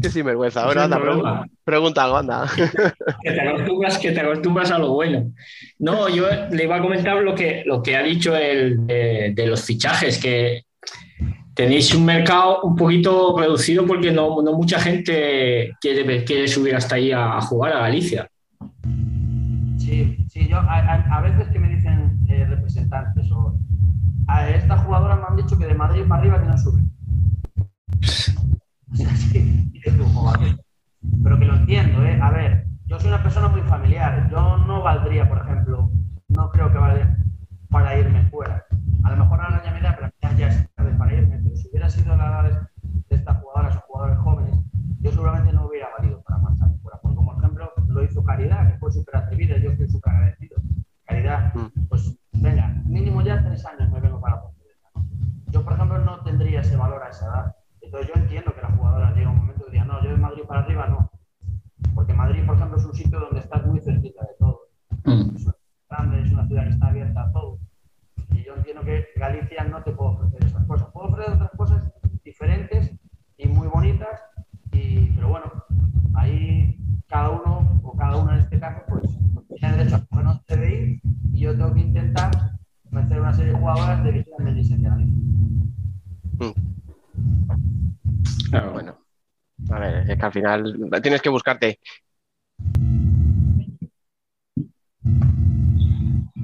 Qué sinvergüenza. El anda, problema. pregun- pregunta algo, anda. Que te acostumbras, que te acostumbras a lo bueno. No, yo le iba a comentar lo que, lo que ha dicho el de, de los fichajes, que tenéis un mercado un poquito reducido porque no, no mucha gente quiere, quiere subir hasta ahí a, a jugar a Galicia. Sí, sí, yo a, a- a veces que me dicen eh, representantes o a estas jugadoras me han dicho que de Madrid para arriba que no suben. *laughs* Sí, Pero que lo entiendo, ¿eh? A ver, yo soy una persona muy familiar. Yo no valdría, por ejemplo, no creo que valdría para irme fuera. A lo mejor ahora ya me da, pero ya, ya es tarde para irme. Pero si hubiera sido la edad de, de estas jugadoras o jugadores jóvenes, yo seguramente no hubiera valido para marcharme fuera. Porque, como ejemplo, lo hizo Caridad, que fue súper atrevida. Yo estoy súper agradecido. Caridad, pues venga, mínimo ya tres años me vengo para Pontevedra. ¿no? Yo, por ejemplo, no tendría ese valor a esa edad. Entonces, yo entiendo que las jugadoras llega un momento que digan, no, yo de Madrid para arriba no. Porque Madrid, por ejemplo, es un sitio donde estás muy cerquita de todo. Es grande, es una ciudad que está abierta a todo. Y yo entiendo que Galicia no te puede ofrecer esas cosas. Puede ofrecer otras cosas diferentes y muy bonitas, y, pero bueno, ahí cada uno, o cada una en este caso, pues tiene derecho a coger un CDI y yo tengo que intentar convencer una serie de jugadoras de que quieran venirse aquí a Galicia. Claro. Bueno, a ver, es que al final tienes que buscarte.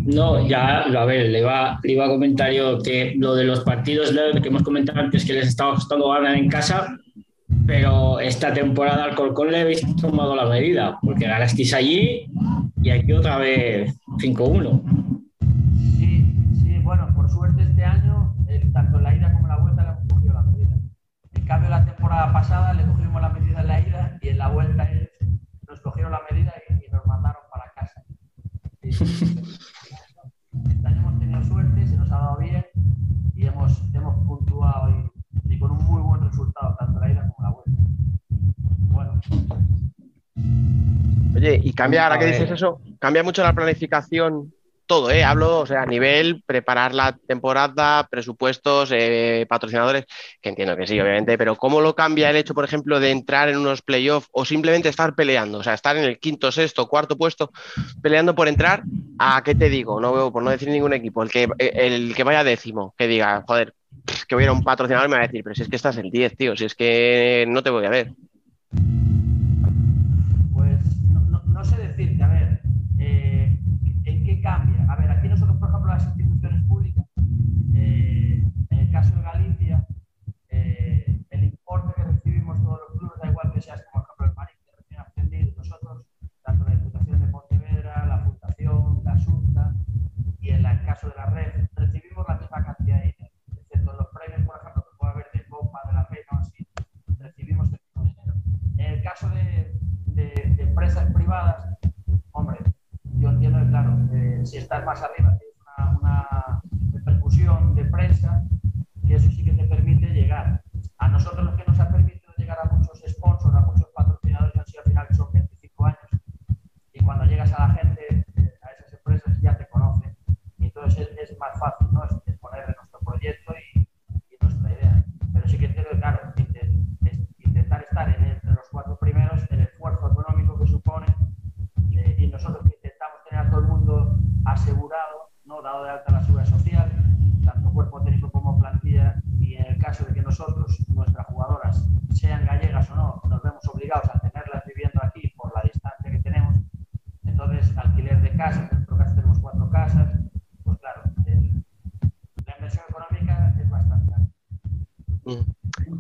No, ya, a ver, le iba, le iba a comentar yo que lo de los partidos que hemos comentado antes, que les estaba costando ganar en casa, pero esta temporada al Colcón le habéis tomado la medida, porque ganasteis allí y aquí otra vez 5-1. Temporada pasada le cogimos la medida en la ida y en la vuelta ellos nos cogieron la medida y, y nos mandaron para casa. Sí. Este año hemos tenido suerte, se nos ha dado bien y hemos, hemos puntuado y, y con un muy buen resultado, tanto la ida como la vuelta. Bueno, Oye, y cambia, ahora A que dices eso, cambia mucho la planificación, todo, ¿eh? Hablo, o sea, a nivel preparar la temporada, presupuestos, eh, patrocinadores, que entiendo que sí, obviamente, pero ¿cómo lo cambia el hecho, por ejemplo, de entrar en unos playoffs o simplemente estar peleando? O sea, estar en el quinto, sexto, cuarto puesto, peleando por entrar, ¿a qué te digo? No veo, por no decir ningún equipo, el que, el que vaya décimo, que diga, joder, que hubiera un patrocinador me va a decir, pero si es que estás el 10, tío, si es que no te voy a ver. Caso de, de- de empresas privadas, hombre, yo entiendo que, claro, si estás más arriba, tienes una, una repercusión de prensa, y eso sí que te permite llegar. A nosotros lo que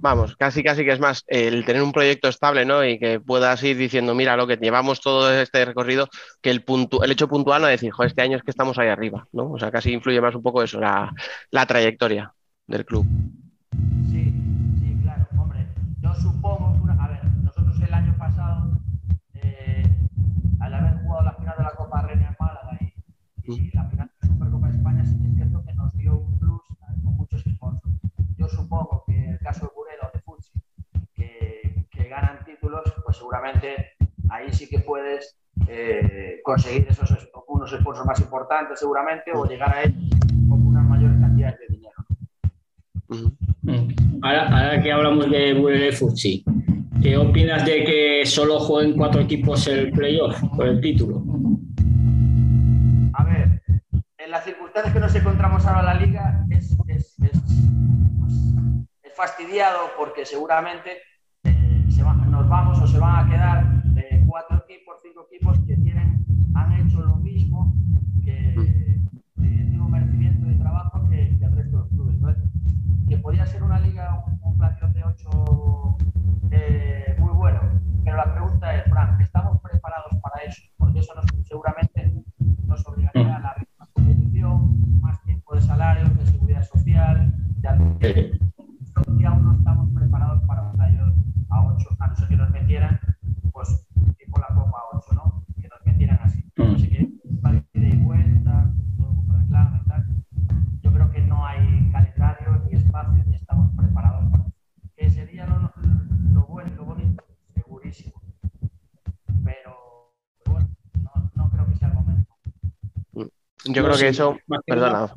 vamos, casi casi que es más el tener un proyecto estable, ¿no? Y que puedas ir diciendo, mira, lo que llevamos todo este recorrido, que el, puntu el hecho puntual no decir, joder, este año es que estamos ahí arriba, ¿no? O sea, casi influye más un poco eso, la, la trayectoria del club. Sí, sí, claro, hombre, yo supongo, una... a ver, nosotros el año pasado, eh, al haber jugado la final de la Copa Reina en Málaga y, y mm. Pues seguramente ahí sí que puedes eh, conseguir esos es- unos sponsors más importantes seguramente o llegar a ellos con unas mayores cantidades de dinero. Ahora, ahora que hablamos de Burele Futsi, ¿qué opinas de que solo jueguen cuatro equipos el playoff por el título? A ver, en las circunstancias que nos encontramos ahora en la liga es, es- es, pues, es fastidiado porque seguramente la pregunta es, Fran, ¿estamos preparados para eso? Porque eso nos, seguramente nos obligaría a la misma competición, más tiempo de salario, de seguridad social, de creo sí, que eso, que perdona, nada,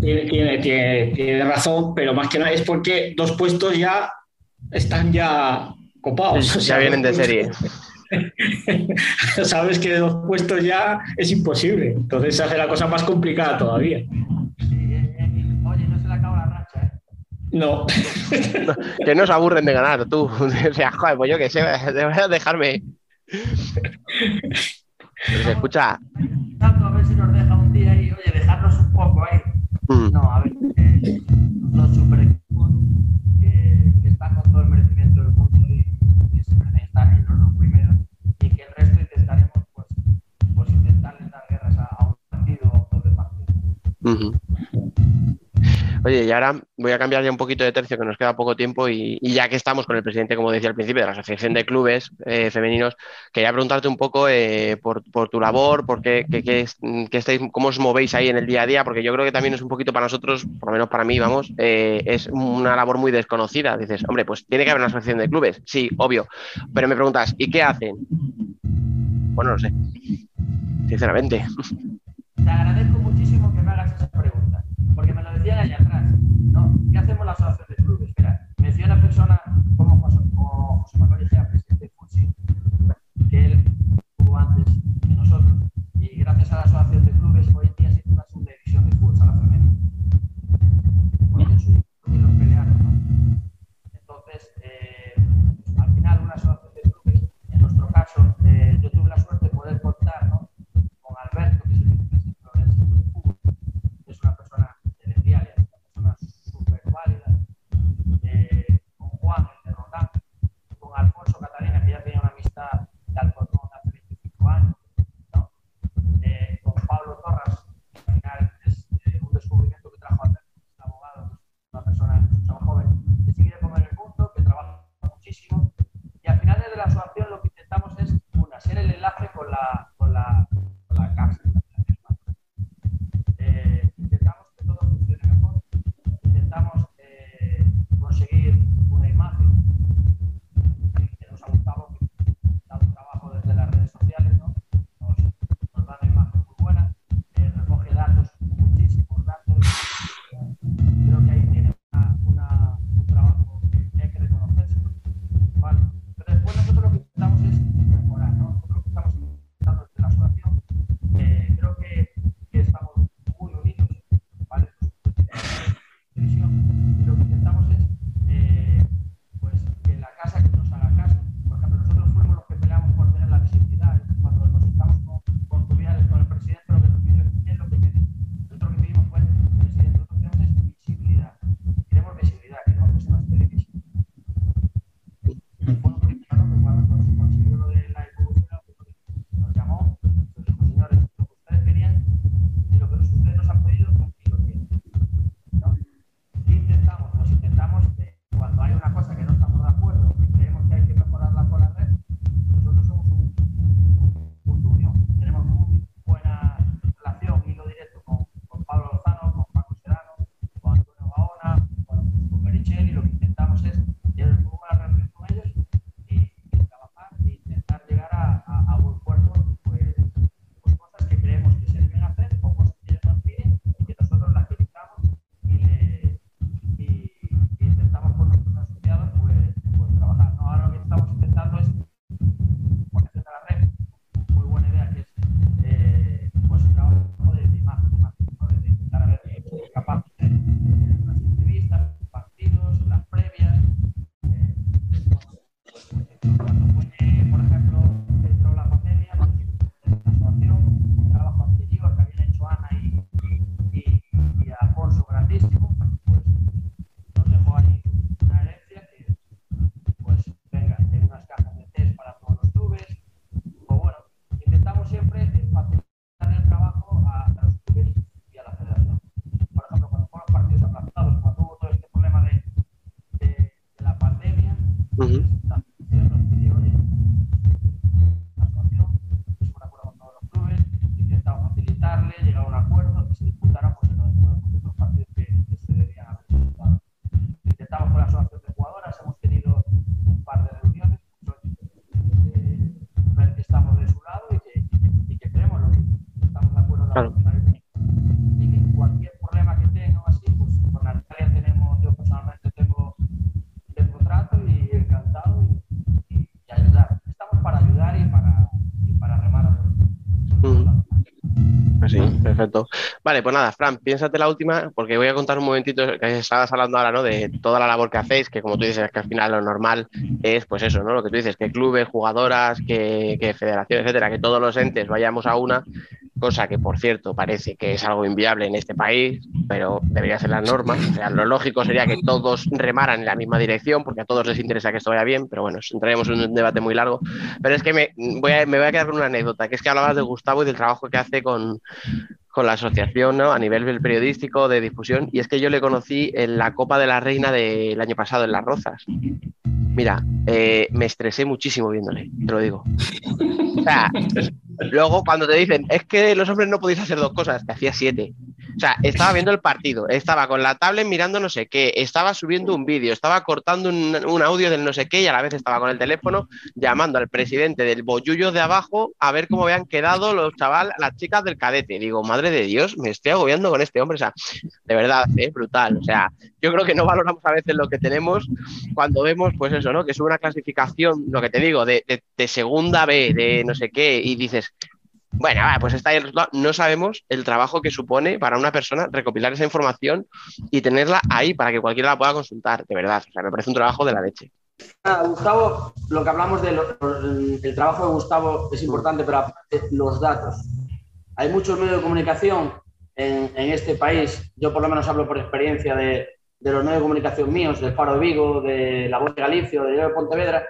Tiene, tiene, tiene, tiene razón, pero más que nada es porque dos puestos ya están ya copados. O sea, ya vienen de serie. *laughs* Sabes que dos puestos ya es imposible. Entonces se hace la cosa más complicada todavía. Oye, no se le acaba la racha, ¿eh? No. Que no se aburren de ganar, tú. *laughs* O sea, joder, pues yo que sé, *laughs* debes dejarme. Pero se escucha. Mm, No, a ver, eh, los super equipos que, que están con todo el merecimiento del mundo y que merecen estar ahí los primeros y que el resto intentaremos pues, pues intentarles dar guerras a, a un partido o a un doble partido. Oye, y ahora voy a cambiar ya un poquito de tercio, que nos queda poco tiempo, y, ya que estamos con el presidente, como decía al principio, de la Asociación de Clubes eh, Femeninos, quería preguntarte un poco eh, por, tu labor, por qué, qué- qué qué estáis, cómo os movéis ahí en el día a día, porque yo creo que también es un poquito para nosotros, por lo menos para mí, vamos, eh, es una labor muy desconocida. Dices, hombre, pues tiene que haber una asociación de clubes, sí, obvio, pero me preguntas, ¿y qué hacen? Bueno, no sé, sinceramente. Te agradezco muchísimo que me hagas esa pregunta, allá atrás. ¿no? ¿Qué hacemos la asociación de clubes? Mira, me decía una persona como José, como José Manuel Igea, presidente de Futsi, que él estuvo antes que nosotros, y gracias a la asociación de clubes hoy en día existe una segunda división de futsal a femenino. Porque eso y los pelearon, ¿no? Perfecto. Vale, pues nada, Fran, piénsate la última, porque voy a contar un momentito que estabas hablando ahora, ¿no? De toda la labor que hacéis, que como tú dices, que al final lo normal es, pues eso, ¿no? Lo que tú dices, que clubes, jugadoras, que, que federaciones, etcétera, que todos los entes vayamos a una, cosa que, por cierto, parece que es algo inviable en este país, pero debería ser la norma. O sea, lo lógico sería que todos remaran en la misma dirección, porque a todos les interesa que esto vaya bien, pero bueno, entraremos en un debate muy largo. Pero es que me voy a, me voy a quedar con una anécdota, que es que hablabas de Gustavo y del trabajo que hace con, con la asociación ¿no? a nivel periodístico de difusión y es que yo le conocí en la Copa de la Reina del año pasado en Las Rozas. Mira, eh, me estresé muchísimo viéndole, te lo digo. O sea, *laughs* luego cuando te dicen, es que los hombres no podéis hacer dos cosas, te hacía siete. O sea, estaba viendo el partido, estaba con la tablet mirando no sé qué, estaba subiendo un vídeo, estaba cortando un, audio del no sé qué y a la vez estaba con el teléfono llamando al presidente del bollullo de abajo a ver cómo habían quedado los chaval, las chicas del cadete. Digo, madre de Dios, me estoy agobiando con este hombre. O sea, de verdad, ¿eh? brutal. O sea, yo creo que no valoramos a veces lo que tenemos cuando vemos, pues eso, ¿no? Que es una clasificación, lo que te digo, de segunda B, de no sé qué, y dices, bueno, pues está el resultado. No sabemos el trabajo que supone para una persona recopilar esa información y tenerla ahí para que cualquiera la pueda consultar, de verdad. O sea, me parece un trabajo de la leche. Nada, Gustavo, lo que hablamos del el trabajo de Gustavo es importante, pero los datos. Hay muchos medios de comunicación en, este país, yo por lo menos hablo por experiencia de, los medios de comunicación míos, del Faro de Vigo, de La Voz de Galicia, de Pontevedra,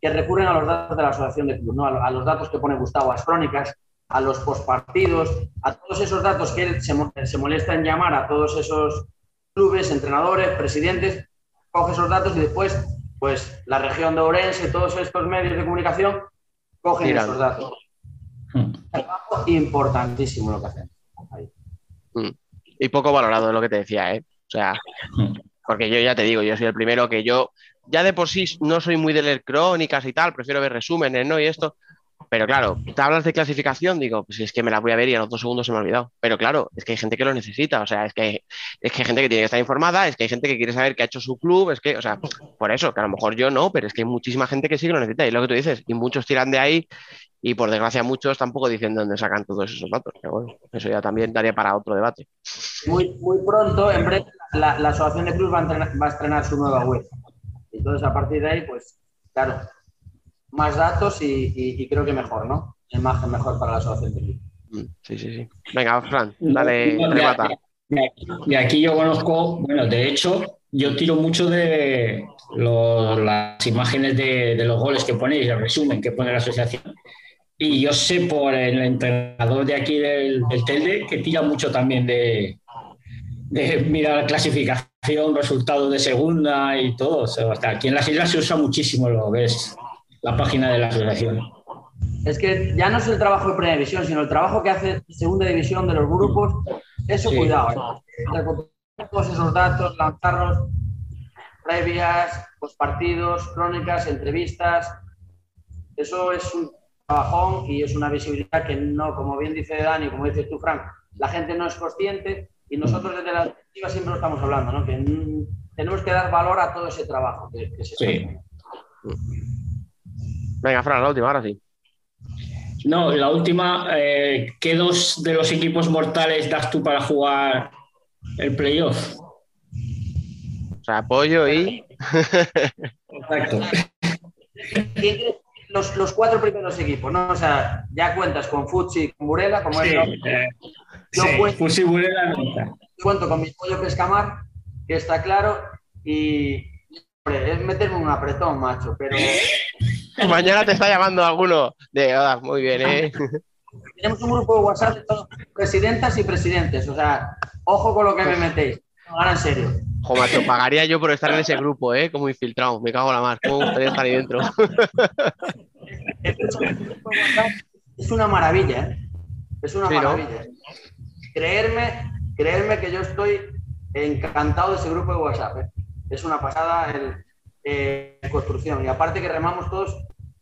que recurren a los datos de la Asociación de Clubes, ¿no? a, a los datos que pone Gustavo, a las crónicas, a los postpartidos, a todos esos datos que él se, se molesta en llamar a todos esos clubes, entrenadores, presidentes, coge esos datos y después, pues la región de Orense, todos estos medios de comunicación cogen esos datos. Trabajo importantísimo lo que hacen. Ahí. Mm. Y poco valorado es lo que te decía, ¿eh? O sea, porque yo ya te digo, yo soy el primero que yo, ya de por sí no soy muy de leer crónicas y tal, prefiero ver resúmenes, ¿no? Y esto. Pero claro, te hablas de clasificación, digo, pues es que me la voy a ver y a los dos segundos se me ha olvidado. Pero claro, es que hay gente que lo necesita, o sea, es que, es que hay gente que tiene que estar informada, es que hay gente que quiere saber qué ha hecho su club, es que, o sea, por eso, que a lo mejor yo no, pero es que hay muchísima gente que sí que lo necesita, y lo que tú dices, y muchos tiran de ahí, y por desgracia muchos tampoco dicen de dónde sacan todos esos datos. Pero bueno, eso ya también daría para otro debate. Muy, muy pronto, en breve, la, Asociación de Clubes va va a estrenar su nueva web. Entonces, a partir de ahí, pues, claro, más datos y, y- y creo que mejor, ¿no? Imagen mejor para la Asociación de Clubes. Mm, Sí, sí, sí. Venga, Fran, dale, No, de, remata. de aquí, de aquí yo conozco, bueno, de hecho, yo tiro mucho de lo- las imágenes de, de los goles que ponéis, el resumen que pone la asociación. Y yo sé por el entrenador de aquí del, del Telde que tira mucho también de, de mirar la clasificación, resultados de segunda y todo. O sea, hasta aquí en las islas se usa muchísimo lo que es la página de la asociación. Es que ya no es el trabajo de primera división, sino el trabajo que hace segunda división de los grupos. Eso, Sí. cuidado. ¿eh? Todos esos datos, lanzarlos, previas, partidos, crónicas, entrevistas. Eso es un trabajón y es una visibilidad que no, como bien dice Dani, como dices tú, Frank, la gente no es consciente y nosotros desde la directiva siempre lo estamos hablando, ¿no? que tenemos que dar valor a todo ese trabajo que, que se Sí. Venga, Fran, la última, ahora sí. No, la última, eh, ¿qué dos de los equipos mortales das tú para jugar el playoff? O sea, apoyo y. Exacto. *laughs* Los, los cuatro primeros equipos, ¿no? O sea, ya cuentas con Futsi y con Burela, como Sí, es lo- eh, Yo sí, cuento- Burela nunca. cuento con mi pollo pescamar, que está claro, y hombre, es meterme un apretón, macho, pero *laughs* Mañana te está llamando alguno de. "Ah, muy bien, ¿eh? tenemos un grupo de WhatsApp de todos, presidentas y presidentes, o sea, ojo con lo que me metéis, ahora en serio. Jo, macho, pagaría yo por estar en ese grupo, ¿eh? Como infiltrado. Me cago en la mar. ¿Cómo me gustaría estar ahí dentro? El WhatsApp Es una maravilla, ¿eh? Es una Sí, ¿no? maravilla. Creerme, creerme que yo estoy encantado de ese grupo de WhatsApp. ¿eh? Es una pasada en, eh, construcción. Y aparte que remamos todos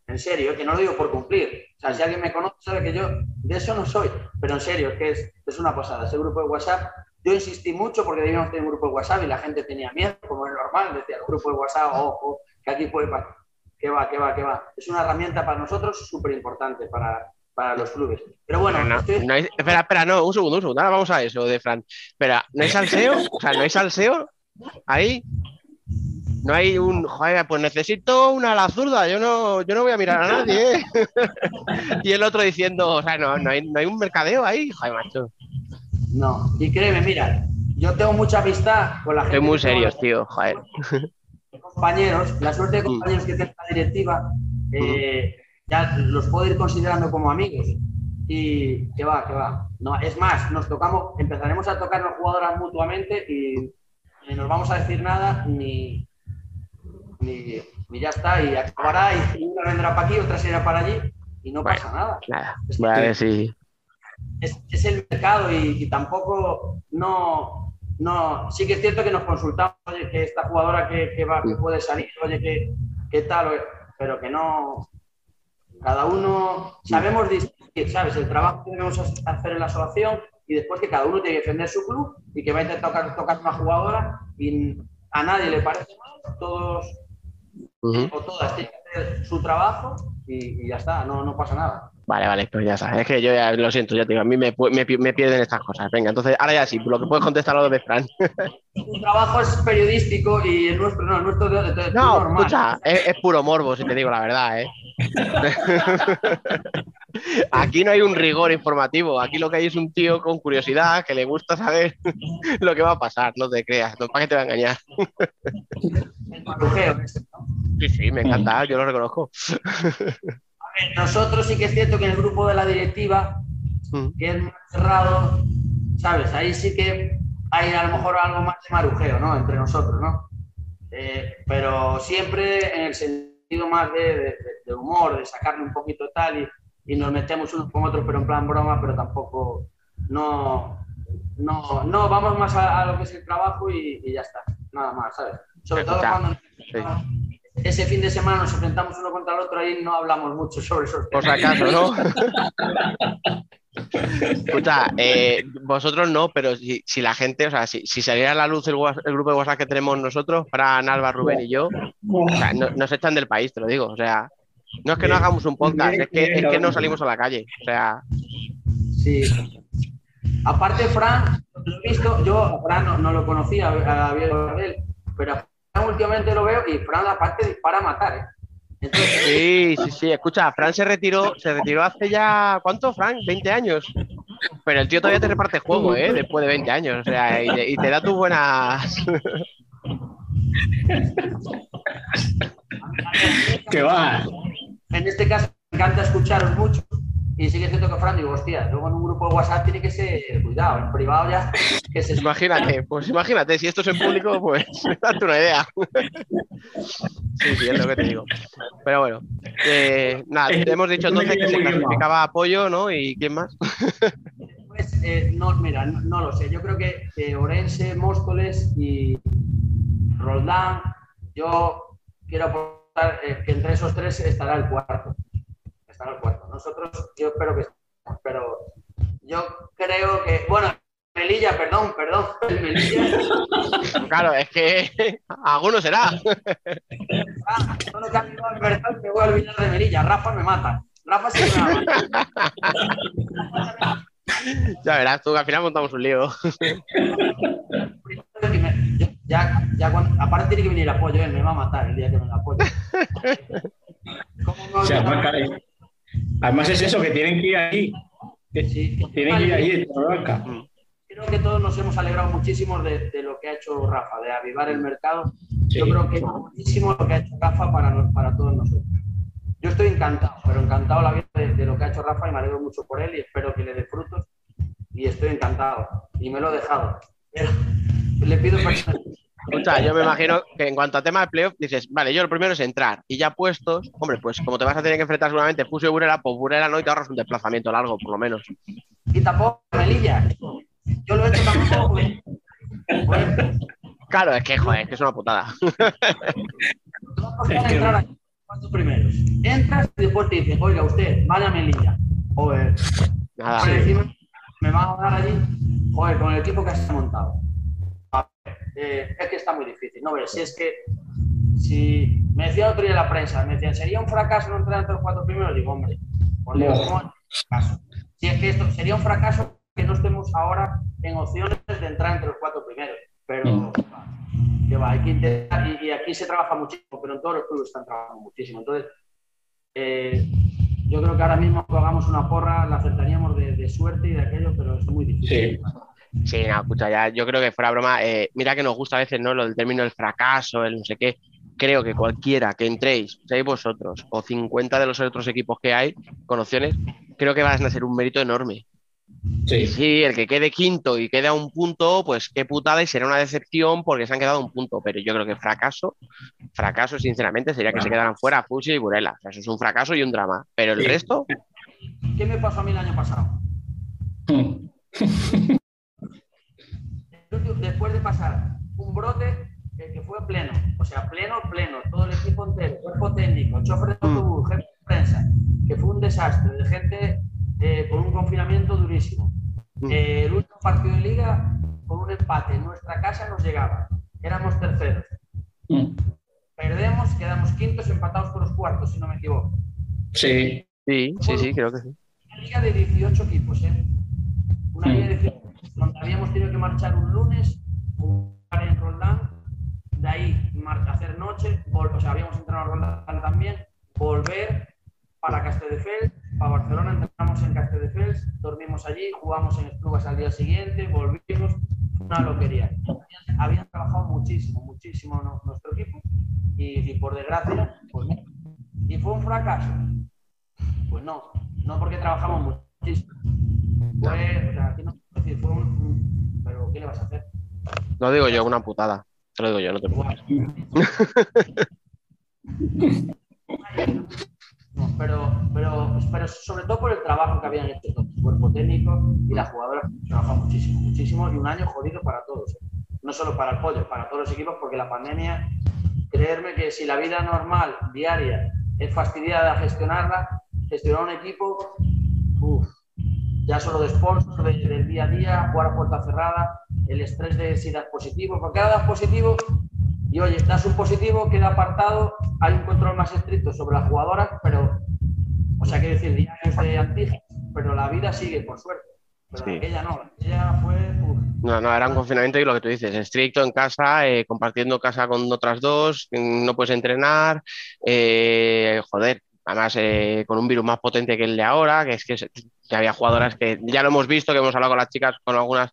en serio, ¿eh? que no lo digo por cumplir. O sea, si alguien me conoce sabe que yo de eso no soy. Pero en serio, que es, es una pasada. Ese grupo de WhatsApp, yo insistí mucho porque debíamos tener un grupo de WhatsApp y la gente tenía miedo, como es normal. Decía, el grupo de WhatsApp, ojo, que aquí puede pasar. Que va, que va, que va. Es una herramienta para nosotros súper importante para, para los clubes. Pero bueno, Pero no, estoy- no hay- espera, espera, no, un segundo, un segundo. Ahora vamos a eso de Fran. Espera, ¿no hay salseo? O sea, ¿no hay salseo ahí? No hay un, joder, pues necesito una a la zurda, yo no, yo no voy a mirar a nadie, ¿eh? *laughs* Y el otro diciendo, o sea, no, no, hay, no hay un mercadeo ahí, joder, macho. no. Y créeme, mira, yo tengo mucha amistad con la gente. Estoy muy serios, tío, joder. de compañeros, la suerte de compañeros que tengo en la directiva, eh, ya los puedo ir considerando como amigos. Y que va, que va. No, es más, nos tocamos, empezaremos a tocarnos jugadoras mutuamente y ni nos vamos a decir nada, ni, ni, ni ya está, y acabará, y una vendrá para aquí, otra se irá para allí, y no pasa nada. Nada, Es ver si. es, es el mercado y, y tampoco no, no, sí que es cierto que nos consultamos, oye, que esta jugadora que, que va, que puede salir, oye, que, que tal, pero que no, cada uno, sabemos distinguir, ¿sabes? El trabajo que debemos hacer en la asociación y después que cada uno tiene que defender su club y que va a intentar tocar, tocar una jugadora y a nadie le parece mal, todos Ujú. o todas tienen que hacer su trabajo y, y ya está, no, no pasa nada. Vale, vale, pues ya sabes. Es que yo ya lo siento, ya te digo, a mí me, me, pi- me pierden estas cosas. Venga, entonces, ahora ya sí, lo que puedes contestar lo de Fran. *laughs* Tu trabajo es periodístico y el nuestro no, el nuestro de, de- de- No, normal. escucha, es, es puro morbo, si te digo la verdad, ¿eh? *laughs* Aquí no hay un rigor informativo, aquí lo que hay es un tío con curiosidad que le gusta saber *laughs* lo que va a pasar, no te creas, no para que te va a engañar. El ese, ¿no? Sí, sí, me encanta, yo lo reconozco. Ver, nosotros sí que es cierto que en el grupo de la directiva, Mm. que es más cerrado, ¿sabes? Ahí sí que hay a lo mejor algo más de marujeo, ¿no? Entre nosotros, ¿no? Eh, pero siempre en el sentido más de, de- de humor, de sacarle un poquito tal y, y nos metemos unos con otros, pero en plan broma, pero tampoco, no, no, no, vamos más a, a lo que es el trabajo y, y ya está, nada más, ¿sabes? Sobre todo Ya, cuando ese fin de semana nos enfrentamos uno contra el otro, ahí no hablamos mucho sobre esos Por temas. si acaso, ¿no? *laughs* Escucha, eh, vosotros no, pero si, si la gente, o sea, si, si saliera a la luz el, el grupo de WhatsApp que tenemos nosotros, Fran, Alba, Rubén y yo, o sea, no- nos echan del país, te lo digo. O sea, no es que no hagamos un podcast, es que, es que no salimos a la calle. O sea, Sí. Aparte, Fran, lo he visto, yo a Fran no, no lo conocía, a Gabriel, pero últimamente lo veo y Fran aparte dispara a matar, ¿eh? Entonces, sí, sí, sí. Escucha, Fran se retiró, se retiró hace ya, ¿cuánto, Fran? 20 años. Pero el tío todavía te reparte juego, ¿eh? Después de 20 años. O sea, y te, y te da tus buenas. Que va. en este caso me encanta escucharos mucho y sí que es cierto que Fran digo, hostia, luego en un grupo de WhatsApp tiene que ser, cuidado, en privado ya, que se Imagínate, pues imagínate, si esto es en público, pues *laughs* date una idea. Sí, sí, es lo que te digo. Pero bueno, eh, nada, te hemos dicho entonces que se clasificaba apoyo, ¿no? ¿Y quién más? Pues, eh, no, mira, no, no lo sé. Yo creo que eh, Orense, Móstoles y Roldán, yo quiero aportar eh, que entre esos tres estará el cuarto. El cuarto. Nosotros, yo espero que estemos, pero yo creo que, bueno, Melilla, perdón, perdón, el *laughs* Melilla. Claro, es que alguno será. Ah, no mercado, me voy a olvidar de Melilla. Rafa me mata. Rafa sí que me mata. Ya verás tú que al final montamos un lío. me- ya, ya cuando, aparte tiene que venir apoyo, él me va a matar el día que me lo apoye. *laughs* ¿Cómo no O sea. Además es eso, que tienen que ir ahí. Que Sí, Tienen que ir ahí en Torreblanca. Creo que todos nos hemos alegrado muchísimo de, de lo que ha hecho Rafa, de avivar el mercado. Sí. Yo creo que muchísimo lo que ha hecho Rafa para, nos- para todos nosotros. Yo estoy encantado, pero encantado la vida de, de lo que ha hecho Rafa y me alegro mucho por él y espero que le dé frutos. Y estoy encantado. Y me lo he dejado. Pero le pido perdón. Escucha, yo me imagino que en cuanto a tema de playoff, dices, vale, yo lo primero es entrar. Y ya puestos, hombre, pues como te vas a tener que enfrentar seguramente Fusio y Burela, pues Burela no y te ahorras un desplazamiento largo, por lo menos. Y tampoco Melilla. Yo lo he hecho tampoco. *laughs* Bueno, Claro, es que, joder, es que es una putada. Vamos a entrar a los cuatro primeros. Entras y después te dicen, oiga, usted, vaya a Melilla. Joder, Nada. por encima me van a dar allí, joder, con el equipo que has montado. Eh, es que está muy difícil. No ves, si es que si me decía otro día en la prensa, me decían, sería un fracaso no entrar entre los cuatro primeros, digo, hombre, por Dios, No. ¿cómo, fracaso. Si es que esto sería un fracaso que no estemos ahora en opciones de entrar entre los cuatro primeros. Pero Mm. que va, hay que intentar, y, y aquí se trabaja muchísimo, pero en todos los clubes están trabajando muchísimo. Entonces, eh, yo creo que ahora mismo hagamos una porra la acertaríamos de, de suerte y de aquello, pero es muy difícil. Sí. Sí, no, escucha, ya, yo creo que fuera broma, eh, mira que nos gusta a veces, ¿no? Lo del término del fracaso, el no sé qué. Creo que cualquiera que entréis, seáis vosotros o 50 de los otros equipos que hay con opciones, creo que van a ser un mérito enorme. Sí. Sí, el que quede quinto y quede a un punto, pues qué putada y será una decepción porque se han quedado a un punto. Pero yo creo que fracaso, fracaso, sinceramente, sería que se quedaran fuera Fusi y Burela. O sea, eso es un fracaso y un drama. Pero el Sí. resto, ¿Qué me pasó a mí el año pasado? *laughs* Mm. Después de pasar un brote eh, que fue pleno, o sea, pleno, pleno, todo el equipo entero, cuerpo técnico, chofer de autobús, jefe de prensa, que fue un desastre, de gente eh, con un confinamiento durísimo. Mm. Eh, el último partido de liga, con un empate en nuestra casa, nos llegaba. Éramos terceros. Mm. Perdemos, quedamos quintos, empatados con los cuartos, si no me equivoco. Sí. sí, sí, sí, creo que sí. Una liga de 18 equipos, ¿eh? Una Mm. liga de 18 equipos, donde habíamos tenido que marchar un lunes, jugar en Roldán, de ahí mar- hacer noche, o sea, habíamos entrado a Roldán también, volver para Castelldefels, para Barcelona, entramos en Castelldefels, dormimos allí, jugamos en Esplugas al día siguiente, volvimos, una loquería. Habían, habían trabajado muchísimo, muchísimo no- nuestro equipo y, y por desgracia, pues. Y fue un fracaso. Pues no, no porque trabajamos muchísimo. Fue, o sea, aquí no decir, fue un, Pero, ¿qué le vas a hacer? Lo digo yo, una putada. Te lo digo yo, no te preocupes. No, pero, pero, pero sobre todo por el trabajo que habían hecho todos, el cuerpo técnico y la jugadora trabajado muchísimo, muchísimo y un año jodido para todos. ¿eh? No solo para el pollo, para todos los equipos, porque la pandemia, creerme que si la vida normal, diaria, es fastidiada gestionarla, gestionar un equipo, uff, ya solo de sponsors, de- del día a día, jugar a puerta cerrada, el estrés de si das positivo, porque cada das positivo y oye, das un positivo, queda apartado, hay un control más estricto sobre las jugadoras, pero, o sea, quiero decir, diarios de antígenos, pero la vida sigue, por suerte. Pero Sí. aquella no, aquella fue. uf, No, no, era un confinamiento y lo que tú dices, estricto en casa, eh, compartiendo casa con otras dos, no puedes entrenar, eh, joder, además eh, con un virus más potente que el de ahora, que es que, se- que había jugadoras que ya lo hemos visto, que hemos hablado con las chicas, con algunas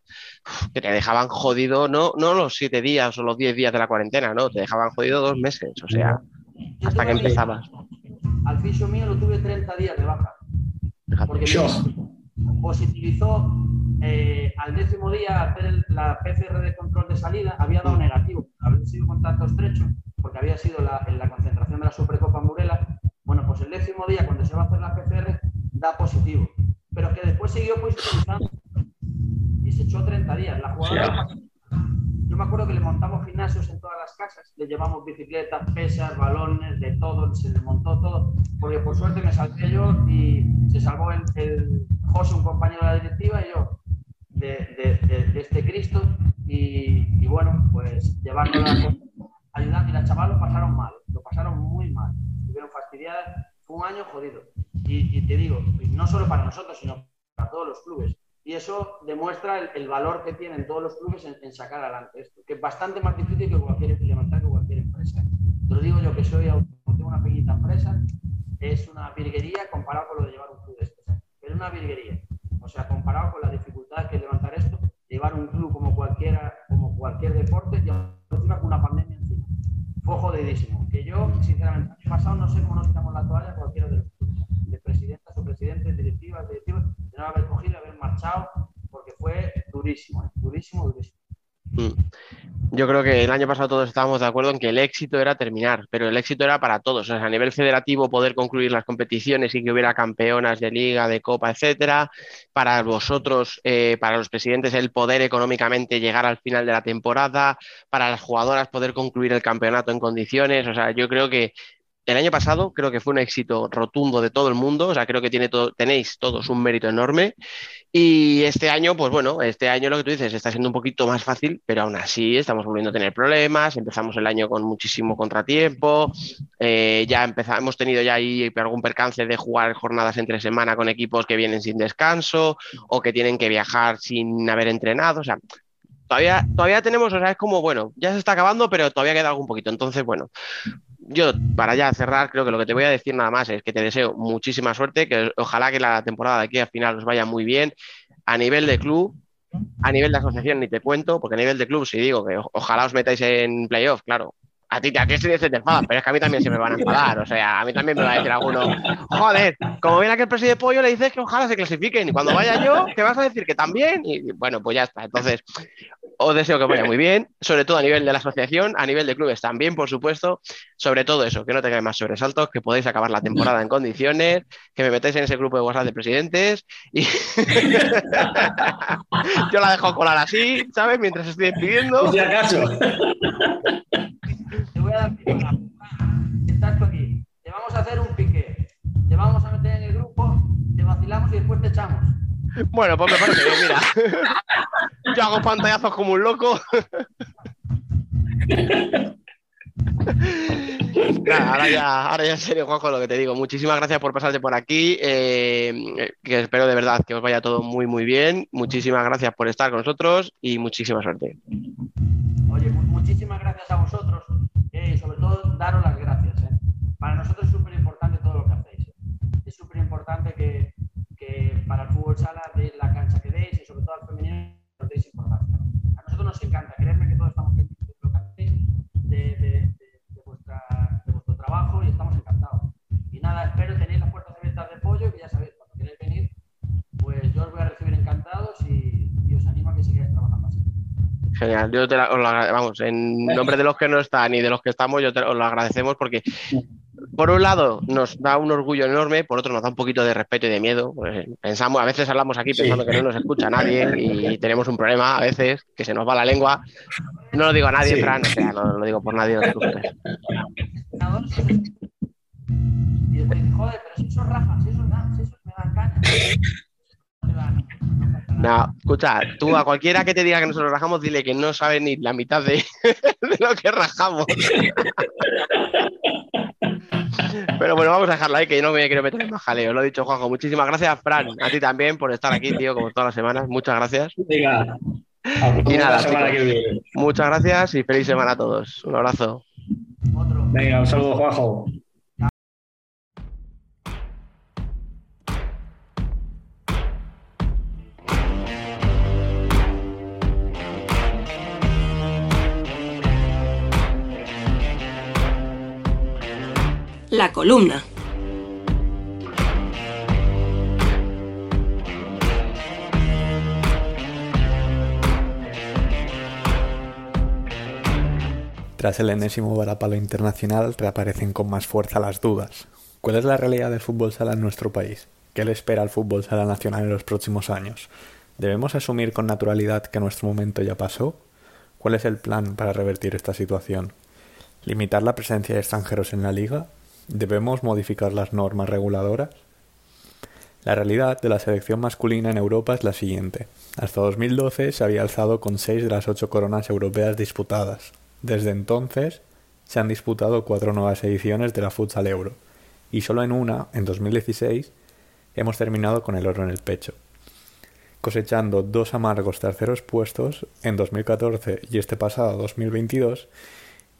que te dejaban jodido, no, no los siete días o los diez días de la cuarentena, no, te dejaban jodido dos meses, o sea, yo hasta que empezabas. Al fisio mío lo tuve 30 días de baja. Porque Yo. me positivizó eh, al décimo día hacer el- la PCR de control de salida, había dado negativo, había sido contacto estrecho, porque había sido la, en la concentración de la Supercopa en Burela. Bueno, pues el décimo día, cuando se va a hacer la PCR, da positivo, pero que después siguió positivizando y se echó 30 días. La jugadora, yo me acuerdo que le montamos gimnasios en todas las casas, le llevamos bicicletas, pesas, balones, de todo, se le montó todo, porque por suerte me salvé yo y se salvó el, el José, un compañero de la directiva, y yo de, de- de- de este Cristo. Y, y bueno, pues llevándola, ayudando. Y las chavalas lo pasaron mal, lo pasaron muy mal, Fue un año jodido. Y, y te digo, no solo para nosotros, sino para todos los clubes. Y eso demuestra el, el valor que tienen todos los clubes en, en sacar adelante esto, que es bastante más difícil que cualquier levantar que cualquier empresa. Te lo digo yo que soy tengo una pequeñita empresa, es una virguería comparado con lo de llevar un club de estos. ¿eh? Es una virguería. O sea, comparado con la dificultad que levantar esto, llevar un club como cualquiera, como cualquier deporte, y encima con una pandemia encima. Fue jodidísimo. Que yo, sinceramente, el pasado no sé cómo nos tiramos la toalla cualquiera de los de presidentas o presidentes, directivas, directivos, de no haber cogido, haber marchado, porque fue durísimo, ¿eh? durísimo, durísimo. Mm. Yo creo que el año pasado todos estábamos de acuerdo en que el éxito era terminar, pero el éxito era para todos. O sea, a nivel federativo poder concluir las competiciones y que hubiera campeonas de liga, de copa, etcétera. Para vosotros, eh, para los presidentes, el poder económicamente llegar al final de la temporada. Para las jugadoras poder concluir el campeonato en condiciones. O sea, yo creo que el año pasado creo que fue un éxito rotundo de todo el mundo, o sea, creo que tiene todo, tenéis todos un mérito enorme. Y este año, pues bueno, este año lo que tú dices está siendo un poquito más fácil, pero aún así estamos volviendo a tener problemas. Empezamos el año con muchísimo contratiempo. eh, ya empezamos, hemos tenido ya ahí algún percance de jugar jornadas entre semana con equipos que vienen sin descanso o que tienen que viajar sin haber entrenado. O sea, todavía, todavía tenemos, o sea, es como, bueno, ya se está acabando, pero todavía queda algún poquito. Entonces, bueno, yo para ya cerrar, creo que lo que te voy a decir nada más es que te deseo muchísima suerte, que ojalá que la temporada de aquí al final os vaya muy bien a nivel de club. A nivel de asociación ni te cuento, porque a nivel de club sí digo que ojalá os metáis en playoff, claro. A ti, a ti sí te enfadan, pero es que a mí también se me van a enfadar. O sea, a mí también me va a decir alguno, joder, como viene aquel presidente de pollo, le dices que ojalá se clasifiquen. Y cuando vaya yo, te vas a decir que también. Y bueno, pues ya está. Entonces, os deseo que vaya muy bien, sobre todo a nivel de la asociación, a nivel de clubes también, por supuesto. Sobre todo eso, que no tengáis más sobresaltos, que podáis acabar la temporada en condiciones, que me metáis en ese grupo de WhatsApp de presidentes. Y *laughs* yo la dejo colar así, ¿sabes? Mientras estoy despidiendo. Si acaso. Te voy a dar. Estás aquí. Te vamos a hacer un pique. Te vamos a meter en el grupo, te vacilamos y después te echamos. Bueno, pues me parece bien, mira. Yo hago pantallazos como un loco. Nada, ahora ya, ahora ya en serio, Juanjo, lo que te digo. Muchísimas gracias por pasarte por aquí. eh, que espero de verdad que os vaya todo muy, muy bien. Muchísimas gracias por estar con nosotros y muchísima suerte. Oye, muchísimas gracias a vosotros eh, y sobre todo daros las gracias. eh. Para nosotros es súper importante todo lo que hacéis. eh. Es súper importante que, que para el fútbol sala deis la cancha que deis y sobre todo al femenino os deis importancia. A nosotros nos encanta, creedme que todos estamos pendientes de lo que hacéis, de, de- de- vuestra- de vuestro trabajo y estamos encantados. Y nada, espero tenéis las puertas abiertas de pollo, que ya sabéis, cuando queréis venir, pues yo os voy a recibir encantados y, y os animo a que sigáis trabajando así. Genial, yo te la- os vamos, en nombre de los que no están y de los que estamos, yo te, os lo agradecemos porque, por un lado, nos da un orgullo enorme, por otro, nos da un poquito de respeto y de miedo. pues, pensamos, a veces hablamos aquí Sí. pensando que no nos escucha nadie y tenemos un problema a veces, que se nos va la lengua. No lo digo a nadie, Sí. Fran, o sea, no lo digo por nadie. no joder, pero si esos rajas, si esos esos me dan. No escucha, tú a cualquiera que te diga que nosotros rajamos, dile que no sabe ni la mitad de, *laughs* de lo que rajamos. Pero bueno, vamos a dejarlo ahí, que yo no me quiero meter en más jaleo. Lo he dicho, Juanjo. Muchísimas gracias, Fran. A ti también por estar aquí, tío, como todas las semanas. Muchas gracias. Venga. Y nada, chicos. Muchas gracias y feliz semana a todos. Un abrazo. Otro. Venga, un saludo, Juanjo. La columna. Tras el enésimo varapalo internacional reaparecen con más fuerza las dudas. ¿Cuál es la realidad del fútbol sala en nuestro país? ¿Qué le espera al fútbol sala nacional en los próximos años? ¿Debemos asumir con naturalidad que nuestro momento ya pasó? ¿Cuál es el plan para revertir esta situación? ¿Limitar la presencia de extranjeros en la liga? ¿Debemos modificar las normas reguladoras? La realidad de la selección masculina en Europa es la siguiente. Hasta 2012 se había alzado con seis de las ocho coronas europeas disputadas. Desde entonces se han disputado cuatro nuevas ediciones de la Futsal Euro y solo en una, en 2016, hemos terminado con el oro en el pecho, cosechando dos amargos terceros puestos en 2014 y este pasado 2022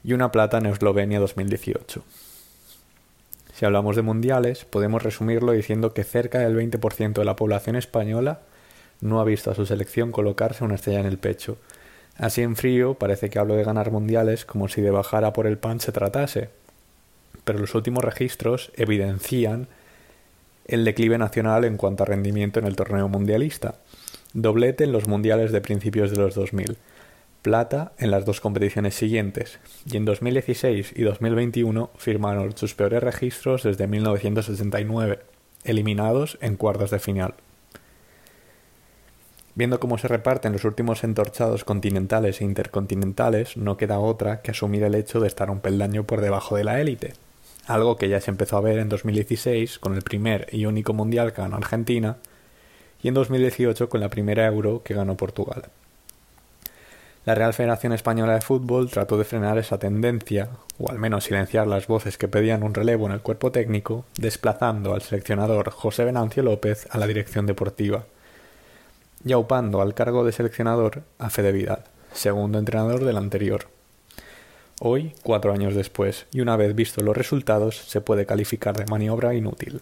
y una plata en Eslovenia 2018. Si hablamos de mundiales, podemos resumirlo diciendo que cerca del 20% de la población española no ha visto a su selección colocarse una estrella en el pecho. Así en frío parece que hablo de ganar mundiales como si de bajar a por el pan se tratase, pero los últimos registros evidencian el declive nacional en cuanto a rendimiento en el torneo mundialista. Doblete en los mundiales de principios de los 2000, plata en las dos competiciones siguientes, y en 2016 y 2021 firmaron sus peores registros desde 1969, eliminados en cuartos de final. Viendo cómo se reparten los últimos entorchados continentales e intercontinentales, no queda otra que asumir el hecho de estar un peldaño por debajo de la élite. algo que ya se empezó a ver en 2016 con el primer y único mundial que ganó Argentina y en 2018 con la primera Euro que ganó Portugal. La Real Federación Española de Fútbol trató de frenar esa tendencia, o al menos silenciar las voces que pedían un relevo en el cuerpo técnico, desplazando al seleccionador José Venancio López a la dirección deportiva, y aupando al cargo de seleccionador a Fede Vidal, segundo entrenador del anterior. Hoy, cuatro años después, y una vez vistos los resultados, se puede calificar de maniobra inútil.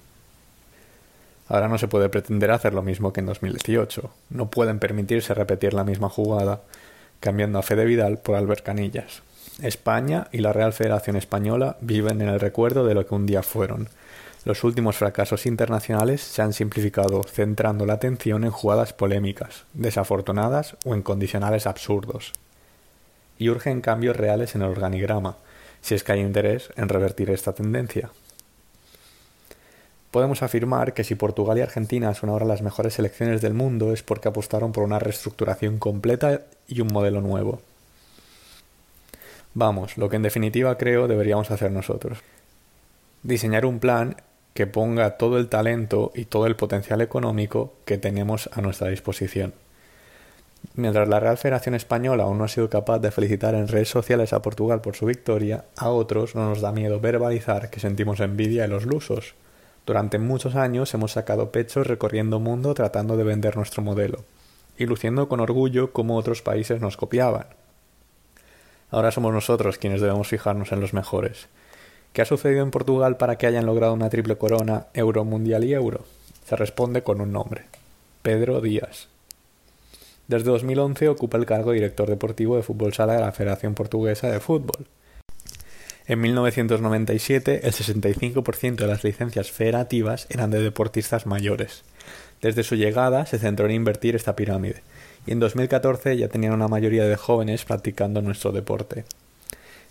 Ahora no se puede pretender hacer lo mismo que en 2018. No pueden permitirse repetir la misma jugada, cambiando a Fede Vidal por Albert Canillas. España y la Real Federación Española viven en el recuerdo de lo que un día fueron. Los últimos fracasos internacionales se han simplificado, centrando la atención en jugadas polémicas, desafortunadas o en condicionales absurdos. Y urgen cambios reales en el organigrama, si es que hay interés en revertir esta tendencia. Podemos afirmar que si Portugal y Argentina son ahora las mejores selecciones del mundo es porque apostaron por una reestructuración completa y un modelo nuevo. Vamos, lo que en definitiva creo deberíamos hacer nosotros. Diseñar un plan que ponga todo el talento y todo el potencial económico que tenemos a nuestra disposición. Mientras la Real Federación Española aún no ha sido capaz de felicitar en redes sociales a Portugal por su victoria, a otros no nos da miedo verbalizar que sentimos envidia de los lusos. Durante muchos años hemos sacado pecho recorriendo mundo tratando de vender nuestro modelo, y luciendo con orgullo cómo otros países nos copiaban. Ahora somos nosotros quienes debemos fijarnos en los mejores. ¿Qué ha sucedido en Portugal para que hayan logrado una triple corona Euro Mundial y Euro? Se responde con un nombre. Pedro Díaz. Desde 2011 ocupa el cargo de director deportivo de fútbol sala de la Federación Portuguesa de Fútbol. En 1997, el 65% de las licencias federativas eran de deportistas mayores. Desde su llegada se centró en invertir esta pirámide, y en 2014 ya tenían una mayoría de jóvenes practicando nuestro deporte.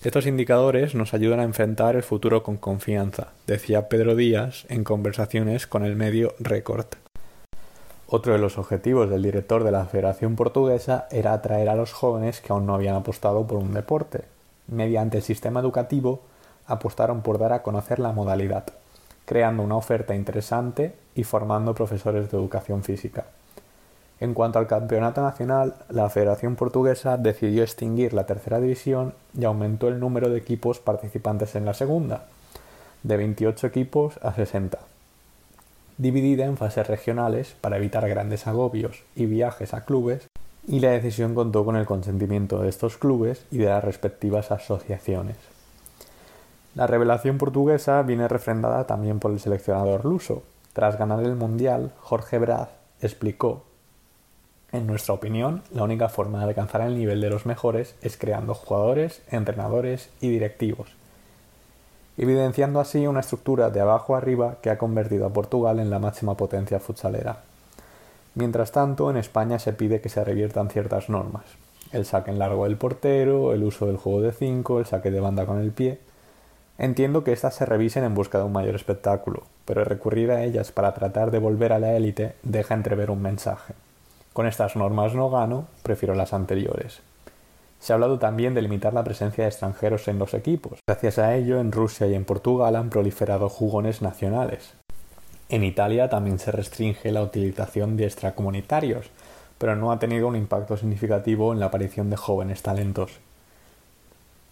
Estos indicadores nos ayudan a enfrentar el futuro con confianza, decía Pedro Díaz en conversaciones con el medio Record. Otro de los objetivos del director de la Federación Portuguesa era atraer a los jóvenes que aún no habían apostado por un deporte, mediante el sistema educativo, apostaron por dar a conocer la modalidad, creando una oferta interesante y formando profesores de educación física. En cuanto al campeonato nacional, la Federación Portuguesa decidió extinguir la tercera división y aumentó el número de equipos participantes en la segunda, de 28 equipos a 60, dividida en fases regionales para evitar grandes agobios y viajes a clubes y la decisión contó con el consentimiento de estos clubes y de las respectivas asociaciones. La revelación portuguesa viene refrendada también por el seleccionador luso. Tras ganar el Mundial, Jorge Braz explicó En nuestra opinión, la única forma de alcanzar el nivel de los mejores es creando jugadores, entrenadores y directivos, evidenciando así una estructura de abajo arriba que ha convertido a Portugal en la máxima potencia futsalera. Mientras tanto, en España se pide que se reviertan ciertas normas. El saque en largo del portero, el uso del juego de 5, el saque de banda con el pie. Entiendo que estas se revisen en busca de un mayor espectáculo, pero recurrir a ellas para tratar de volver a la élite deja entrever un mensaje. Con estas normas no gano, prefiero las anteriores. Se ha hablado también de limitar la presencia de extranjeros en los equipos. Gracias a ello, en Rusia y en Portugal han proliferado jugones nacionales, en Italia también se restringe la utilización de extracomunitarios, pero no ha tenido un impacto significativo en la aparición de jóvenes talentos.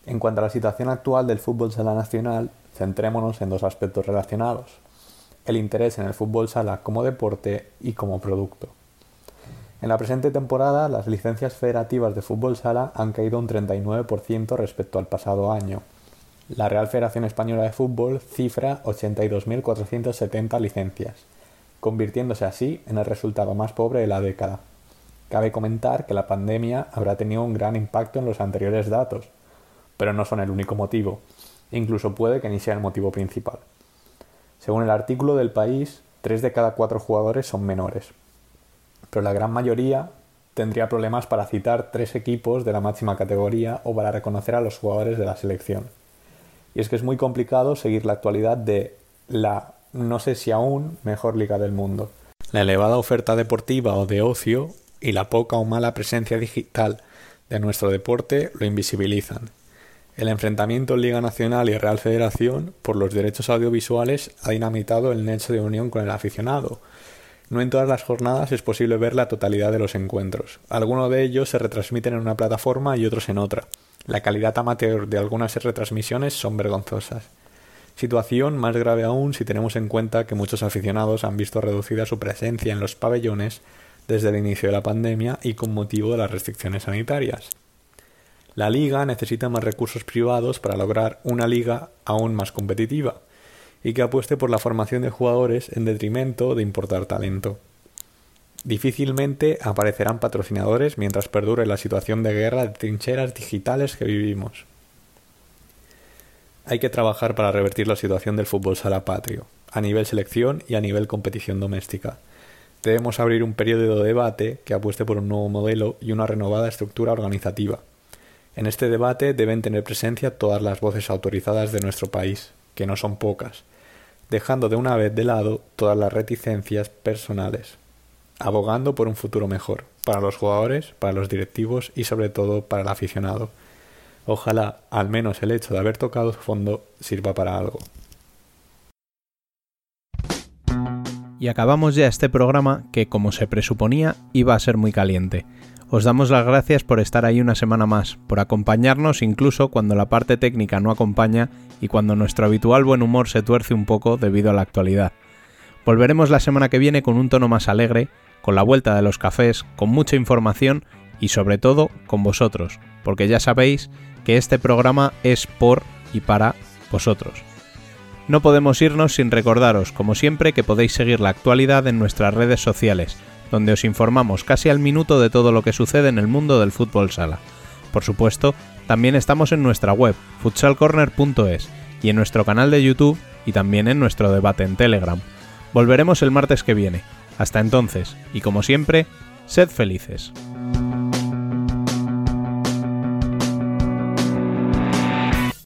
En cuanto a la situación actual del fútbol sala nacional, centrémonos en dos aspectos relacionados. El interés en el fútbol sala como deporte y como producto. En la presente temporada, las licencias federativas de fútbol sala han caído un 39% respecto al pasado año, la Real Federación Española de Fútbol cifra 82.470 licencias, convirtiéndose así en el resultado más pobre de la década. Cabe comentar que la pandemia habrá tenido un gran impacto en los anteriores datos, pero no son el único motivo, incluso puede que ni sea el motivo principal. Según el artículo del país, tres de cada cuatro jugadores son menores, pero la gran mayoría tendría problemas para citar tres equipos de la máxima categoría o para reconocer a los jugadores de la selección. Y es que es muy complicado seguir la actualidad de la, no sé si aún, mejor liga del mundo. La elevada oferta deportiva o de ocio y la poca o mala presencia digital de nuestro deporte lo invisibilizan. El enfrentamiento Liga Nacional y Real Federación por los derechos audiovisuales ha dinamitado el nexo de unión con el aficionado. No en todas las jornadas es posible ver la totalidad de los encuentros. Algunos de ellos se retransmiten en una plataforma y otros en otra. La calidad amateur de algunas retransmisiones son vergonzosas. Situación más grave aún si tenemos en cuenta que muchos aficionados han visto reducida su presencia en los pabellones desde el inicio de la pandemia y con motivo de las restricciones sanitarias. La liga necesita más recursos privados para lograr una liga aún más competitiva y que apueste por la formación de jugadores en detrimento de importar talento. Difícilmente aparecerán patrocinadores mientras perdure la situación de guerra de trincheras digitales que vivimos. Hay que trabajar para revertir la situación del fútbol sala patrio, a nivel selección y a nivel competición doméstica. Debemos abrir un periodo de debate que apueste por un nuevo modelo y una renovada estructura organizativa. En este debate deben tener presencia todas las voces autorizadas de nuestro país, que no son pocas, dejando de una vez de lado todas las reticencias personales, abogando por un futuro mejor, para los jugadores, para los directivos y sobre todo para el aficionado. Ojalá, al menos el hecho de haber tocado fondo, sirva para algo. Y acabamos ya este programa que, como se presuponía, iba a ser muy caliente. Os damos las gracias por estar ahí una semana más, por acompañarnos incluso cuando la parte técnica no acompaña y cuando nuestro habitual buen humor se tuerce un poco debido a la actualidad. Volveremos la semana que viene con un tono más alegre, con la vuelta de los cafés, con mucha información y sobre todo con vosotros, porque ya sabéis que este programa es por y para vosotros. No podemos irnos sin recordaros, como siempre, que podéis seguir la actualidad en nuestras redes sociales, donde os informamos casi al minuto de todo lo que sucede en el mundo del fútbol sala. Por supuesto, también estamos en nuestra web, futsalcorner.es, y en nuestro canal de YouTube y también en nuestro debate en Telegram. Volveremos el martes que viene. Hasta entonces, y como siempre, sed felices.